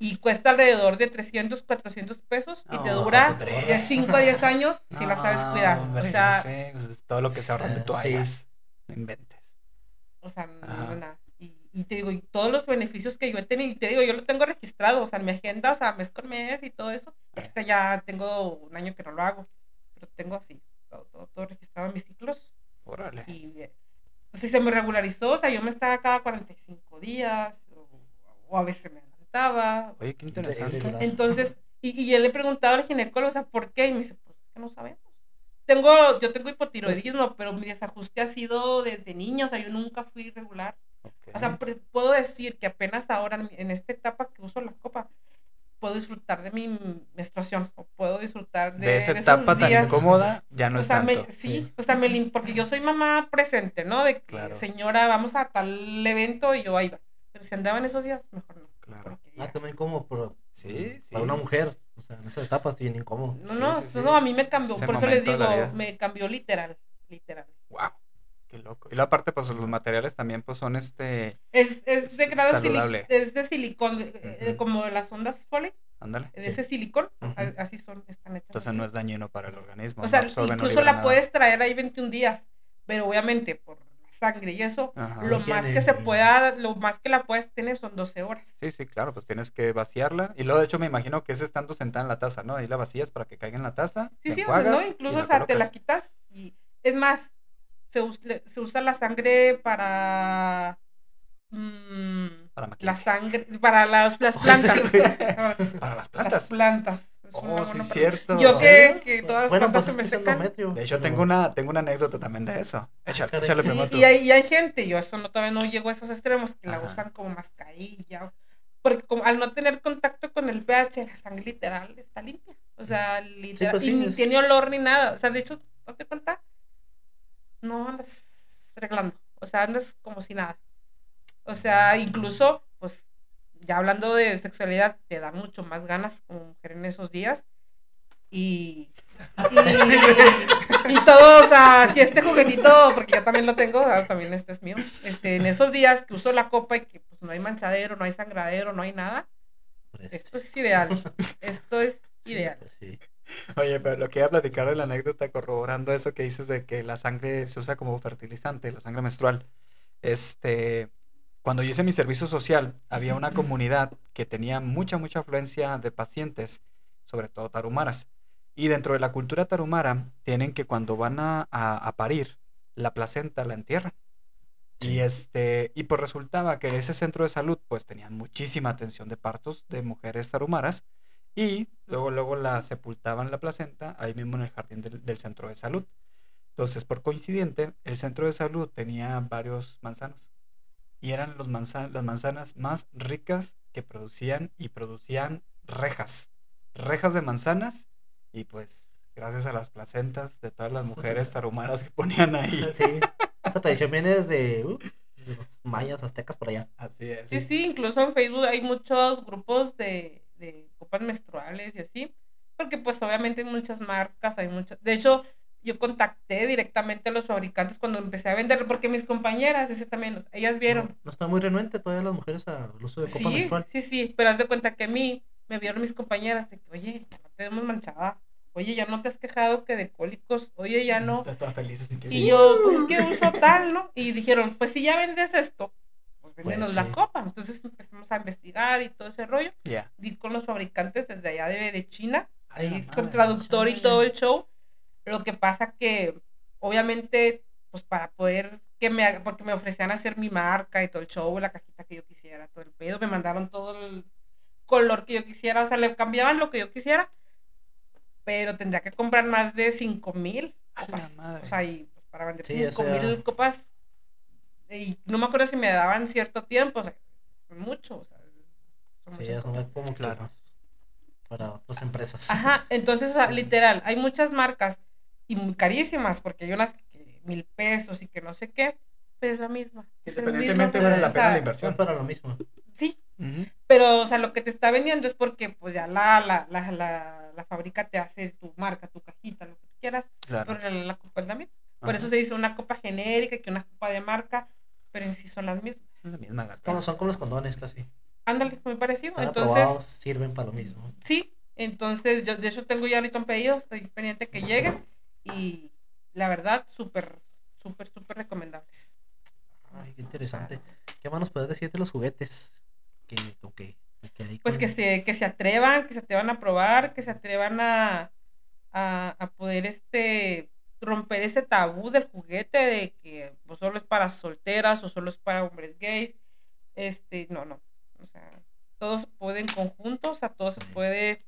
Y cuesta alrededor de 300, 400 pesos y te dura de creas. 5 a 10 años si la sabes cuidar. hombre, o sea, sí, pues, es todo lo que se ahorran de Ah, toallas. No inventes. O sea, no, nada. Y, y te digo, y todos los beneficios que yo he tenido, y te digo, yo lo tengo registrado, o sea, en mi agenda, o sea, mes con mes y todo eso. Este ya tengo un año que no lo hago, pero tengo así, todo, todo, todo registrado en mis ciclos. Órale. Y eh, pues, sí se me regularizó, o sea, yo me estaba cada 45 días, o, o a veces me Oye, qué interesante. Entonces, y, y yo le preguntaba al ginecólogo, o sea, ¿por qué? Y me dice, pues es que no sabemos. Tengo, yo tengo hipotiroidismo, pero mi desajuste ha sido desde niña, o sea, yo nunca fui irregular. Ok. O sea, puedo decir que apenas ahora, en- esta etapa que uso la copa, puedo disfrutar de mi menstruación, o puedo disfrutar de, de esa de esos etapa tan días. incómoda, ya no o es sea, me- tanto. sí, Sí. o sea, me porque yo soy mamá presente, ¿no? De que, Claro. señora, vamos a tal evento y yo ahí va. Pero si andaba en esos días, mejor no. Claro. Ah, también como por, Sí, para una mujer. O sea, en esas etapas bien incómodo. No, Sí, no, sí, sí. no, a mí me cambió, Ese por eso les digo, me cambió literal, literal. Wow. Qué loco. Y la parte, pues los materiales también, pues son este. Es, es de grado saludable. es de silicón, eh, eh, como las ondas Foley, Ándale. de Sí. ese silicón, así son, están hechas. Entonces así. no es dañino para el organismo. O no sea, no incluso la nada. puedes traer ahí 21 días, pero obviamente por sangre y eso, Ajá. lo Higiene, más que se pueda, lo más que la puedes tener son 12 horas. Sí, sí, claro, pues tienes que vaciarla. Y luego, de hecho, me imagino que es estando sentada en la taza, ¿no? Ahí la vacías para que caiga en la taza. Sí, sí, enjuagas no, incluso, la o sea, te la quitas y es más, se, us- le- se usa la sangre para mm, Para la maquillaje. sangre, para las, las Oh, plantas. Para las las plantas. Es Oh, sí, es cierto. Yo que, que Bueno, todas las bueno, plantas pues se me secan. De hecho, tengo una, tengo una anécdota también de eso. Echa- caray. échale Y, primero tú. y hay, y hay gente, yo eso no todavía no llego a esos extremos, que la Ajá. usan como mascarilla. Porque como, al no tener contacto con el pH, la sangre literal está limpia. O sea, literal. pues sí, y ni es- tiene olor ni nada. O sea, de hecho, ¿no te cuenta? No andas arreglando. O sea, andas como si nada. O sea, incluso, pues, ya hablando de sexualidad, te dan mucho más ganas como mujer en esos días. Y. Y, y todo, o sea, si este juguetito, porque yo también lo tengo, ah, también este es mío. Este, en esos días que uso la copa y que pues, no hay manchadero, no hay sangradero, no hay nada, este. esto es ideal. Esto es ideal. Sí. Oye, pero lo que iba a platicar de la anécdota corroborando eso que dices de que la sangre se usa como fertilizante, la sangre menstrual. Este, cuando yo hice mi servicio social, había una comunidad que tenía mucha, mucha afluencia de pacientes, sobre todo tarumaras. Y dentro de la cultura tarumara, tienen que cuando van a, a- a parir, la placenta la entierran. Y Sí. este, y pues resultaba que en ese centro de salud, pues tenían muchísima atención de partos de mujeres tarumaras. Y luego, luego la sepultaban la placenta ahí mismo en el jardín del, del centro de salud. Entonces, por coincidente, el centro de salud tenía varios manzanos. Y eran los manza- las manzanas más ricas que producían y producían rejas. Rejas de manzanas. Y pues, gracias a las placentas de todas las mujeres tarumaras que ponían ahí. Sí. Esa tradición viene desde, uh, los mayas, aztecas, por allá. Así es. Sí, sí, incluso en Facebook hay muchos grupos de, de copas menstruales y así, porque pues obviamente hay muchas marcas, hay muchas, de hecho yo contacté directamente a los fabricantes cuando empecé a venderlo, porque mis compañeras, ese también, ellas vieron, No, no está muy renuente todavía las mujeres al uso de copa sí, menstrual. sí, sí, pero haz de cuenta que a mí me vieron mis compañeras de que, oye, ya no te vemos manchada, oye, ya no te has quejado que de cólicos, oye, ya no, Estás toda feliz así que y yo, pues es que uso tal, ¿no? Y dijeron, pues si ya vendes esto, pues véndenos la sí. copa. Entonces empezamos a investigar y todo ese rollo. Ya. Di con los fabricantes desde allá de, de China, Ay, ahí la con traductor y todo el show. Lo que pasa que, obviamente, pues para poder que me haga- porque me ofrecían hacer mi marca y todo el show, la cajita que yo quisiera, todo el pedo, me mandaron todo el color que yo quisiera, o sea, le cambiaban lo que yo quisiera, pero tendría que comprar más de 5 mil copas. O sea, y pues, para vender Sí, 5 eso ya- mil copas, y no me acuerdo si me daban cierto tiempo, o sea, mucho, o sea, son Sí, ya son copas. como Claro. para otras empresas. Ajá, entonces, o sea, literal, hay muchas marcas y muy carísimas, porque hay unas que mil pesos y que no sé qué, pero es la misma. Independientemente vale la o pena sea, la inversión. para lo mismo. Sí, pero, o sea, lo que te está vendiendo es porque, pues, ya la, la, la, la, la fábrica te hace tu marca, tu cajita, lo que tú quieras, Claro. pero la, la copa es la misma. Por Ajá. eso se dice una copa genérica que una copa de marca, pero en sí son las mismas. Es la misma gata. Como son con los condones casi. Ándale, muy parecido. Están Entonces, aprobados, sirven para lo mismo. Sí, entonces yo de hecho tengo ya ahorita un pedido, estoy pendiente que lleguen y la verdad, súper, súper, súper recomendables. Ay, qué interesante. ¿Qué más nos puedes decir de los juguetes? Que, con que, Pues con- que se, que se atrevan, que se atrevan a probar, que se atrevan a, a, a poder este romper ese tabú del juguete de que pues, solo es para solteras o solo es para hombres gays. Este, no, no. O sea, todos se puede en conjunto, o sea, todo se puede.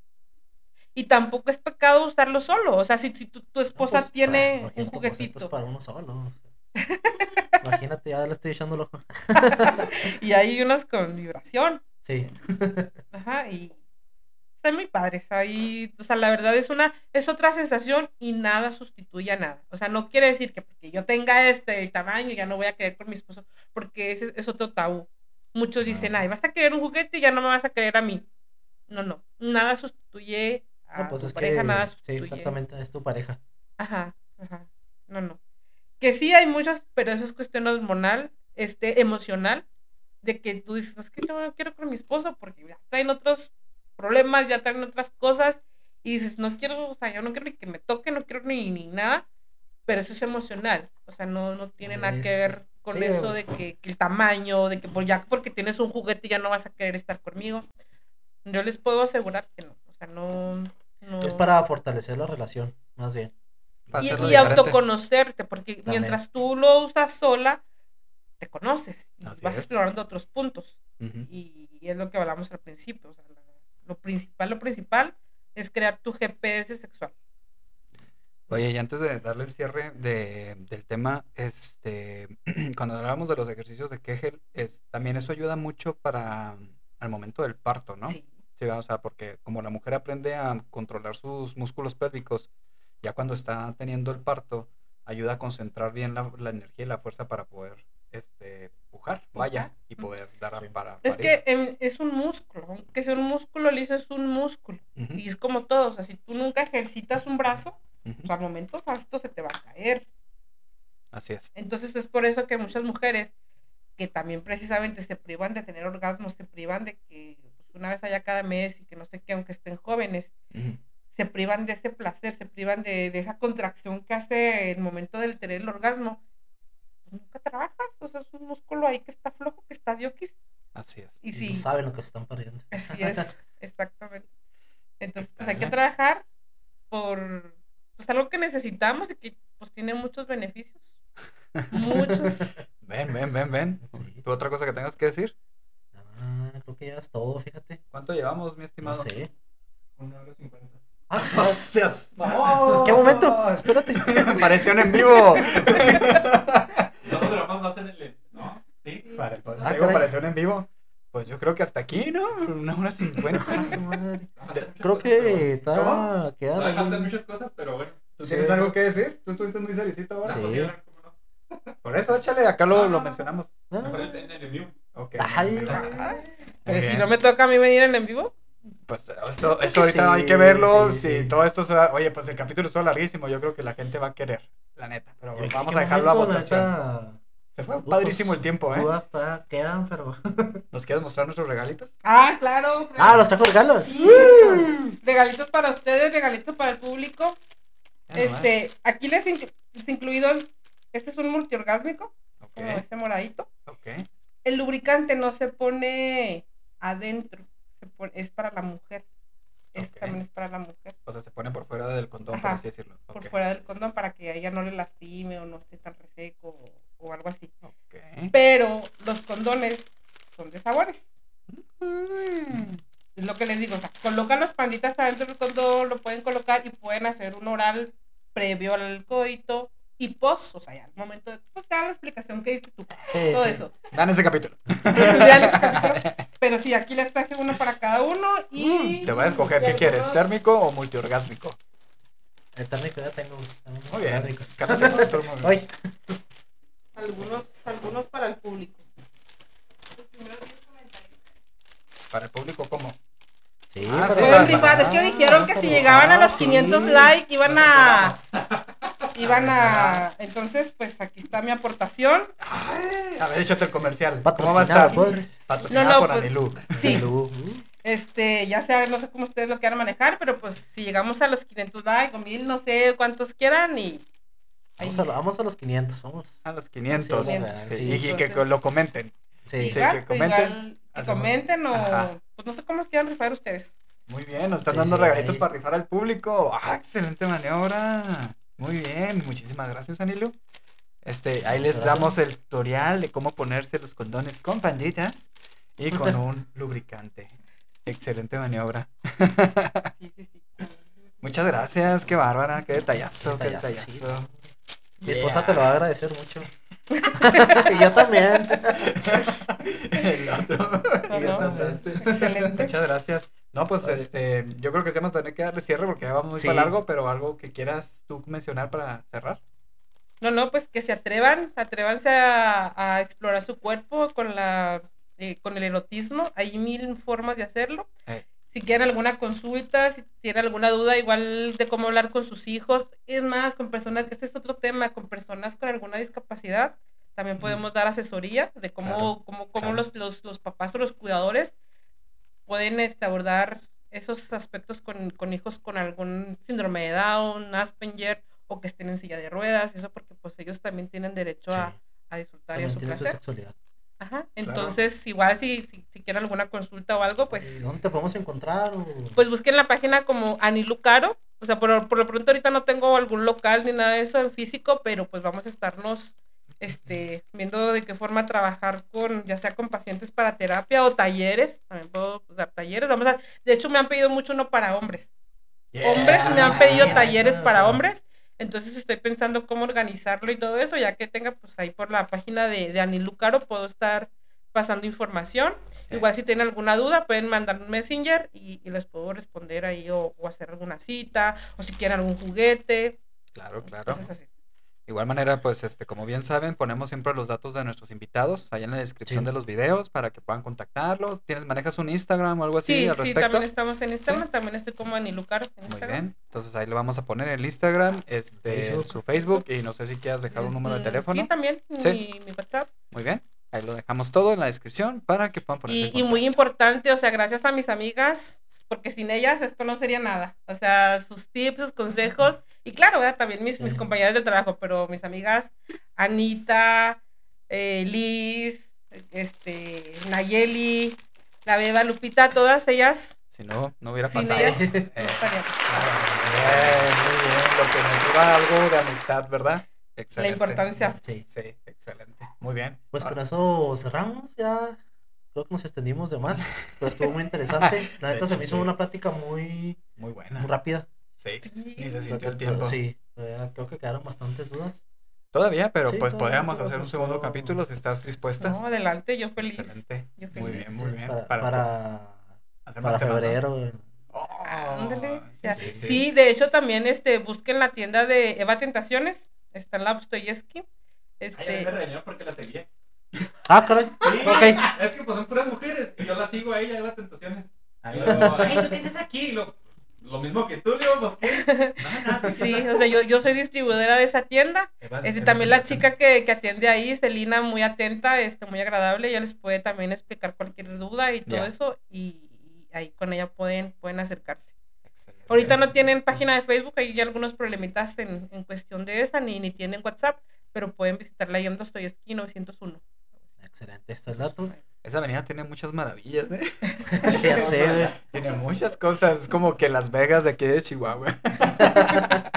Y tampoco es pecado usarlo solo. O sea, si, si tu, tu No, esposa pues, tiene para- un juguetito para uno solo. Imagínate, ya le estoy echando el ojo. y hay unas con vibración. Sí. Ajá, y están muy padres. Ahí, o sea, la verdad es una, es otra sensación y nada sustituye a nada. O sea, no quiere decir que porque yo tenga este el tamaño ya no voy a querer con mi esposo, porque ese es otro tabú. Muchos dicen, Ah. ay, vas a querer un juguete y ya no me vas a querer a mí. No, no, nada sustituye a No, pues tu es pareja, que, nada sí, sustituye. exactamente, es tu pareja. Ajá, ajá. No, no. Que sí hay muchos, pero eso es cuestión hormonal, este, emocional, de que tú dices, es que yo no quiero con mi esposo porque ya traen otros problemas, ya traen otras cosas, y dices, no quiero, o sea, yo no quiero ni que me toque, no quiero ni, ni nada, pero eso es emocional, o sea, no, no tiene nada que ver con Sí, eso de que, que el tamaño, de que por ya porque tienes un juguete ya no vas a querer estar conmigo. Yo les puedo asegurar que no. O sea, no. No- Es para fortalecer la relación, más bien. Y, autoconocerte, porque También. mientras tú lo usas sola, te conoces y Así vas es. explorando otros puntos. Y, es lo que hablamos al principio. o sea, la- lo principal, lo principal es crear tu GPS sexual. Oye, y antes de darle el cierre de, del tema, este, cuando hablábamos de los ejercicios de Kegel, es, también eso ayuda mucho para al momento del parto, ¿no? Sí. Sí, o sea, porque como la mujer aprende a controlar sus músculos pélvicos, ya cuando está teniendo el parto, ayuda a concentrar bien la, la energía y la fuerza para poder este, pujar, vaya, y poder dar a- Sí. para Es parir. que es un músculo, aunque sea un músculo liso, es un músculo. Y es como todo, o sea, si tú nunca ejercitas un brazo, ujú, pues al momento o sea, esto se te va a caer. Así es. Entonces es por eso que muchas mujeres que también precisamente se privan de tener orgasmos, se privan de que una vez allá cada mes y que no sé qué, aunque estén jóvenes, Ujú. se privan de ese placer, se privan de, de esa contracción que hace el momento del tener el orgasmo. Pues nunca trabajas, o sea, es un músculo ahí que está flojo, que está dioquis. Así es. Y No sí, saben lo que están perdiendo. así es, exactamente. Entonces, pues hay que trabajar por pues algo que necesitamos y que pues tiene muchos beneficios. Muchos. Ven, ven, ven, ven. Sí. ¿Tú otra cosa que tengas que decir? Ah, creo que ya es todo, fíjate. ¿Cuánto llevamos, mi No estimado? sé. Una hora cincuenta. Ah, No ah, seas- ¿En qué momento? Espérate. Pareció en vivo. Nosotros grabamos más en el. ¿No? Sí. Pare- pues, Ah, en vivo. Pues yo creo que hasta aquí, ¿no? Una hora cincuenta. Ah, Creo que está ¿Cómo? quedan Todavía faltan ahí. muchas cosas, pero bueno. ¿Tú Sí. tienes algo que decir? ¿Tú estuviste muy celicito ahora? Sí. Pues, sí, a ver, ¿cómo no? Por eso, échale, acá lo, No, lo no, no. mencionamos. Ah, en en el envío. Ok. Pero si no me toca a mí venir en en vivo, Pues eso, eso ahorita sí, hay que verlo. sí, si sí. todo esto se va... Oye, pues el capítulo estuvo larguísimo. Yo creo que la gente va a querer, la neta. Pero ¿en qué- vamos qué a dejarlo a votación. neta? Se fue Pues, padrísimo el tiempo, ¿eh? Dudas todavía quedan, pero. ¿Nos quieres mostrar nuestros regalitos? Ah, claro. claro. Ah, los trajo regalos. Sí. Sí, cierto. Regalitos para ustedes, regalitos para el público. Ya nomás. Este, aquí les, inclu- les incluido, este es un multiorgásmico, como este moradito. ok. El lubricante no se pone adentro, se pone- es para la mujer. Ok. también es para la mujer, O sea, se pone por fuera del condón, por así decirlo. por fuera del condón para que a ella no le lastime o no esté tan reseco o, o algo así. Pero los condones son de sabores. Mm. Es lo que les digo, o sea, colocan los panditas adentro del condón, lo pueden colocar y pueden hacer un oral previo al coito y post, o sea, ya al momento de, pues te da la explicación que diste tú, Sí, todo sí. eso. Dan ese capítulo. Vean ese capítulo. Pero sí, aquí les traje uno para cada uno y... Mm, Te voy a escoger, ¿qué quieres? ¿Térmico o multiorgásmico? El térmico ya tengo. Muy bien. Térmico. Ay, Algunos, algunos para el público. Los primeros diez comentarios. Para el público, ¿cómo? Sí, Ah, pero- sí, Pueden rifar, es que dijeron que si llegaban a los 500 sí. likes iban a... Iban a... Entonces, pues aquí está mi aportación. A ver, échate el comercial. ¿Cómo va a estar? por. Patrocinada No, no, por pues- Anilú. Sí, este, ya sea, no sé cómo ustedes lo quieran manejar, pero pues si llegamos a los 500 likes o 1000, no sé cuántos quieran y... Vamos a, vamos a los 500, vamos. A los 500. Sí, Sí, sí. y que- lo comenten. Sí, igual, que comenten, igual, que comenten o... Ajá. Pues no sé cómo quieran rifar ustedes. Muy bien, nos están Sí, dando sí, regalitos ahí. para rifar al público. ¡Ah, excelente maniobra! Muy bien, muchísimas gracias, Anilu. Este, ahí les Gracias. damos el tutorial de cómo ponerse los condones con panditas y con un lubricante. Excelente maniobra. Sí, sí, sí. Muchas gracias, qué bárbara, qué detallazo, qué Detallazo. Mi esposa Yeah. te lo va a agradecer mucho. y yo también. El otro. No, Y yo no, también. Excelente. Muchas gracias. No, pues Vale. este, yo creo que sí vamos a tener que darle cierre porque ya vamos muy Sí. para largo, pero algo que quieras tú mencionar para cerrar. No, no, pues que se atrevan, atrévanse a, a explorar su cuerpo con la eh, con el erotismo. Hay mil formas de hacerlo. Eh. Si quieren alguna consulta, si tienen alguna duda, igual de cómo hablar con sus hijos, es más, con personas, este es otro tema, con personas con alguna discapacidad, también podemos dar asesoría de cómo, Claro, cómo, cómo claro. los, los, los papás o los cuidadores pueden este, abordar esos aspectos con, con hijos con algún síndrome de Down, Asperger o que estén en silla de ruedas, eso porque pues ellos también tienen derecho a, Sí. a disfrutar y a su tiene su placer. sexualidad. Ajá. Entonces, igual si, si, si quieren alguna consulta o algo, pues, ¿Dónde te podemos encontrar? o- pues busquen la página como Anilucaro. O sea, por, por lo pronto ahorita no tengo algún local ni nada de eso en físico, pero pues vamos a estarnos este, viendo de qué forma trabajar con, ya sea con pacientes para terapia o talleres. También puedo dar talleres. Vamos a, de hecho, me han pedido mucho uno para hombres. Hombres me han Ah, pedido talleres para hombres. Entonces estoy pensando cómo organizarlo y todo eso, ya que tenga pues ahí por la página de, de Anilucaro puedo estar pasando información. Igual si tienen alguna duda pueden mandar un messenger y, y les puedo responder ahí o, o hacer alguna cita o si quieren algún juguete. Claro, claro. Así. Igual manera, pues, este, como bien saben, ponemos siempre los datos de nuestros invitados ahí en la descripción Sí. de los videos para que puedan contactarlo. ¿Tienes, manejas un Instagram o algo así Sí, al sí, respecto? también estamos en Instagram, también estoy como Anilucaro en Muy bien. Entonces ahí le vamos a poner el Instagram, este, Facebook. su Facebook y no sé si quieras dejar un número de Mm, teléfono. Sí, también, Sí. Mi, mi WhatsApp. Muy bien. Ahí lo dejamos todo en la descripción para que puedan ponerse en Y, y muy importante, o sea, gracias a mis amigas, porque sin ellas esto no sería nada. O sea, sus tips, sus consejos, y claro, ¿verdad? también mis, mis compañeras de trabajo, pero mis amigas, Anita, eh, Liz, este, Nayeli, la Beba, Lupita, todas ellas, Si no, no hubiera sin pasado. ellas no estaríamos. Bien, muy bien. Lo que motiva algo de amistad, ¿verdad? La Excelente. importancia. Sí. Sí, excelente. Muy bien. Pues Ah, con eso cerramos ya. Creo que nos extendimos de más, pero estuvo muy interesante. La De neta se me hizo sí. una plática muy, Muy buena. muy rápida. Sí. Sí. Ni se Creo sintió que- el tiempo. Sí, creo que quedaron bastantes dudas. Todavía, pero Sí, pues todavía, podríamos hacer un segundo todo- capítulo si estás dispuesta. No, adelante, yo feliz. Excelente. Yo Muy feliz. bien, muy bien. Para, Para, para, hacer para febrero. Oh, Ándale. sí, ya. sí, Sí, sí. de hecho también este busquen la tienda de Eva Tentaciones, está en la Dostoyevsky. Ay, Este, me regañó porque la seguía. Ah, caray. Sí, es que pues son puras mujeres y yo la sigo a ella, Eva Tentaciones. Ah, Y luego, ay, ¿tú qué haces aquí? Y lo, lo mismo que tú, Leo, pues qué. No, no, sí, o sea, yo, yo soy distribuidora de esa tienda. Este, también la Tentaciones. chica que, que atiende ahí, Celina, muy atenta, este, muy agradable, ella les puede también explicar cualquier duda y todo eso, y, y ahí con ella pueden, pueden acercarse. Excelente. Ahorita no tienen página de Facebook, hay ya algunos problemitas en, en cuestión de esa, ni, ni tienen WhatsApp, pero pueden visitarla ahí en Dostoyevsky 901. Excelente, este es el dato. Esa avenida tiene muchas maravillas, ¿eh? ya sé, güey. Tiene muchas cosas. Es como que Las Vegas de aquí de Chihuahua.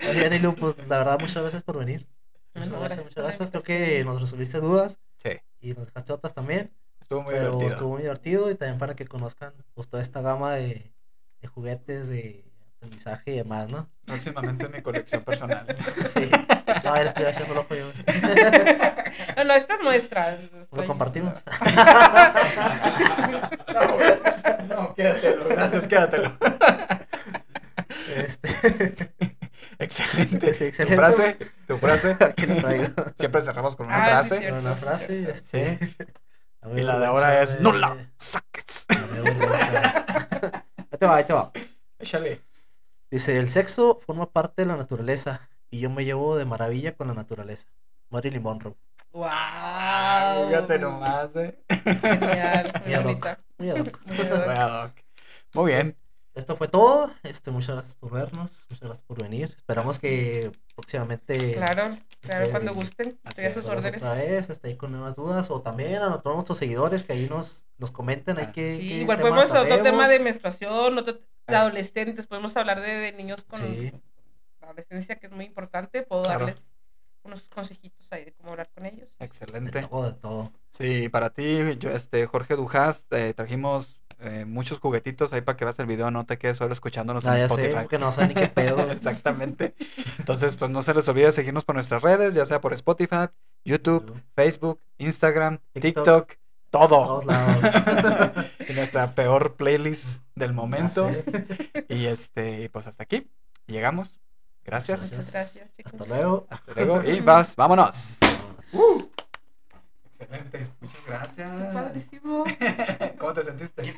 Oye, pues la verdad, muchas gracias por venir. Muchas No, gracias, muchas gracias. Creo que nos resolviste dudas Sí, y nos dejaste otras también. estuvo muy pero divertido. estuvo muy divertido y también para que conozcan pues toda esta gama de, de juguetes, de aprendizaje y demás, ¿no? Próximamente en mi colección personal. Sí. No, ya le estoy haciendo el ojo yo. No, no, estas muestras. Lo compartimos. No, no, quédatelo. Gracias, quédatelo. Este, Excelente. Sí, Tu excelente. frase, tu frase. aquí lo traigo. Siempre cerramos con una Ah, sí, frase. cierto. Una sí, frase. Este, y la de ahora es no la saques. Ahí te va, ahí te va. Échale. Dice, el sexo forma parte de la naturaleza y yo me llevo de maravilla con la naturaleza. Marilyn Monroe. ¡Wow! Fíjate nomás, eh. Genial, muy bonita. Muy ad hoc. Muy ad hoc. Muy bien. Esto fue todo. Este, muchas gracias por vernos. Muchas gracias por venir. Esperamos que próximamente Claro, claro, Este, cuando gusten. Estoy a sus órdenes. otra vez, este, ahí con nuevas dudas o también a todos nuestros seguidores que ahí nos, nos comenten ahí Ah. que, Sí, igual podemos otro tema de menstruación, otro de adolescentes, podemos hablar de, de niños con Sí. adolescencia, que es muy importante. Puedo Claro. darles unos consejitos ahí de cómo hablar con ellos. De Excelente. todo, de todo. Sí, para ti, yo, este, Jorge Dujas, eh, trajimos eh, muchos juguetitos ahí para que veas el video, no te quedes solo escuchándonos Ah, en ya sé, Spotify. porque no saben ni qué pedo. Exactamente. Entonces, pues no se les olvide seguirnos por nuestras redes, ya sea por Spotify, YouTube, Facebook, Instagram, TikTok. TikTok, todo. todos lados. y nuestra peor playlist del momento. Y este, pues hasta aquí. Llegamos. Gracias. Muchas gracias, chicos. Hasta luego. Hasta luego. Y vas, vámonos. Vámonos. Excelente. Muchas gracias. Qué padrísimo. ¿Cómo te sentiste?